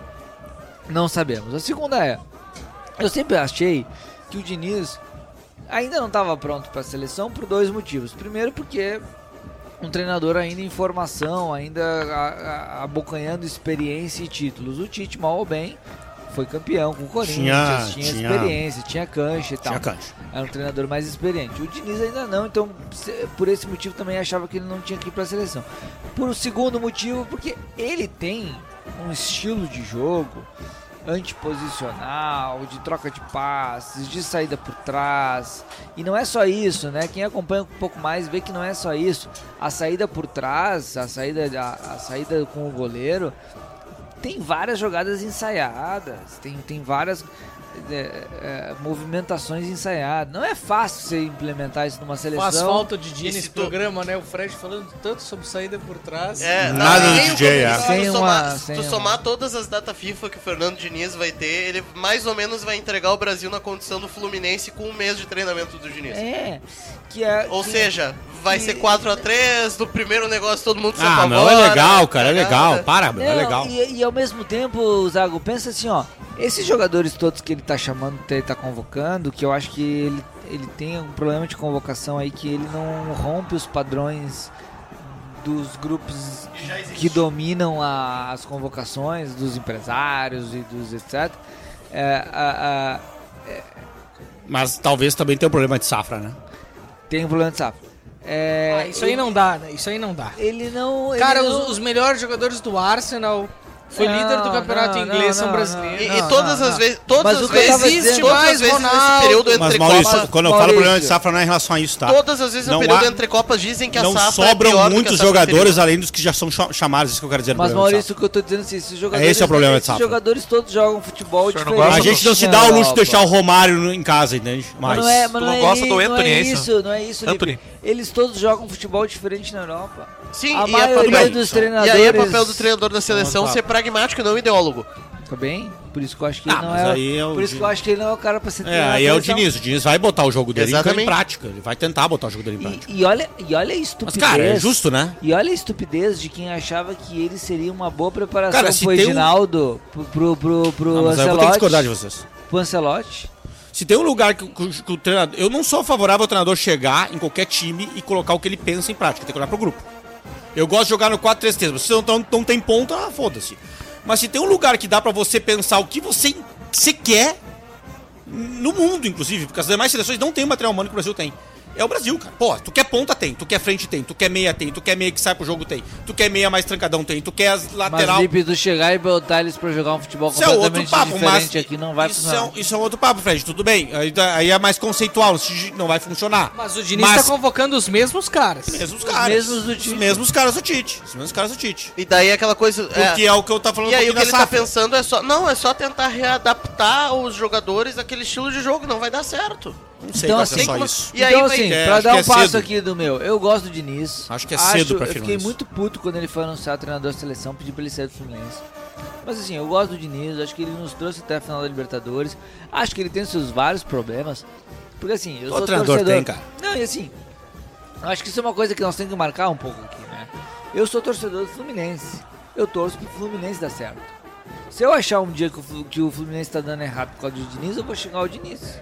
Não sabemos. A segunda é, eu sempre achei que o Diniz ainda não estava pronto para a seleção por dois motivos. Primeiro porque um treinador ainda em formação, ainda abocanhando experiência e títulos. O Tite, mal ou bem, foi campeão com o Corinthians, Tinha- tinha, tinha- experiência, tinha cancha e tal. Tinha cancha. Era um treinador mais experiente. O Diniz ainda não, então por esse motivo também achava que ele não tinha que ir para a seleção. Por o segundo motivo, porque ele tem um estilo de jogo antiposicional, de troca de passes, de saída por trás. E não é só isso, né? Quem acompanha um pouco mais vê que não é só isso. A saída por trás, a saída, a, a saída com o goleiro, tem várias jogadas ensaiadas, tem, tem várias é, é, movimentações ensaiadas. Não é fácil você implementar isso numa seleção. Faz falta de dia se nesse programa, né? O Fred falando tanto sobre saída por trás. É, Nada do DJ, é. Se Sem tu uma- somar, se uma- todas as datas FIFA que o Fernando Diniz vai ter, ele mais ou menos vai entregar o Brasil na condição do Fluminense com um mês de treinamento do Diniz. É, que é. Ou que- seja, vai que- ser 4x3, do primeiro negócio todo mundo se Ah, apavora. não, é legal, cara, é legal. Para, meu, é Não, legal. E, e ao mesmo tempo, Zago, pensa assim, ó. Esses jogadores todos que ele tá chamando, que ele tá convocando, que eu acho que ele, ele tem um problema de convocação aí, que ele não rompe os padrões dos grupos que dominam a- as convocações, dos empresários e dos etc. É, a- a- Mas talvez também tenha um problema de safra, né? Tem um de safra. É, Ah, isso aí não dá, né? Isso aí não dá. Ele não. ele Cara, não- os, os melhores jogadores do Arsenal foi Não, líder do campeonato não, inglês, não, são não, brbrasileiros. E, e todas não, as vezes, todas Mas as vezes, Existe todas mais as vezes nesse período Mas entre Maurício, Copas, quando eu falo problema de Maurício. safra não é em relação a isso, tá? todas as vezes Não no período há- entre Copas dizem que a Não safra é sobram pior que a muitos jogadores anterior. além dos que já são cha- chamados, isso que eu quero dizer. no Mas Maurício, o que eu tô dizendo é assim, esses jogadores. Esse é o problema de esses safra. jogadores todos jogam futebol diferente. A gente não se dá o luxo de deixar o Romário em casa, entende? Mas Mas. não é, mas Tu não é gosta do não Anthony, é é isso? não é isso. Anthony. Eles todos jogam futebol diferente na Europa. Sim, a e é maioria papel, dos e treinadores. aí é papel do treinador da seleção ser pragmático e não ideólogo. Tá bem? Por isso que eu acho que Ah, ele não mas é. aí é o por isso que eu acho que ele não é o cara pra ser É, treinador aí da é o. Diniz. O Diniz vai botar o jogo dele em prática. Ele vai tentar botar o jogo dele em prática. E, e olha, e olha a Mas, estupidez. cara, é justo, né? E olha a estupidez de quem achava que ele seria uma boa preparação Cara, se pro tem um- Edinaldo, pro, pro, pro, pro Não, mas aí eu vou ter que Ancelotti. discordar de vocês. pro Ancelotti. Se tem um lugar que, que- que o treinador. Eu não sou favorável ao treinador chegar em qualquer time e colocar o que ele pensa em prática. Tem que olhar pro grupo. Eu gosto de jogar no 4-3-3. Você não, não, não tem ponta, ah, foda-se. Mas se tem um lugar que dá pra você pensar o que você, você quer, no mundo, inclusive, porque as demais seleções não têm o material humano que o Brasil tem. É o Brasil, cara. Pô, tu quer ponta, tem. Tu quer frente, tem. Tu quer meia, tem. Tu quer meia que sai pro jogo, tem. Tu quer meia mais trancadão, tem. Tu quer as Mas lateral... Lipe, tu chegar e botar eles pra jogar um futebol Isso é outro completamente papo, diferente mas aqui não vai isso, é, funcionar. um- isso é um outro papo, Fred. Tudo bem. Aí, tá- aí é mais conceitual, não vai funcionar. Mas o Diniz Mas- tá convocando os mesmos caras. mesmos Os caras. mesmos do Tite. Os mesmos caras do Tite. Os mesmos caras do Tite. E daí aquela coisa. é, Porque é, o que eu tava falando E aí o que ele tá safra. pensando é só. Não, é só tentar readaptar os jogadores àquele estilo de jogo, não vai dar certo. Não sei, Então, assim, como- isso. E aí então, assim, É, pra acho dar um é passo cedo. aqui do meu, eu gosto do Diniz. Acho que é cedo pra Eu fiquei isso. muito puto quando ele foi anunciado treinador da seleção, pedi pra ele sair do Fluminense. Mas assim, eu gosto do Diniz, acho que ele nos trouxe até a final da Libertadores. Acho que ele tem seus vários problemas. Porque assim, eu Todo sou treinador torcedor. tem, cara. Não, e assim, acho que isso é uma coisa que nós temos que marcar um pouco aqui, né? Eu sou torcedor do Fluminense. eu torço pro Fluminense dar certo. Se eu achar um dia o, que o Fluminense tá dando errado por causa do Diniz, eu vou xingar o Diniz.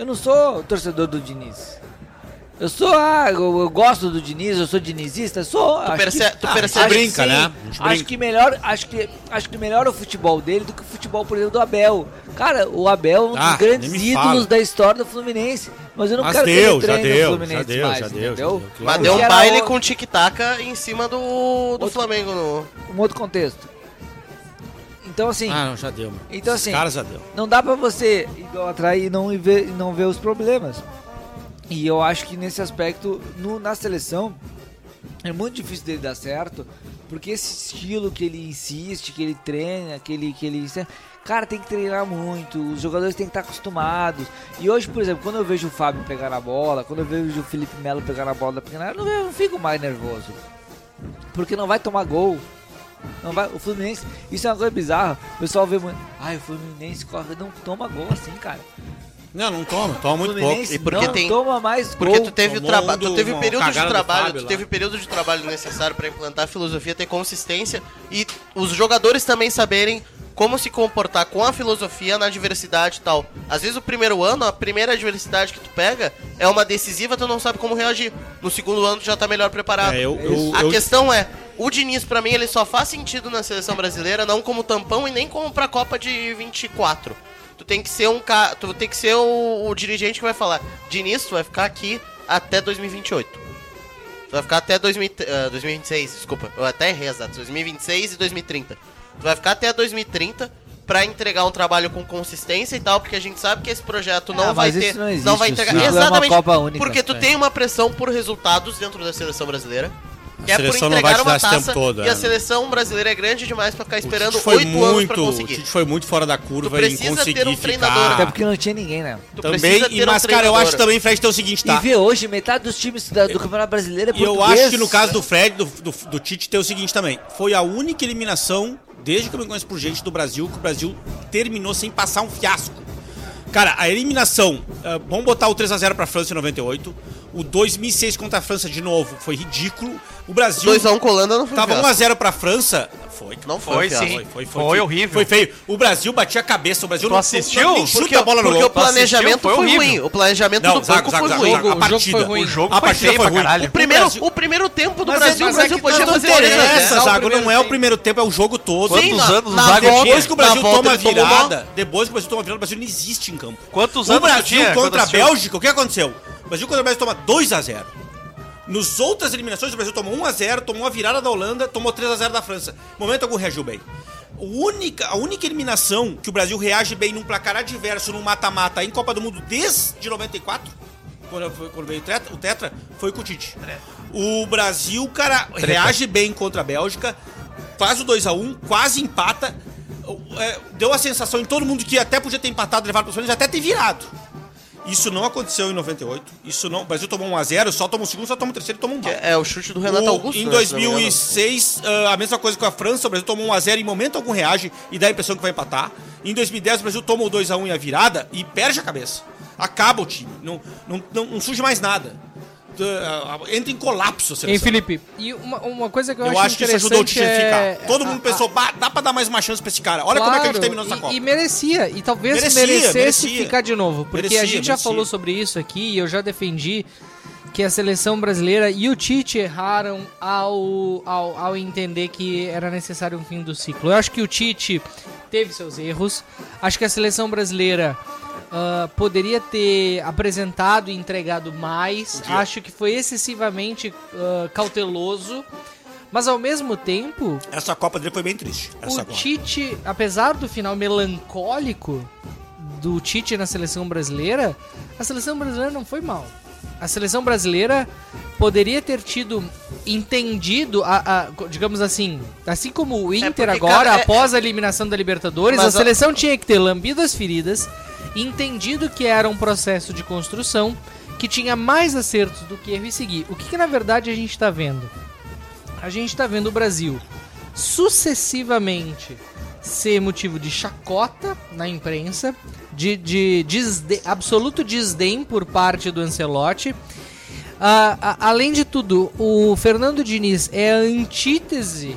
Eu não sou torcedor do Diniz. Eu sou, ah, eu, eu gosto do Diniz, eu sou dinizista, sou. acho perce- tu ah, percebe- brinca, sim. né? Acho brinca. que melhor, acho que acho que melhora o futebol dele do que o futebol, por exemplo, do Abel. Cara, o Abel é um Ah, dos grandes nem me ídolos fala. da história do Fluminense, mas eu não Mas quero deu, que já ele treine deu, o já Fluminense deu, mais, já deu, já entendeu? deu. Mas deu um baile o- com tic-tac em cima do, do Outro- Flamengo no. um outro contexto. Então assim, Ah, não, já deu, mano. Então, assim, caras já deu. não dá pra você idolatrar e não ver, não ver os problemas. E eu acho que nesse aspecto, no- na seleção, é muito difícil dele dar certo, porque esse estilo que ele insiste, que ele treina, que ele, que ele. Cara, tem que treinar muito, os jogadores têm que estar acostumados. E hoje, por exemplo, quando eu vejo o Fábio pegar na bola, quando eu vejo o Felipe Melo pegar na bola da pequena área, eu não fico mais nervoso. Porque não vai tomar gol. Não vai, o Fluminense, isso é uma coisa bizarra. O pessoal vê muito. Ai, o Fluminense corre, não toma gol assim, cara. Não, não toma, toma muito pouco. E porque não tem- toma mais Porque gol. tu teve o tomou um tu teve período de trabalho, tu teve o período de trabalho necessário pra implantar a filosofia, ter consistência e os jogadores também saberem como se comportar com a filosofia na adversidade e tal. Às vezes o primeiro ano, a primeira adversidade que tu pega é uma decisiva, tu não sabe como reagir. No segundo ano tu já tá melhor preparado. É, eu, eu, A eu- questão é, o Diniz pra mim ele só faz sentido na seleção brasileira, não como tampão e nem como pra Copa de 24. Tu tem que ser um cara, tu tem que ser o, o dirigente que vai falar, Diniz, tu vai ficar aqui até 2028. Tu vai ficar até 2000, eh, 2026, desculpa. Eu até errei datas, 2026 e 2030. Tu vai ficar até 2030 pra entregar um trabalho com consistência e tal, porque a gente sabe que esse projeto não Ah, vai mas ter, isso não existe, não vai entregar é uma exatamente Copa única. porque tu É. tem uma pressão por resultados dentro da seleção brasileira. Que A é por seleção não entregar vai te uma dar esse tempo taça todo, e é. a seleção brasileira é grande demais pra ficar esperando oito anos muito, pra o conseguir. Tite foi muito fora da curva em precisa conseguir ter um treinador. Até ficar... porque não tinha ninguém, né? Tu Também, e, ter um mas cara, eu acho também, Fred, tem o seguinte, tá? E vê hoje, metade dos times da- do Campeonato Brasileiro é E eu português. acho que no caso do Fred, do, do, do Tite, tem o seguinte também. Foi a única eliminação, desde que eu me conheço por gente do Brasil, que o Brasil terminou sem passar um fiasco. Cara, a eliminação, ah, vamos botar o 3x0 pra França em 98. O 2006 contra a França de novo foi ridículo. O Brasil 2x1 com a Holanda não foi tava fiasco. 1x0 pra França. Foi, Não foi, Foi, sim. Foi, foi, Foi foi, horrível. Foi feio. O Brasil batia a cabeça. O Brasil Tu não, assistiu? não, nem chuta Porque, a bola no porque gol. o planejamento Foi foi, horrível. ruim. O planejamento Não, do Zago, banco Zago, foi Zago, ruim. Zago, a O jogo foi partida. ruim. O jogo A foi partida foi pra ruim. caralho. O primeiro, o primeiro tempo do Mas Brasil, é- o é Brasil que podia não fazer três a Zago, não é o primeiro tempo, é o jogo todo. Quantos Sim, anos o na Zago? Depois que o Brasil toma a virada, depois que o Brasil toma a virada, o Brasil não existe em campo. Quantos O anos tu Brasil contra a? Bélgica, o que aconteceu? O Brasil contra a Bélgica toma 2x0. Nos outras eliminações, o Brasil tomou 1x0, tomou a virada da Holanda, tomou 3x0 da França. Momento algum reagiu bem. Única, a única eliminação que o Brasil reage bem num placar adverso, num mata-mata em Copa do Mundo desde 94, quando, foi- quando veio o tetra, o tetra, foi com o Tite. O Brasil, cara, reage bem contra a Bélgica, faz o 2x1, quase empata. É, deu a sensação em todo mundo que até podia ter empatado, levado para os até ter virado. Isso não aconteceu em 98. Isso não. O Brasil tomou 1x0, só tomou o segundo, só tomou o terceiro e tomou um gol. É o chute do Renato O- Augusto. Em né, se não me engano. 2006, ah, a mesma coisa com a França, o Brasil tomou 1x0 em momento algum reage e dá a impressão que vai empatar. Em 2010, o Brasil toma o 2x1 em a virada e perde a cabeça. Acaba o time. Não, não, não, não surge mais nada. Ah, ah, Entra em colapso a Hein. Felipe? E uma, uma coisa que eu, Eu, acho acho que isso ajudou o Tite a é- Todo a- mundo a- pensou, "Bah, dá pra dar mais uma chance pra esse cara. Olha como é que a gente Claro, terminou essa e, Copa. E merecia, e talvez Merecia, merecesse merecia. ficar de novo. Porque Merecia, a gente já falou sobre isso aqui e eu já defendi que a seleção brasileira e o Tite erraram ao, ao, ao entender que era necessário um fim do ciclo. Eu acho que o Tite teve seus erros. Acho que a seleção brasileira ah, poderia ter apresentado e entregado mais. Acho que foi excessivamente ah, cauteloso. Mas ao mesmo tempo, Essa Copa dele foi bem triste. Essa o Copa. Tite, apesar do final melancólico do Tite na seleção brasileira, a seleção brasileira não foi mal. A seleção brasileira poderia ter tido entendido, a, a- digamos assim, assim como o Inter porque agora, cada- é- após a eliminação da Libertadores, a a- seleção tinha que ter lambido as feridas, entendido que era um processo de construção, que tinha mais acertos do que erro e seguir. O que, que na verdade a gente está vendo? A gente está vendo o Brasil sucessivamente ser motivo de chacota na imprensa, de, de absoluto desdém por parte do Ancelotti. Ah, a- além de tudo, o Fernando Diniz é a antítese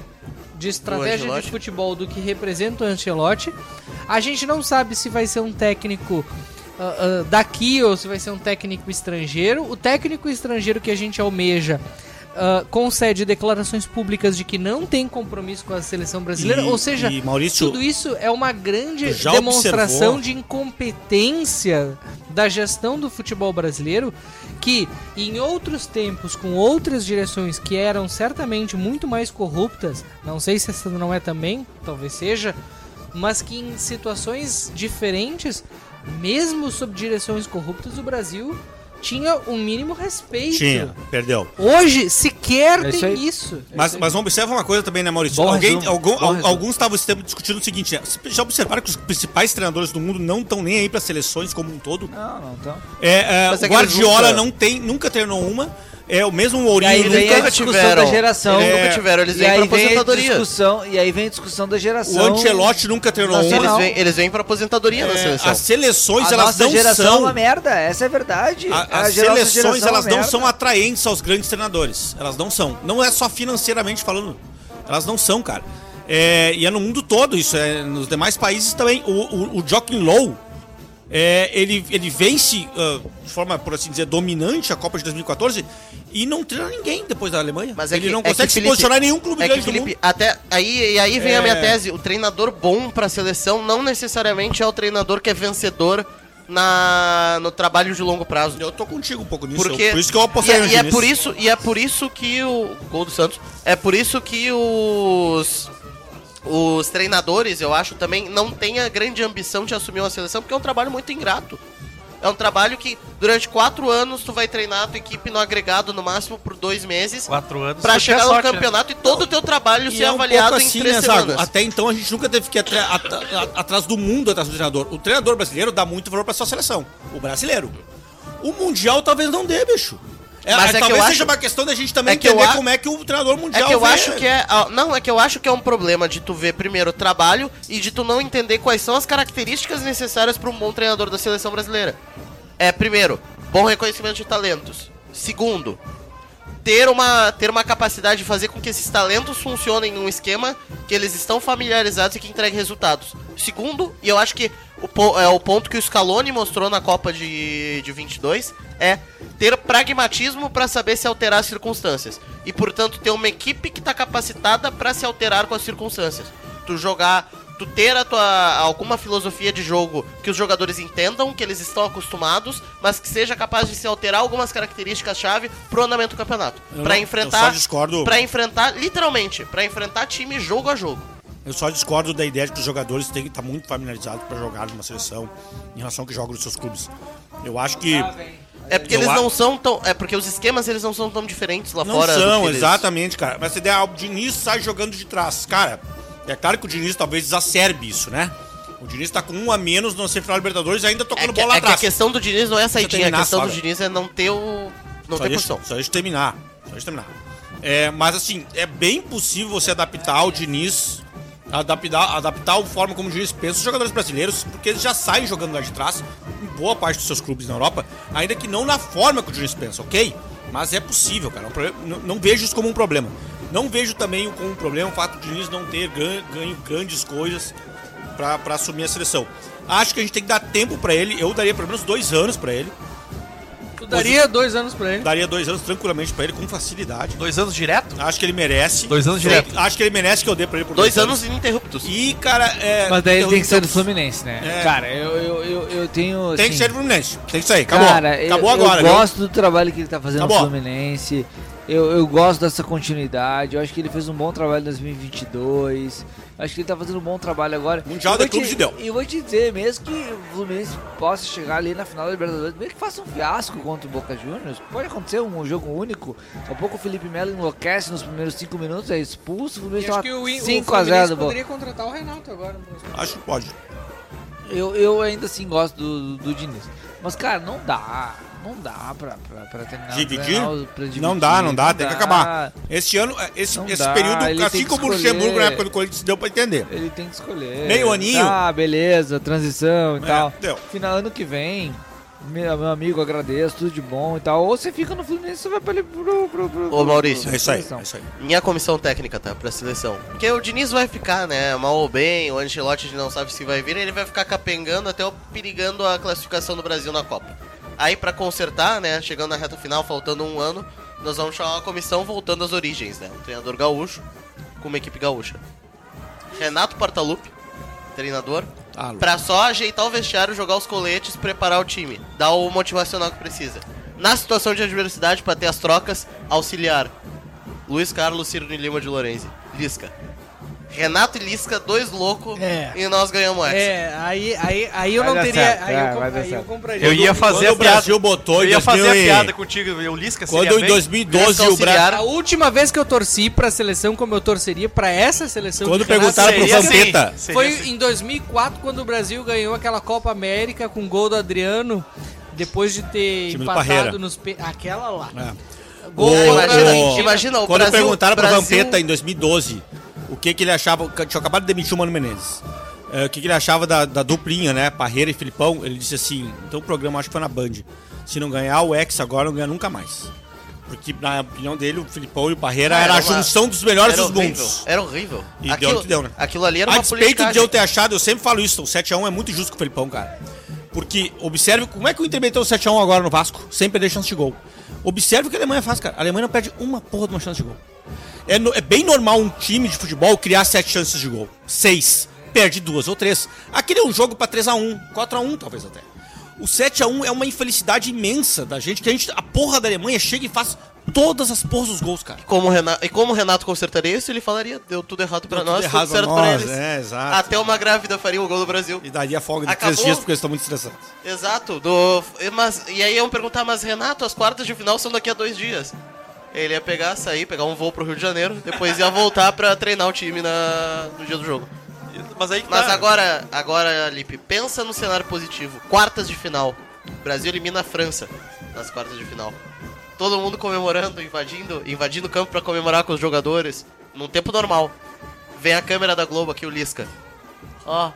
de estratégia de futebol do que representa o Ancelotti. A gente não sabe se vai ser um técnico ah, ah, daqui ou se vai ser um técnico estrangeiro. O técnico estrangeiro que a gente almeja ah, concede declarações públicas de que não tem compromisso com a seleção brasileira. E- ou seja, e, Maurício, tudo isso é uma grande demonstração observou? de incompetência da gestão do futebol brasileiro que em outros tempos com outras direções que eram certamente muito mais corruptas, não sei se essa não é também, talvez seja, mas que em situações diferentes, mesmo sob direções corruptas, o Brasil tinha um mínimo respeito. tinha, perdeu. Hoje sequer É isso tem isso. Mas, mas observa uma coisa também, né, Maurício? Bom Alguém, resumo, algum- bom al- alguns estavam esse tempo discutindo o seguinte: né? Vocês já observaram que os principais treinadores do mundo não estão nem aí para seleções como um todo? Não, não, então. É, é, é Guardiola nunca- não tem, nunca treinou uma. É o mesmo E Mourinho vem nunca. a discussão tiveram. da geração. Eles É. nunca tiveram, eles E vêm aí pra vem a aposentadoria. discussão, e aí vem a discussão da geração. O Ancelotti nunca treinou Eles Nacional. uma. vêm, eles vêm pra aposentadoria na É, seleção. as seleções, A elas nossa não geração é são. uma merda, essa é a verdade. A- A as seleções é elas uma não merda. são atraentes aos grandes treinadores. Elas não são. Não é só financeiramente falando. Elas não são, cara. É, e é no mundo todo isso. É, nos demais países também. O, o, o Joaquim Low, é, ele, ele vence ah, de forma, por assim dizer, dominante a Copa de 2014 e não treina ninguém depois da Alemanha. Mas é ele que- não é consegue se Felipe, posicionar em nenhum clube É grande do Felipe, mundo. até aí, e aí vem a minha É. tese. O treinador bom pra seleção não necessariamente é o treinador que é vencedor na, no trabalho de longo prazo. Eu tô contigo um pouco nisso. Porque, eu- por isso que eu e, apostei é- no e é por isso E é por isso que o... Gol do Santos. É por isso que os... Os treinadores, eu acho, também não têm a grande ambição de assumir uma seleção, porque é um trabalho muito ingrato. É um trabalho que durante quatro anos tu vai treinar a tua equipe no agregado no máximo por dois meses Quatro anos. pra foi chegar ter no sorte, né? campeonato e todo o teu trabalho E ser é um avaliado pouco em assim, três né, semanas. Até então a gente nunca teve que ir atra- at- at- atrás do mundo, atrás do treinador. O treinador brasileiro dá muito valor pra sua seleção. O brasileiro. O Mundial talvez não dê, bicho. É, Mas é, é que talvez eu seja acho- uma questão da gente também é entender a- como é que o treinador mundial É que eu vê. acho que é. ah, Não, é que eu acho que é um problema de tu ver primeiro o trabalho e de tu não entender quais são as características necessárias para um bom treinador da seleção brasileira. É, primeiro, bom reconhecimento de talentos. Segundo, ter uma, ter uma capacidade de fazer com que esses talentos funcionem num esquema que eles estão familiarizados e que entregue resultados. Segundo, e eu acho que o, é o ponto que o Scaloni mostrou na Copa de, de 22 é ter pragmatismo para saber se alterar as circunstâncias. E, portanto, ter uma equipe que está capacitada para se alterar com as circunstâncias. Tu jogar, tu ter a tua, alguma filosofia de jogo que os jogadores entendam, que eles estão acostumados, mas que seja capaz de se alterar algumas características-chave pro andamento do campeonato. Para enfrentar, para enfrentar, literalmente, para enfrentar time jogo a jogo. Eu só discordo da ideia de que os jogadores têm que estar muito familiarizados para jogar numa seleção em relação ao que jogam nos seus clubes. Eu acho que. É porque eles não são tão. É porque os esquemas eles não são tão diferentes lá Não fora. são, eles- exatamente, cara. Mas a ideia, ah, o Diniz sai jogando de trás. Cara, é claro que o Diniz talvez exacerbe isso, né? O Diniz tá com um a menos no semifinal Libertadores e ainda É tocando que, bola é que a atrás. questão do Diniz não é a saidinha, a questão só, do. Diniz é não ter o. Não só ter deixa, só deixa eu terminar. Só deixa eu terminar. É, mas assim, é bem possível você adaptar o Diniz, adaptar, adaptar a forma como o Diniz pensa os jogadores brasileiros, porque eles já saem jogando lá de trás, em boa parte dos seus clubes na Europa, ainda que não na forma que o Diniz pensa, ok? Mas é possível, cara. é não, não vejo isso como um problema. Não vejo também como um problema o fato de o Diniz não ter ganho, grandes coisas pra assumir a seleção. Acho que a gente tem que dar tempo pra ele. Eu daria pelo menos dois anos pra ele. Tu daria dois anos pra ele. Daria dois anos tranquilamente pra ele, com facilidade. Dois anos direto? Acho que ele merece. Dois anos Eu direto. Acho que ele merece que eu dê pra ele por Dois anos ininterruptos. E, cara, é. Mas daí ele tem que ser do Fluminense, né? É. Cara, eu, eu, eu, eu tenho. Tem que assim, ser do Fluminense. Tem que sair. Acabou. Cara, eu- Acabou eu, agora, viu? gosto do trabalho que ele tá fazendo Acabou. no Fluminense. Eu, eu gosto dessa continuidade. Eu acho que ele fez um bom trabalho em 2022. Eu Acho que ele tá fazendo um bom trabalho agora. Mundial Eu vou de Clubes te- de deu. E eu vou te dizer, mesmo que o Fluminense possa chegar ali na final da Libertadores, mesmo que faça um fiasco contra o Boca Juniors, pode acontecer um jogo único. Daqui a pouco o Felipe Melo enlouquece nos primeiros 5 minutos, é expulso, o Fluminense acho toma que o, o 5 a 0 Fluminense do Boca. poderia contratar o Renato agora. próximo. Acho que pode. Eu, eu ainda assim gosto do, do, do Diniz. Mas, cara, não dá. Não dá pra, pra, pra terminar. Dividir? pra dividir, Não dá, não dá, tem que acabar. Esse ano, esse, Não esse dá, período, ele assim que como o. Luxemburgo na época do Corinthians, deu pra entender. Ele tem que escolher. Meio aninho. Ah, beleza, transição e É, tal. deu. Final ano que vem. meu, meu amigo, agradeço, tudo de bom e tal. Ou você fica no Fluminense, você vai pra ali pro. pro, pro Ô, Maurício. É isso aí, é isso aí. Minha comissão técnica, tá? Pra seleção. Porque o Diniz vai ficar, né? Mal ou bem, o Ancelotti não sabe se vai vir, ele vai ficar capengando até o- perigando a classificação do Brasil na Copa. Aí pra consertar, né? Chegando na reta final, faltando um ano, nós vamos chamar uma comissão voltando às origens, né? Um treinador gaúcho com uma equipe gaúcha. Renato Portaluppi, treinador. Ah. Pra só ajeitar o vestiário, jogar os coletes, preparar o time. Dar o motivacional que precisa. Na situação de adversidade, pra ter as trocas, auxiliar. Luiz Carlos Cirno Lima de Lorenzi. Lisca. Renato e Lisca, dois loucos, É. e nós ganhamos essa. É, aí, aí, aí eu Vai não teria. certo, aí, eu, aí certo. compraria. Eu ia fazer Quando a o Brasil piada. botou Eu ia fazer a 2000 piada contigo, o Lisca Quando em bem. 2012 Lisca o Brasil. A última vez que eu torci pra seleção como eu torceria pra essa seleção Quando perguntaram pro Vampeta. assim, seria Foi assim. em 2004 quando o Brasil ganhou aquela Copa América com gol do Adriano, depois de ter Time do empatado Parreira. nos pe... aquela lá. É. Gol O- imagina, Argentina. imagina o Quando Brasil, perguntaram pro Brasil- Vampeta em 2012 o que, que ele achava. Tinha acabado de demitir o Mano Menezes. É, o que, que ele achava da, da duplinha, né? Parreira e Filipão. Ele disse assim: então o programa acho que foi na Band. Se não ganhar o X agora, não ganha nunca mais. Porque, na opinião dele, o Filipão e o Parreira era, era a uma- junção dos melhores Era dos horrível. mundos. Era horrível. E deu aquilo, no que deu, né? aquilo ali era A uma despeito de eu ter achado, eu sempre falo isso, o 7x1 é muito justo com o Felipão, cara. Porque observe como é que o Inter meteu o 7x1 agora no Vasco, sem perder chance de gol. Observe o que a Alemanha faz, cara. A Alemanha não perde uma porra de uma chance de gol. É, no- é bem normal um time de futebol criar sete chances de gol. Seis. Perde duas ou três. Aquele é um jogo pra 3x1, 4x1 talvez até. O 7x1 é uma infelicidade imensa da gente, que a gente, a porra da Alemanha chega e faz todas as porras dos gols, cara. Como o Renato, e como o Renato consertaria isso, ele falaria, deu tudo errado pra Deu nós, tudo tudo certo nós, pra eles. é, exato. Até uma grávida faria o gol do Brasil. E daria folga de Acabou. três dias porque eles estão muito estressados. Exato. Do, e- mas, e aí iam perguntar, mas Renato, as quartas de final são daqui a dois dias. Ele ia pegar, sair, pegar um voo pro Rio de Janeiro, depois ia voltar pra treinar o time na, no dia do jogo. Mas aí Mas tá. agora, agora, Lipe, pensa no cenário positivo. Quartas de final. O Brasil elimina a França nas quartas de final. Todo mundo comemorando, invadindo, invadindo o campo pra comemorar com os jogadores. Num tempo normal. Vem a câmera da Globo aqui, o Lisca. Ó.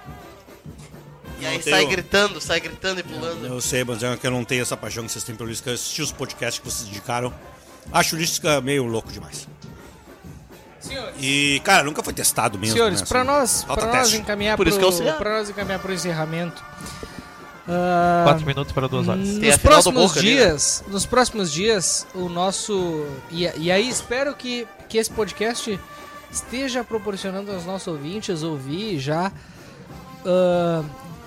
E aí sai gritando, sai gritando e pulando. Eu sei, mas é que eu não tenho essa paixão que vocês têm pelo Lisca. Eu assisti os podcasts que vocês dedicaram. Acho o Lisca meio louco demais. Senhores, E, cara, nunca foi testado mesmo. senhores né, pra assim. nós, pra nós encaminhar Por pro, isso que eu pra nós encaminhar pro encerramento. ah, Quatro minutos para duas horas. Nos próximos Boca ali, né? dias, nos próximos dias, o nosso e, e aí espero que, que esse podcast esteja proporcionando aos nossos ouvintes ouvir já ah,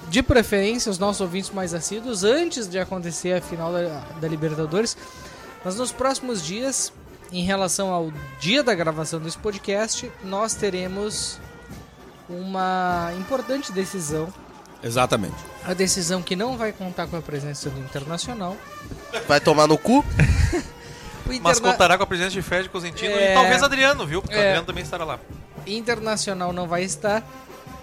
de preferência os nossos ouvintes mais assíduos antes de acontecer a final da, da Libertadores. Mas nos próximos dias, em relação ao dia da gravação desse podcast, nós teremos uma importante decisão. Exatamente. A decisão que não vai contar com a presença do Internacional. Vai tomar no cu? O Mas Interna- contará com a presença de Fred Cosentino É. e talvez Adriano, viu? Porque o É. Adriano também estará lá. Internacional não vai estar.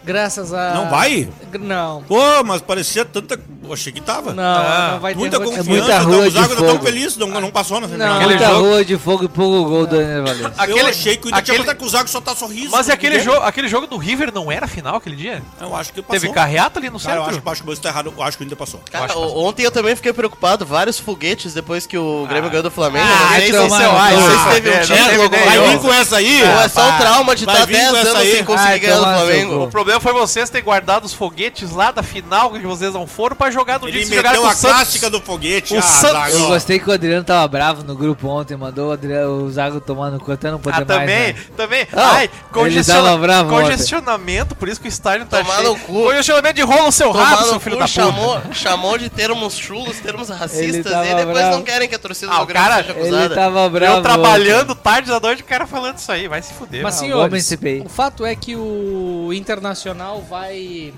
Graças a. Não vai? Não. Pô, mas parecia tanta. Eu achei que tava. Não, Ah, não vai ter Muita rua de- confiança. muita tá- rua o de Zago tá tão fogo. feliz, não, não passou na Não. semifinal. Aquele Muita jogo- rua de fogo e pouco gol do Ener Valencia. Eu Aquele- achei que o Inter tinha aquele- que o Zago só tá sorriso. Mas e aquele, jogo, aquele jogo do River não era final aquele dia? Eu acho que passou. Teve carreata ali no Cara, eu centro? acho, acho que o tá errado. Eu acho que o Inter passou. Cara, que o- ontem eu também fiquei preocupado. Vários foguetes depois que o Grêmio ganhou do Flamengo. Ah, não sei se, não Ah, teve um é, não título. Vai vir com essa aí? Ou é só o trauma de Vai estar vir 10 com essa anos sem conseguir ganhar do Flamengo. O problema foi vocês terem guardado os foguetes lá da final que vocês não foram pra jogar no Ele dia meteu a clássica do foguete. O ah, Santos-. Eu gostei que o Adriano tava bravo no grupo ontem, mandou o, Adriano, o Zago tomar no cu até não poder Ah, também, mais. né? também. Ah, Ai, congestiona- tava bravo congestionamento, por isso que o estádio tá Tomar cheio. no cu. Congestionamento de rolo no seu Tomar rabo, seu filho cu, da puta. chamou, chamou de termos chulos, termos Ele racistas, e depois bravo. não querem que a torcida Ah, do o Grêmio cara- seja Ele acusada. tava bravo. Eu trabalhando tarde da noite, o cara falando isso aí, vai se fuder. Mas, senhores, o fato é que o Internacional vai.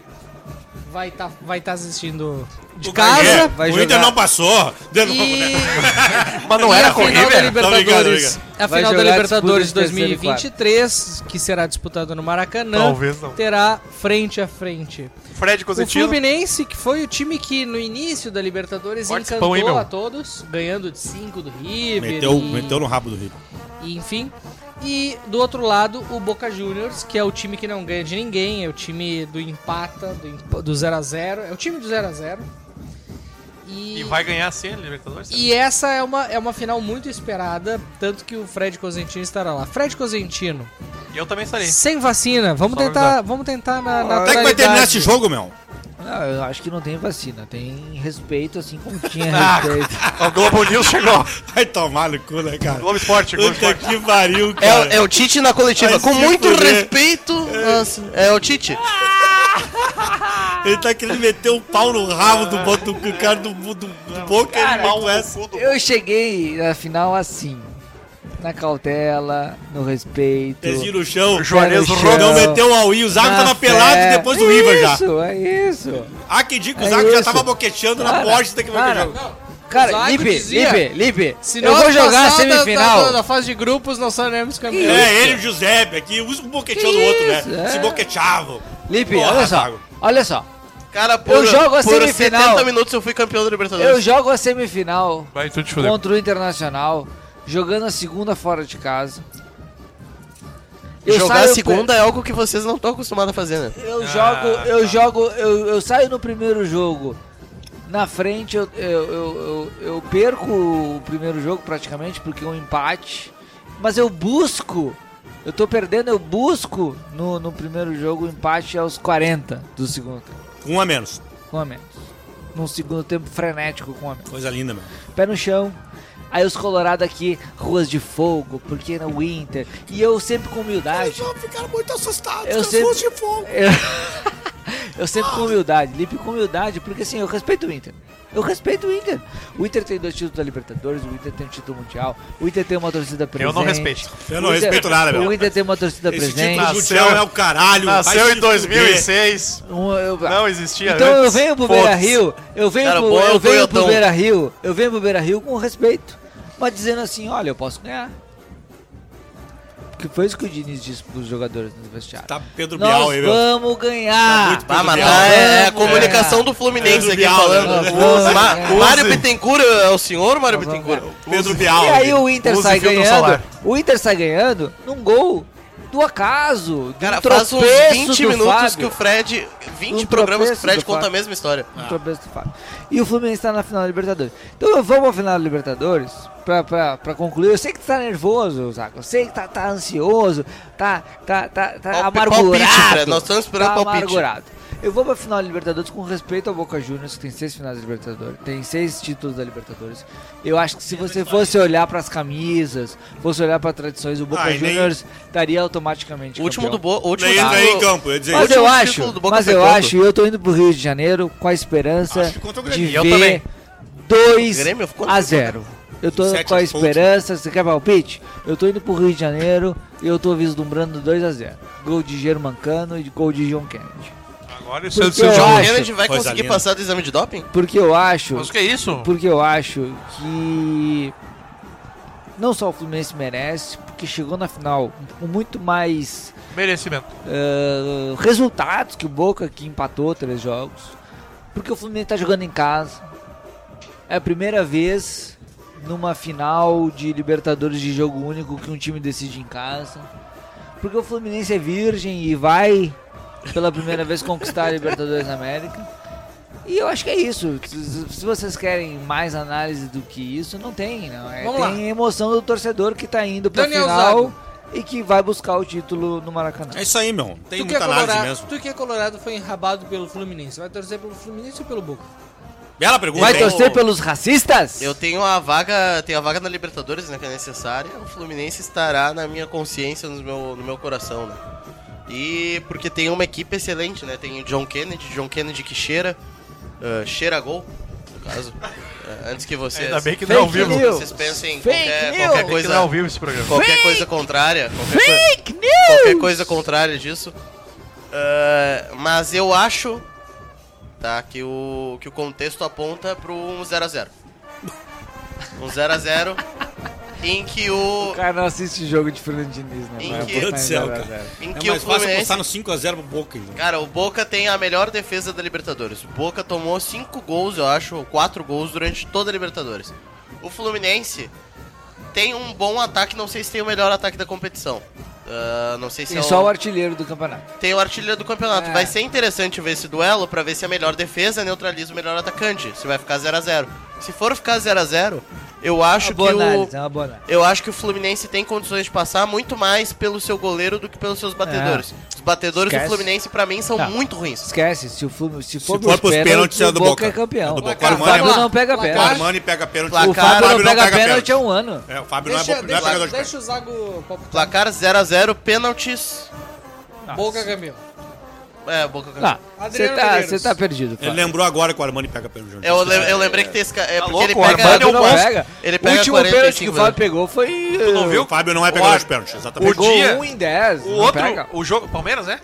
Vai estar vai tá assistindo de É, casa. vai o Inter jogar. não passou. De novo, E, né? Mas não e era a o final da River? Libertadores, a final da Libertadores de terceiro e 2023, que será disputada no Maracanã, Talvez não. terá frente a frente. Fred O. Fluminense, que foi o time que no início da Libertadores Forte encantou pão, hein, meu? a todos, ganhando de 5 do River. Meteu, e- meteu no rabo do River. e enfim. E do outro lado, o Boca Juniors, que é o time que não ganha de ninguém, é o time do empata, do, emp- do 0x0, é o time do 0x0. E, E vai ganhar sim a Libertadores? e essa é uma, é uma final muito esperada, tanto que o Fred Cosentino estará lá. Fred Cosentino, E eu também estarei. sem vacina, vamos Só tentar, avisar. vamos tentar na, Até que vai terminar esse jogo, meu. Não, eu acho que não tem vacina. Tem respeito, assim como tinha Ah. respeito. O Globo News chegou. Vai tomar no cu, né, cara? Globo Esporte, Globo Puta Esporte. que pariu, cara. É, é o Tite na coletiva. Vai Com muito respeito. Nossa, é o Tite. Ele tá querendo meter o pau no rabo do, do, do cara do, do, do Boca e mal essa. Eu cheguei na final assim. Na cautela, no respeito. Pezinho no chão. Juarez Não meteu o Aui. O Zago na tava pelado fé. depois do Iva já. Isso, é isso. Ah, que que o É Zago já tava boqueteando na Cara, porta daqui vai cara, jogo. Cara, Lipe, Lipe, Lipe, Se eu vou jogar a da- semifinal. Da, da fase de grupos, não seremos campeões. É, ele e o Giuseppe aqui, um boqueteando o outro, né? é. Se boqueteavam. Lipe, Porra, olha só, Zago. olha só. Cara, por, Eu jogo a por semifinal. 70 minutos eu fui campeão da Libertadores. Eu jogo a semifinal Vai fuder. contra o Internacional, jogando a segunda fora de casa. Eu Jogar saio a segunda é algo que vocês não estão acostumados a fazer, né? Eu jogo, eu jogo, eu, eu saio no primeiro jogo. Na frente eu, eu, eu, eu, eu perco o primeiro jogo praticamente, porque é um empate. Mas eu busco, eu tô perdendo, eu busco no, no primeiro jogo o empate aos 40 do segundo tempo. Um a menos. Com a menos. Num segundo tempo frenético com a menos. Coisa linda, meu. Pé no chão. Aí os colorados aqui, ruas de fogo, porque no Winter. E eu sempre com humildade. Só ficaram muito assustados Eu com as sempre- ruas de fogo. Eu, eu sempre com humildade, Lipe com humildade, porque assim, eu respeito o Inter. Eu respeito o Inter. O Inter tem dois títulos da Libertadores, o Inter tem um título mundial, o Inter tem uma torcida presente. Eu não respeito. Eu não O Inter- respeito nada, meu. O Inter tem uma torcida Esse presente. título mundial é o caralho. Nasceu em fuder. 2006. Um- eu- Não existia então eu antes. venho pro. Beira Rio, eu venho, Cara, pro, o eu venho pro. Beira Rio, eu venho pro Beira Rio com respeito. Mas dizendo assim, olha, eu posso ganhar. Porque foi isso que o Diniz disse pros jogadores no vestiário. Tá Pedro Bial Nós aí, meu. vamos ganhar. muito Ah, mas Bial. tá, é a comunicação é. do Fluminense aqui Bial, falando. né? Vamos, Ma- é. Mário. Bittencourt é o senhor Mário Bittencourt? Pedro Bial. E aí o Inter Use sai ganhando. O Inter sai ganhando num gol do acaso. Cara, um faz uns tropeço 20 do minutos Fábio. que o Fred. 20 Um programas que o Fred conta a Fábio. mesma história. Um tropeço do Fábio. E o Fluminense tá na final da Libertadores. Então vamos à final da Libertadores pra, pra, pra concluir. Eu sei que tu tá nervoso, Zaco. Eu sei que tá, tá ansioso, tá, tá, tá, tá Palpi- amargurado. palpite, Fred. Nós estamos esperando tá palpite. amargurado. Eu vou pra final da Libertadores com respeito ao Boca Juniors, que tem seis finais da Libertadores, tem seis títulos da Libertadores. Eu acho que se você fosse olhar pras camisas, fosse olhar pra tradições, o Boca Ah, e nem- Juniors estaria automaticamente O último do campeão. Bo... o último Nem do- em campo, eu dizer Mas eu acho, Boca mas eu quando? acho, e eu tô indo pro Rio de Janeiro com a esperança de Eu ver também. 2 Grêmio ficou a 0. Eu tô com a esperança, você quer palpite? Eu tô indo pro Rio de Janeiro e eu tô vislumbrando 2 a 0. Gol de Germancano e gol de John Kennedy. Agora isso é Porque eu. John acho- Kennedy vai Coisa conseguir linda. passar do exame de doping? Porque eu acho, Mas o que é isso? porque eu acho que não só o Fluminense merece, porque chegou na final com muito mais Merecimento. Uh, resultados que o Boca que empatou três jogos. Porque o Fluminense tá jogando em casa. É a primeira vez numa final de Libertadores de jogo único que um time decide em casa. Porque o Fluminense é virgem e vai pela primeira vez conquistar a Libertadores da América. E eu acho que é isso. Se vocês querem mais análise do que isso, não tem. Não. É, Vamos tem emoção do torcedor que tá indo pra Daniel final Zago. e que vai buscar o título no Maracanã. É isso aí, meu. Tem Tu que, é muita análise colorado, mesmo. tu que é colorado foi enrabado pelo Fluminense. Vai torcer pelo Fluminense ou pelo Boca? Bela pergunta, Vai torcer pelos racistas? Eu tenho a vaga, tenho a vaga na Libertadores, né, que é necessária. O Fluminense estará na minha consciência, no meu, no meu coração, né? E porque tem uma equipe excelente, né? Tem o John Kennedy, John Kennedy que cheira, ah, cheira gol, no caso. Ah, antes que vocês, Ainda bem que não é ao vivo. vocês pensem qualquer, que não é ao coisa, vivo esse programa. qualquer coisa contrária, qualquer, Fake news! qualquer coisa contrária disso. Ah, mas eu acho, tá, que o que o contexto aponta para um 0 a 0. Um 0 a 0 em que o O cara não assiste jogo de Fernando Diniz, né? Em que- Deus do céu, 0 a cara. 0. em É que o mais fácil Fluminense apostar no 5x0 pro Boca, então. Cara, o Boca tem a melhor defesa da Libertadores. O Boca tomou 5 gols, eu acho, ou 4 gols durante toda a Libertadores. O Fluminense tem um bom ataque, não sei se tem o melhor ataque da competição. Ah, não sei se Tem é só o... o artilheiro do campeonato. Tem o artilheiro do campeonato. É. Vai ser interessante ver esse duelo pra ver se a melhor defesa neutraliza o melhor atacante. Se vai ficar 0 a 0 Se for ficar 0 a 0 eu acho uma boa que o. análise, é uma boa análise. Eu acho que o Fluminense tem condições de passar muito mais pelo seu goleiro do que pelos seus batedores. Os batedores Esquece. do Fluminense, pra mim, são Tá. muito ruins. Esquece, se, o Fluminense, se for, for pros pênaltis, é o do Boca Boca. é campeão. É do Boca. O Armani- Fábio não pega Placar. O pênalti. Armani pega pênalti. Placar. O Fábio não pega pega pênalti há um ano. É, o Fábio não é, Deixa, não é deixa, deixa pênalti. o Zago palpitar. Placar 0 a 0 pênaltis. Boca campeão. É, Boca Não, você Adriano tá, Medeiros. você tá perdido. Ele Fábio. lembrou agora que o Armani pega pênalti. Eu, lem- eu lembrei que tem esse cara. É porque louco, ele o pega. Armani é um não monstro. pega. Ele o pega último pênalti que 45 o Fábio pegou foi. Tu não viu? O Fábio não é O pegador de pênalti, exatamente. Pegou dia- um em 10. O não outro, pega. o jogo. Palmeiras, né?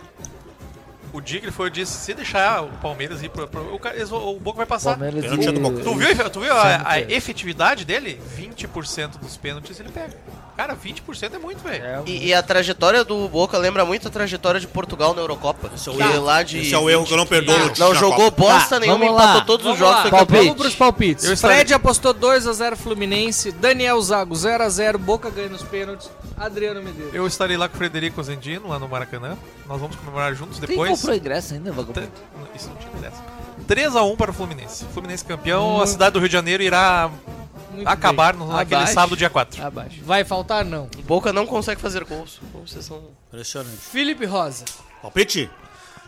O dia que ele foi, eu disse: se deixar o Palmeiras ir pro. pro o, cara- eles vão- o Boca vai passar. Palmeiras é do e- Boca. Tu viu, tu viu a, a Sempre. efetividade dele? 20% dos pênaltis ele pega. Cara, 20% é muito, velho. É, E, e a trajetória do Boca lembra muito a trajetória de Portugal na Eurocopa. Esse é o erro. lá de Esse é o erro que eu não perdoo. no- Não na jogou Copa. bosta Tá, nenhuma, vamos lá. empatou todos os jogos, Palpite. Vamos pros palpites. Eu Fred apostou 2x0 Fluminense. Daniel Zago 0x0. Boca ganha nos pênaltis. Adriano Medeiros. Eu estarei lá com o Frederico Zendino, lá no Maracanã. Nós vamos comemorar juntos Tem depois. Comprou ingresso ainda, vagabundo? Isso não te interessa. 3x1 para o Fluminense. Fluminense campeão, a Muito- cidade do Rio de Janeiro irá Muito acabar no, naquele Abaixo. sábado, dia 4. Abaixo. Vai faltar, não. O Boca não consegue fazer gols. Vocês são- Impressionante. Felipe Rosa. Palpite?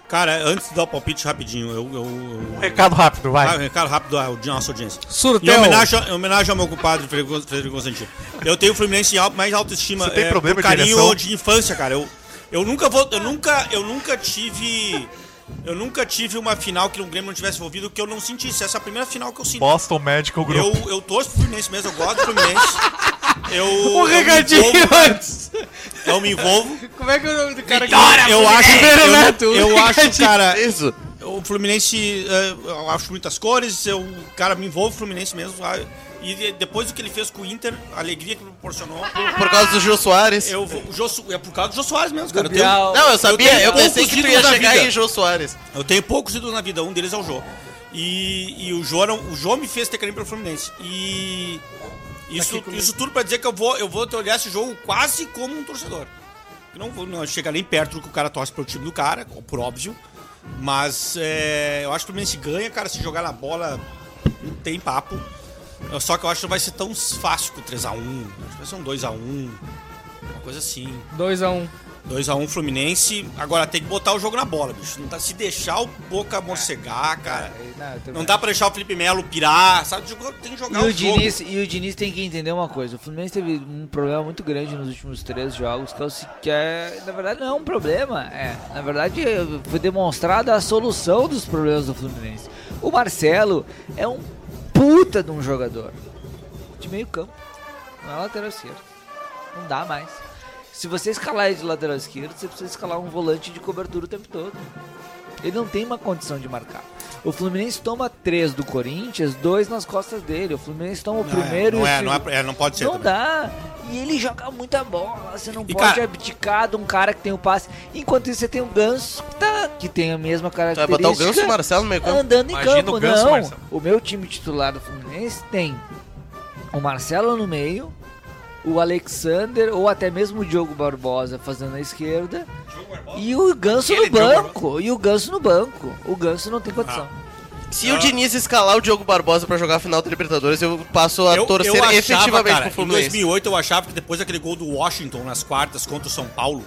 Cara, antes de dar o palpite rapidinho, eu. eu, eu... Recado rápido, vai. Ah, recado rápido à nossa audiência. Em Surtel. homenagem, em homenagem ao meu compadre Frederico Constantino. Eu tenho o Fluminense em mais autoestima. Você tem é, problema por de carinho direção? de infância, cara. Eu, eu nunca vou. Eu nunca, eu nunca tive. Eu nunca tive uma final que o Grêmio não tivesse envolvido que eu não sentisse. Essa é a primeira final que eu sinto. Boston Medical Group. Eu, eu torço pro Fluminense mesmo, eu gosto do Fluminense. Eu, Um eu envolvo- antes. Eu me envolvo. Como é que é o nome do cara Eu acho, Ribeiro Neto, eu, eu acho, cara, Isso. o Fluminense, eh, eu acho muitas cores, eu, cara, me envolvo o Fluminense mesmo. E de- depois do que ele fez com o Inter, a alegria que proporcionou, Por causa do Gil Soares. eu vou, o Jô é por causa do Jô Soares mesmo, cara. Eu tenho. Não, eu sabia, tenho eu, pensei que tu ia chegar vida. em Gil Soares. eu tenho poucos ídolos na vida, um deles é o Jô. E, e o Jô, o Jô me fez ter carinho pelo Fluminense. E isso, isso tudo pra dizer que eu vou, eu vou ter olhar esse jogo quase como um torcedor. Eu não vou não chegar nem perto do que o cara torce pro time do cara, por óbvio. Mas é, eu acho que o Fluminense ganha, cara, se jogar na bola, não tem papo. Só que eu acho que não vai ser tão fácil com 3x1. Acho que vai ser um 2x1. Uma coisa assim. 2x1. 2x1 Fluminense. Agora tem que botar o jogo na bola, bicho. Não dá, se deixar o Boca morcegar, cara. Não dá pra deixar o Felipe Melo pirar, sabe? Tem que jogar E o, o, jogo. Diniz, e o Diniz tem que entender uma coisa. O Fluminense teve um problema muito grande nos últimos três jogos, que, é o que é, na verdade não é um problema. É, na verdade foi demonstrada a solução dos problemas do Fluminense. O Marcelo é um puta de um jogador de meio campo, não é lateral esquerdo. Não dá mais. Se você escalar ele de lateral esquerdo, você precisa escalar um volante de cobertura o tempo todo. Ele não tem uma condição de marcar. O Fluminense toma três do Corinthians, dois nas costas dele. O Fluminense toma o Não, é, primeiro não, e o é, não, é, é, não pode ser. Não também. dá. E ele joga muita bola. Você não E, pode cara- abdicar de um cara que tem o passe. Enquanto isso, você tem o Ganso, que, tá, que tem a mesma Tu vai característica. botar o Ganso e o Marcelo no meio campo. Andando em Imagina campo, o Ganso não. Marcelo. O meu time titular do Fluminense tem o Marcelo no meio, o Alexander ou até mesmo o Diogo Barbosa fazendo a esquerda e o Ganso Aquele no Diogo banco. E o Ganso no banco. O Ganso não tem condição. Se o Diniz escalar o Diogo Barbosa pra jogar a final da Libertadores, eu passo a Eu, torcer eu achava, efetivamente cara, pro em Fluminense. 2008 eu achava que depois daquele gol do Washington nas quartas contra o São Paulo,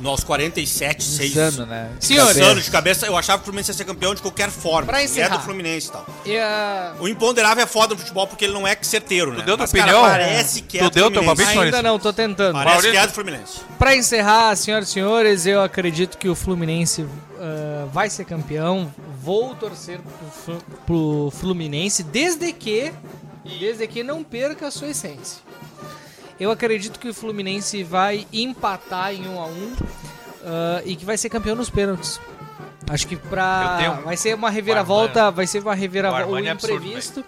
nos 47, 6 Insano, né? Senhores. Insano de cabeça, eu achava que o Fluminense ia ser campeão de qualquer forma. Pra encerrar. É do Fluminense e tal. E a... O imponderável é foda no futebol porque ele não é certeiro, né? deu tua Mas, cara, opinião? parece que é Tu do deu teu Fluminense. palpite? Ainda não, tô tentando. Parece Maurício? que é do Fluminense. Pra encerrar, senhoras e senhores, eu acredito que o Fluminense ah, vai ser campeão. Vou torcer pro, pro Fluminense desde que desde que não perca a sua essência. Eu acredito que o Fluminense vai empatar em 1 a 1 ah, e que vai ser campeão nos pênaltis. Acho que pra tenho- vai ser uma reviravolta, vai ser uma reviravolta, um Armani é absurdo, imprevisto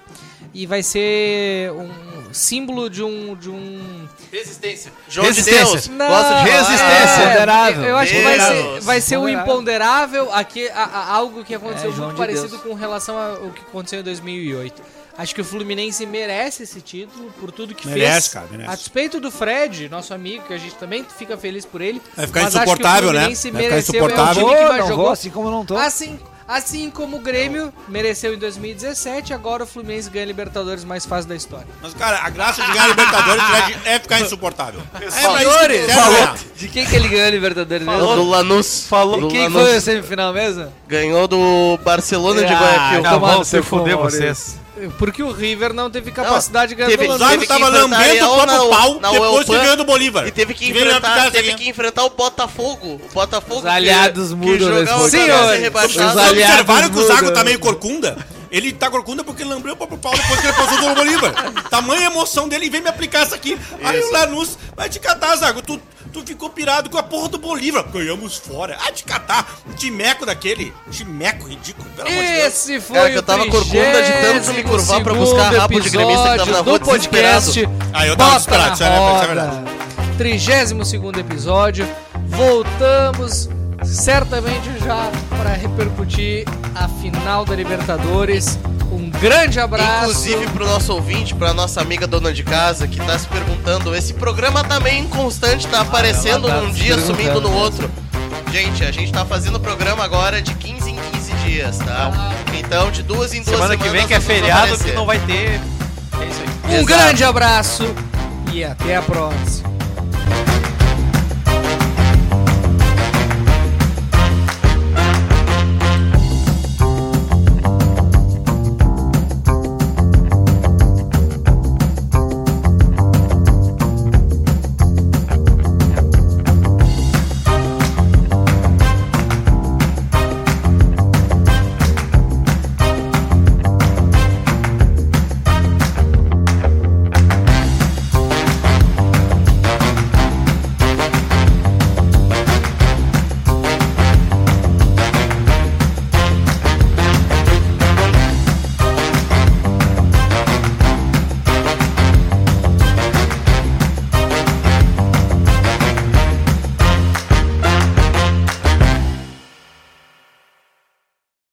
e vai ser um símbolo de um de um Resistência. João de Resistência. Deus. Não, Gosta de resistência. é, Imponderável. Eu, eu acho que vai ser, vai ser o Imponderável. aqui, a- a- algo que aconteceu É, muito de parecido Deus. com relação ao que aconteceu em 2008. Acho que o Fluminense merece esse título por tudo que Merece, fez. cara, merece. A despeito do Fred, nosso amigo, que a gente também fica feliz por ele. Vai ficar mas acho que o insuportável, né? Fluminense Vai ficar mereceu, insuportável. É o time que mais não jogou. vou, assim como não tô. Assim, assim como o Grêmio mereceu em 2017, agora o Fluminense ganha Libertadores mais fácil da história. Mas, cara, a graça de ganhar Libertadores Fred, é ficar insuportável. É, mas isso que Falou. De quem que ele ganhou a Libertadores mesmo? Do Lanús. Falou. Do Quem Lanús. foi a semifinal mesmo? Ganhou do Barcelona de Ah, Guayaquil. tá. tomar se fuder vocês. Porque o River não teve capacidade de ganhar teve- do O Zago tava lambendo o próprio pau na depois que ganhou do Bolívar. E teve que enfrentar, teve que enfrentar o Botafogo. O Botafogo Os aliados que, mudam que nesse os Vocês aliados observaram que o Zago tá meio corcunda? Ele tá corcunda porque ele lambrou o próprio pau depois que ele passou do Bolívar. Tamanha emoção dele e vem me aplicar essa aqui. Aí o Lanús vai te catar, Zago. Tu, tu ficou pirado com a porra do Bolívar. Ganhamos fora. Ah, te catar. Timeco daquele. Timeco ridículo, pelo amor de Deus. Esse foi Cara, que eu o tava corcunda de tanto me curvar pra buscar 32º rabo de gremista que tava na rua do podcast. Ah, eu tava desesperado, na isso é verdade, isso é roda. 32 episódio. Voltamos certamente já para repercutir a final da Libertadores. Um grande abraço. Inclusive pro nosso ouvinte, pra nossa amiga dona de casa, que tá se perguntando, esse programa tá meio inconstante, tá aparecendo tá num se dia, sumindo no outro. Gente, a gente tá fazendo programa agora de 15 em 15 dias, tá? Então, de duas em duas Semana que semanas vem que é nós vamos feriado aparecer. que não vai ter. É isso aí. Um Exato. grande abraço e até a próxima.